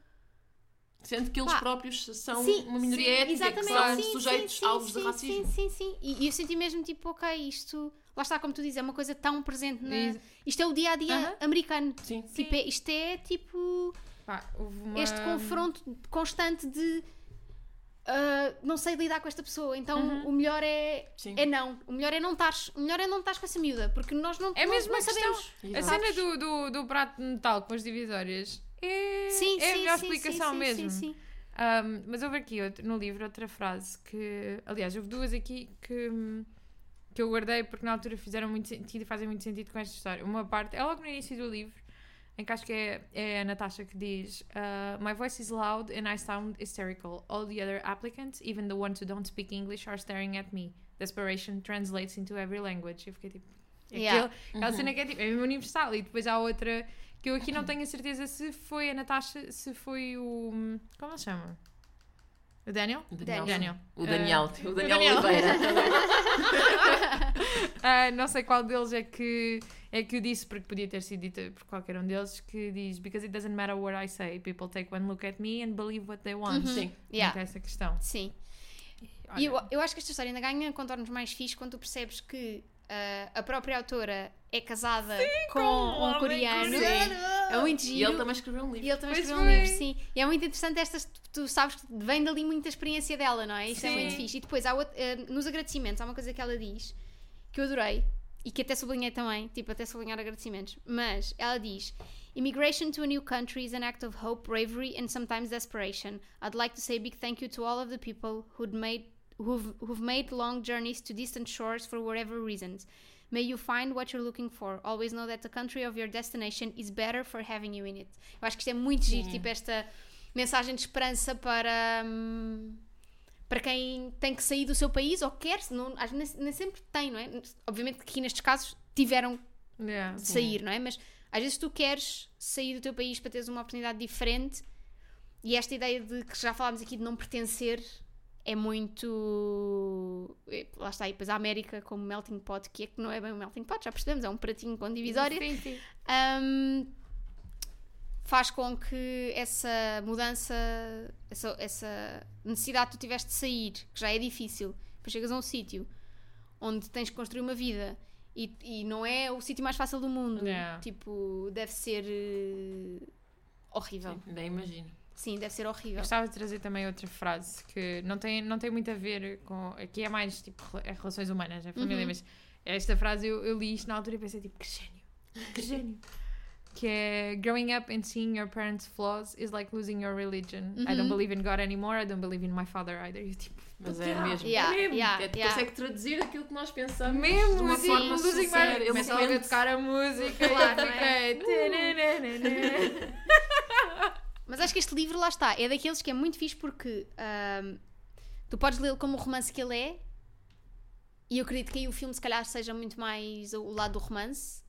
Sendo que eles Pá, próprios são sim, uma minoria sim, étnica, que são sim, sujeitos sim, alvos sim, de racismo. Sim, sim, sim. E, e eu senti mesmo tipo, ok, isto. Lá está, como tu dizes, é uma coisa tão presente na. Isto é o dia a dia Aham. americano. Sim. Tipo, é- isto é tipo. Pá, uma- este confronto constante de ah, não sei lidar com esta pessoa, então o melhor é, Sim. é não. O melhor é não estares. O melhor é não estares com essa miúda, porque nós não, É não, mesmo não a questão. sabemos. A Exato. cena do, do, do prato de metal com as divisórias é, Sim, é a melhor sim, explicação mesmo. Sim, sim. Um, mas houve aqui outro- no livro outra frase que, aliás, houve duas aqui que, que eu guardei porque na altura fizeram muito sentido e fazem muito sentido com esta história. Uma parte é logo no início do livro, em que acho que é, é a Natasha que diz: uh, My voice is loud and I sound hysterical. All the other applicants, even the ones who don't speak English, are staring at me. Desperation translates into every language. Eu fiquei tipo. é Yeah. Aquela cena que é tipo, é mesmo universal. E depois há outra que eu aqui não tenho a certeza se foi a Natasha, se foi o. Como ele se chama? O Daniel? O Daniel. Daniel. O Daniel, Ah, o Daniel, Daniel. Oliveira. Ah, não sei qual deles é que é que o disse, porque podia ter sido dita por qualquer um deles, que diz Because it doesn't matter what I say, people take one look at me and believe what they want. Uhum. Sim. Yeah. Muito essa questão. Sim. Olha, E eu, eu acho que esta história ainda ganha contornos mais fixes quando tu percebes que ah, a própria autora é casada com, com um coreano. coreano. É muito E giro. ele também escreveu um livro. E ele também Pois escreveu um livro, sim. E é muito interessante estas, tu sabes que vem dali muita experiência dela, não é? Isto é Sim. muito fixe. E depois, há eh, nos agradecimentos, há uma coisa que ela diz que eu adorei e que até sublinhei também, tipo, até sublinhar agradecimentos. Mas ela diz: Immigration to a new country is an act of hope, bravery and sometimes desperation. I'd like to say a big thank you to all of the people who'd made, who've, who've made long journeys to distant shores for whatever reasons. May you find what you're looking for. Always know that the country of your destination is better for having you in it. Eu acho que isto é muito giro, tipo esta mensagem de esperança para, hum, para quem tem que sair do seu país ou quer, não, nem, nem sempre tem, não é? Obviamente que aqui nestes casos tiveram Yeah. de sair, não é? Mas às vezes tu queres sair do teu país para teres uma oportunidade diferente e esta ideia de que já falámos aqui de não pertencer é muito. eh, Lá está, e depois a América como melting pot, que é que não é bem um melting pot, já percebemos, é um pratinho com divisória. Sim, sim. Um, faz com que essa mudança, essa, essa necessidade que tu tiveste de sair, que já é difícil, depois chegas a um sítio onde tens que construir uma vida e, e não é o sítio mais fácil do mundo. Yeah. Tipo, deve ser eh, horrível. Sim, nem imagino. Sim, deve ser Eu horrível. gostava de trazer também outra frase que não tem, não tem muito a ver com. Aqui é mais tipo é relações humanas, é família, Uhum. mas esta frase eu, eu li isto na altura e pensei tipo, que gênio, que gênio. que é Growing up and seeing your parents' flaws is like losing your religion. I don't Uhum. believe in God anymore, I don't believe in my father either. E eu, tipo, Mas é Yeah. mesmo. Yeah, é mesmo. yeah, É, tu yeah. consegue traduzir aquilo que nós pensamos mesmo de uma assim, forma losing my Começa logo a tocar a música Claro, e não eu é? fiquei. "Tananana." Mas acho que este livro, lá está, é daqueles que é muito fixe porque tu podes lê-lo como o romance que ele é, e eu acredito que aí o filme, se calhar, seja muito mais o lado do romance.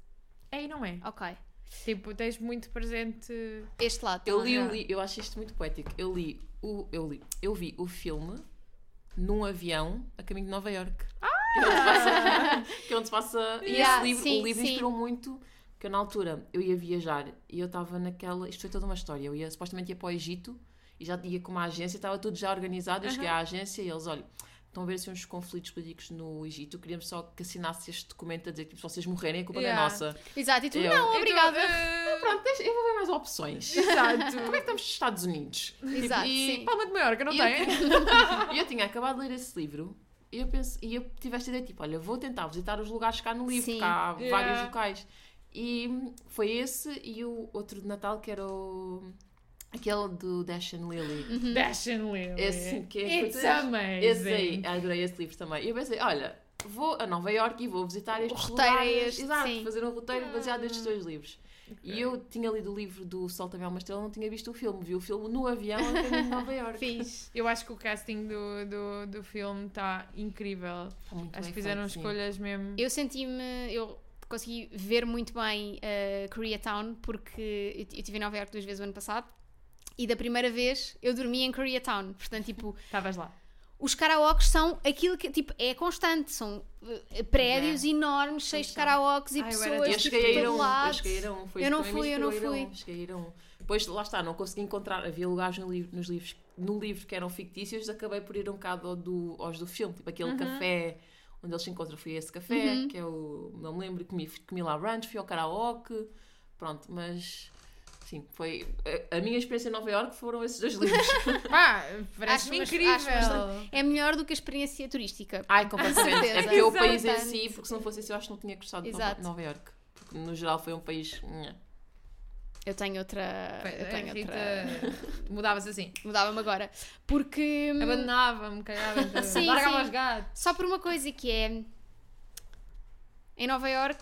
É e não é. Ok. Tipo, tens muito presente. Este lado. Eu também. li, o li, eu acho isto muito poético. Eu li o, eu li, eu vi o filme num avião a caminho de Nova York. Que é onde se passa, que é onde se passa e Yeah, esse livro. sim, o livro sim. inspirou muito. Que eu, na altura eu ia viajar e eu estava naquela. Isto foi toda uma história. Eu ia supostamente ia para o Egito e já ia com uma agência, estava tudo já organizado. Eu cheguei à agência e eles, olha, estão a ver assim uns conflitos políticos no Egito, queríamos só que assinasse este documento a dizer que tipo, se vocês morrerem a culpa Yeah. não é nossa. Exato, e tu, Eu- não, Então, obrigada. eh, Pronto, deixa- eu vou ver mais opções. Exato. Como é que estamos nos Estados Unidos? Exato, e- sim. Palma de Maiorca, não E eu tem? E eu tinha acabado de ler esse livro e eu, penso, e eu tive esta ideia, tipo, olha, vou tentar visitar os lugares cá no livro, Sim. porque há Yeah. vários locais. E foi esse e o outro de Natal que era o... Aquele do Dash and Lily. Dash and Lily. Esse que é- It's amazing. Esse aí, adorei esse livro também. E eu pensei, olha, vou a Nova York e vou visitar estes roteiro é lugares. este, Exato, sim. fazer um roteiro baseado nestes dois livros. E eu tinha lido o livro do Sol também é uma estrela, não tinha visto o filme. Vi o filme no avião a caminho de Nova York. Fiz. Eu acho que o casting do, do, do filme está incrível. Está muito Acho bem que fizeram feito, sim. escolhas mesmo. Eu senti-me, eu consegui ver muito bem uh, Koreatown porque eu, eu estive em Nova York duas vezes o ano passado e da primeira vez eu dormi em Koreatown. Portanto, tipo, Estavas lá. os karaokes são aquilo que, tipo, é constante. São uh, prédios enormes, cheios de são. karaokes e Ai, eu era pessoas Eu tipo, cheguei a ir de a todo um. Eu lado. cheguei a um. Foi Eu não fui, eu não fui. um. Cheguei a ir a um. Depois, lá está, não consegui encontrar. Havia lugares no livro, nos livros, no livro que eram fictícios, acabei por ir um bocado ao do, aos do filme, tipo aquele café onde eles se encontram. Fui a esse café, Uhum. que é o. Não me lembro, comi, comi lá brunch, fui ao karaoke, pronto, mas. Sim, foi. A, a minha experiência em Nova York foram esses dois livros. Pá, parece-me Acho- incrível. acho bastante- É melhor do que a experiência turística. Ai, completamente. certeza. É porque é o país em si, porque se não fosse isso, eu acho que não tinha gostado de Nova, Exato. Nova York. Porque no geral foi um país. Eu tenho outra. Eu tenho Rita outra. mudava-se assim. Mudava-me agora. Porque. hum, Abandonava-me, cagava em tudo. Sim, Largava sim. os gatos. Só por uma coisa que é. Em Nova York,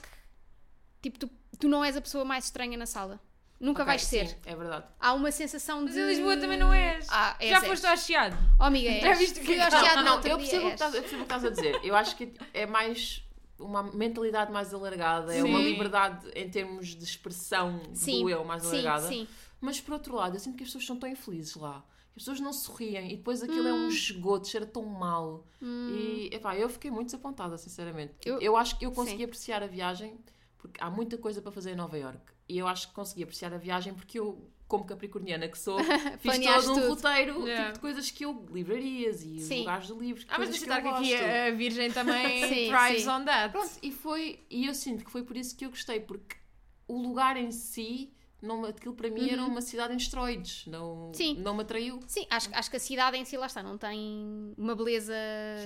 tipo, tu, tu não és a pessoa mais estranha na sala. Nunca Ok, vais ser. Sim, é verdade. Há uma sensação Mas de. em Lisboa também não és. Ah, és, Já és. foste ao Chiado. Oh, amiga, és. Já viste que Fui é ao Chiado não, não, outro eu dia, percebo, o que és. estás, eu percebo o que estás a dizer. Eu acho que é mais uma mentalidade mais alargada, é uma Sim. liberdade em termos de expressão Sim, do eu mais sim, alargada. sim. Mas por outro lado, eu sinto que as pessoas são tão infelizes lá. As pessoas não sorriem e depois aquilo é Hum. um esgoto, cheira tão mal. E epá, eu fiquei muito desapontada, sinceramente. Eu- Eu, acho que eu consegui sim. apreciar a viagem porque há muita coisa para fazer em Nova York. E eu acho que consegui apreciar a viagem porque eu, como capricorniana que sou, fiz todo um tudo. roteiro Yeah. tipo de coisas que eu. livrarias e Sim. lugares de livros. Ah, mas deixa estar que aqui a Virgem também Sim, thrives sim. on that. Pronto, e foi. E eu sinto que foi por isso que eu gostei, porque o lugar em si, não, aquilo para mim era uma cidade em esteroides. Não, Uhum. Sim. não me atraiu. Sim, acho, acho que a cidade em si, lá está, não tem uma beleza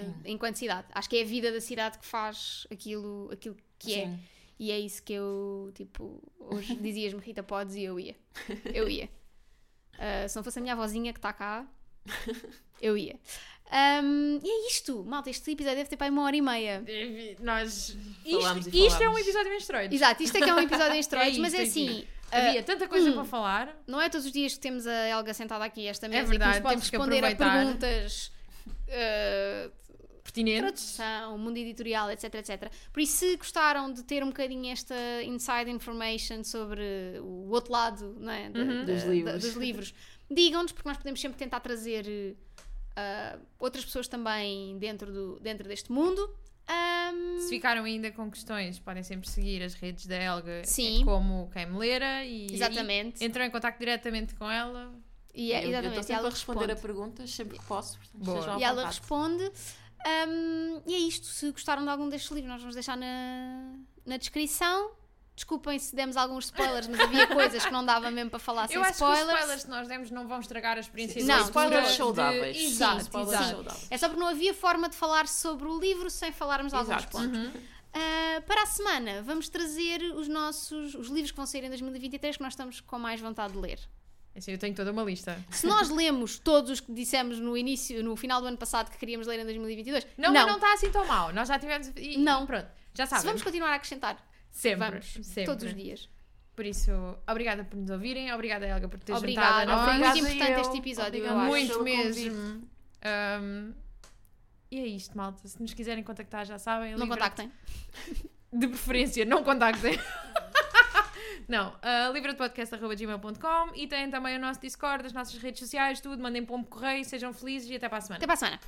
Sim. enquanto cidade. Acho que é a vida da cidade que faz aquilo, aquilo que é. E é isso que eu, tipo, hoje dizias-me, Rita, podes, e eu ia. Eu ia. Ah, se não fosse a minha avózinha que está cá, eu ia. Ahm, e é isto, malta. Este episódio deve ter para aí uma hora e meia. Nós. Falámos Isto, e isto é um episódio em esteroides. Exato, isto é que é um episódio em esteroides, É mas é assim. Havia ah, tanta coisa hum. para falar. não é todos os dias que temos a Helga sentada aqui esta mesa verdade, e que nos pode responder a perguntas. ah, Pertinentes. tradução, mundo editorial, etc, etc. Por isso, se gostaram de ter um bocadinho esta inside information sobre o outro lado não é, da- Uhum. da- Dos da- livros. dos livros, digam-nos, porque nós podemos sempre tentar trazer ah, outras pessoas também dentro, do, dentro deste mundo. Ahm, Se ficaram ainda com questões, podem sempre seguir as redes da Helga Sim. como quem me lera e exatamente. aí entram em contato diretamente com ela. E, é- Eu- eu exatamente. estou e ela sempre a responder responde. a perguntas sempre que posso. Portanto, E ela responde. Ahm, e é isto. Se gostaram de algum destes livros, nós vamos deixar na, na descrição. Desculpem se demos alguns spoilers, mas havia coisas que não dava mesmo para falar sem Eu acho spoilers. que os spoilers que nós demos não vão estragar a experiência Sim, Não, spoilers leitura de- saudáveis. Exato, Sim, spoilers exato. saudáveis. É só porque não havia forma de falar sobre o livro sem falarmos de alguns pontos. Uhum. Ah, para a semana, vamos trazer os nossos os livros que vão sair em 2023 que nós estamos com mais vontade de ler. Assim, eu tenho toda uma lista. Se nós lemos todos os que dissemos no início, no final do ano passado que queríamos ler em 2022, Não, não está assim tão mal. Nós já tivemos. E, Não. Pronto, já Se sabem. vamos continuar a acrescentar, Sempre. vamos, sempre. todos os dias. Por isso, obrigada por nos ouvirem. Obrigada, Helga, por teres juntado Obrigada, a nós. foi muito importante eu. este episódio, eu Obrigada acho. Muito mesmo. Um, e é isto, malta. Se nos quiserem contactar, já sabem. Não contactem. De preferência, não contactem. Não, uh, livradepodcast.gmail.com e têm também o nosso Discord, as nossas redes sociais, tudo. Mandem pombo correio, sejam felizes e até para a semana. Até para a semana.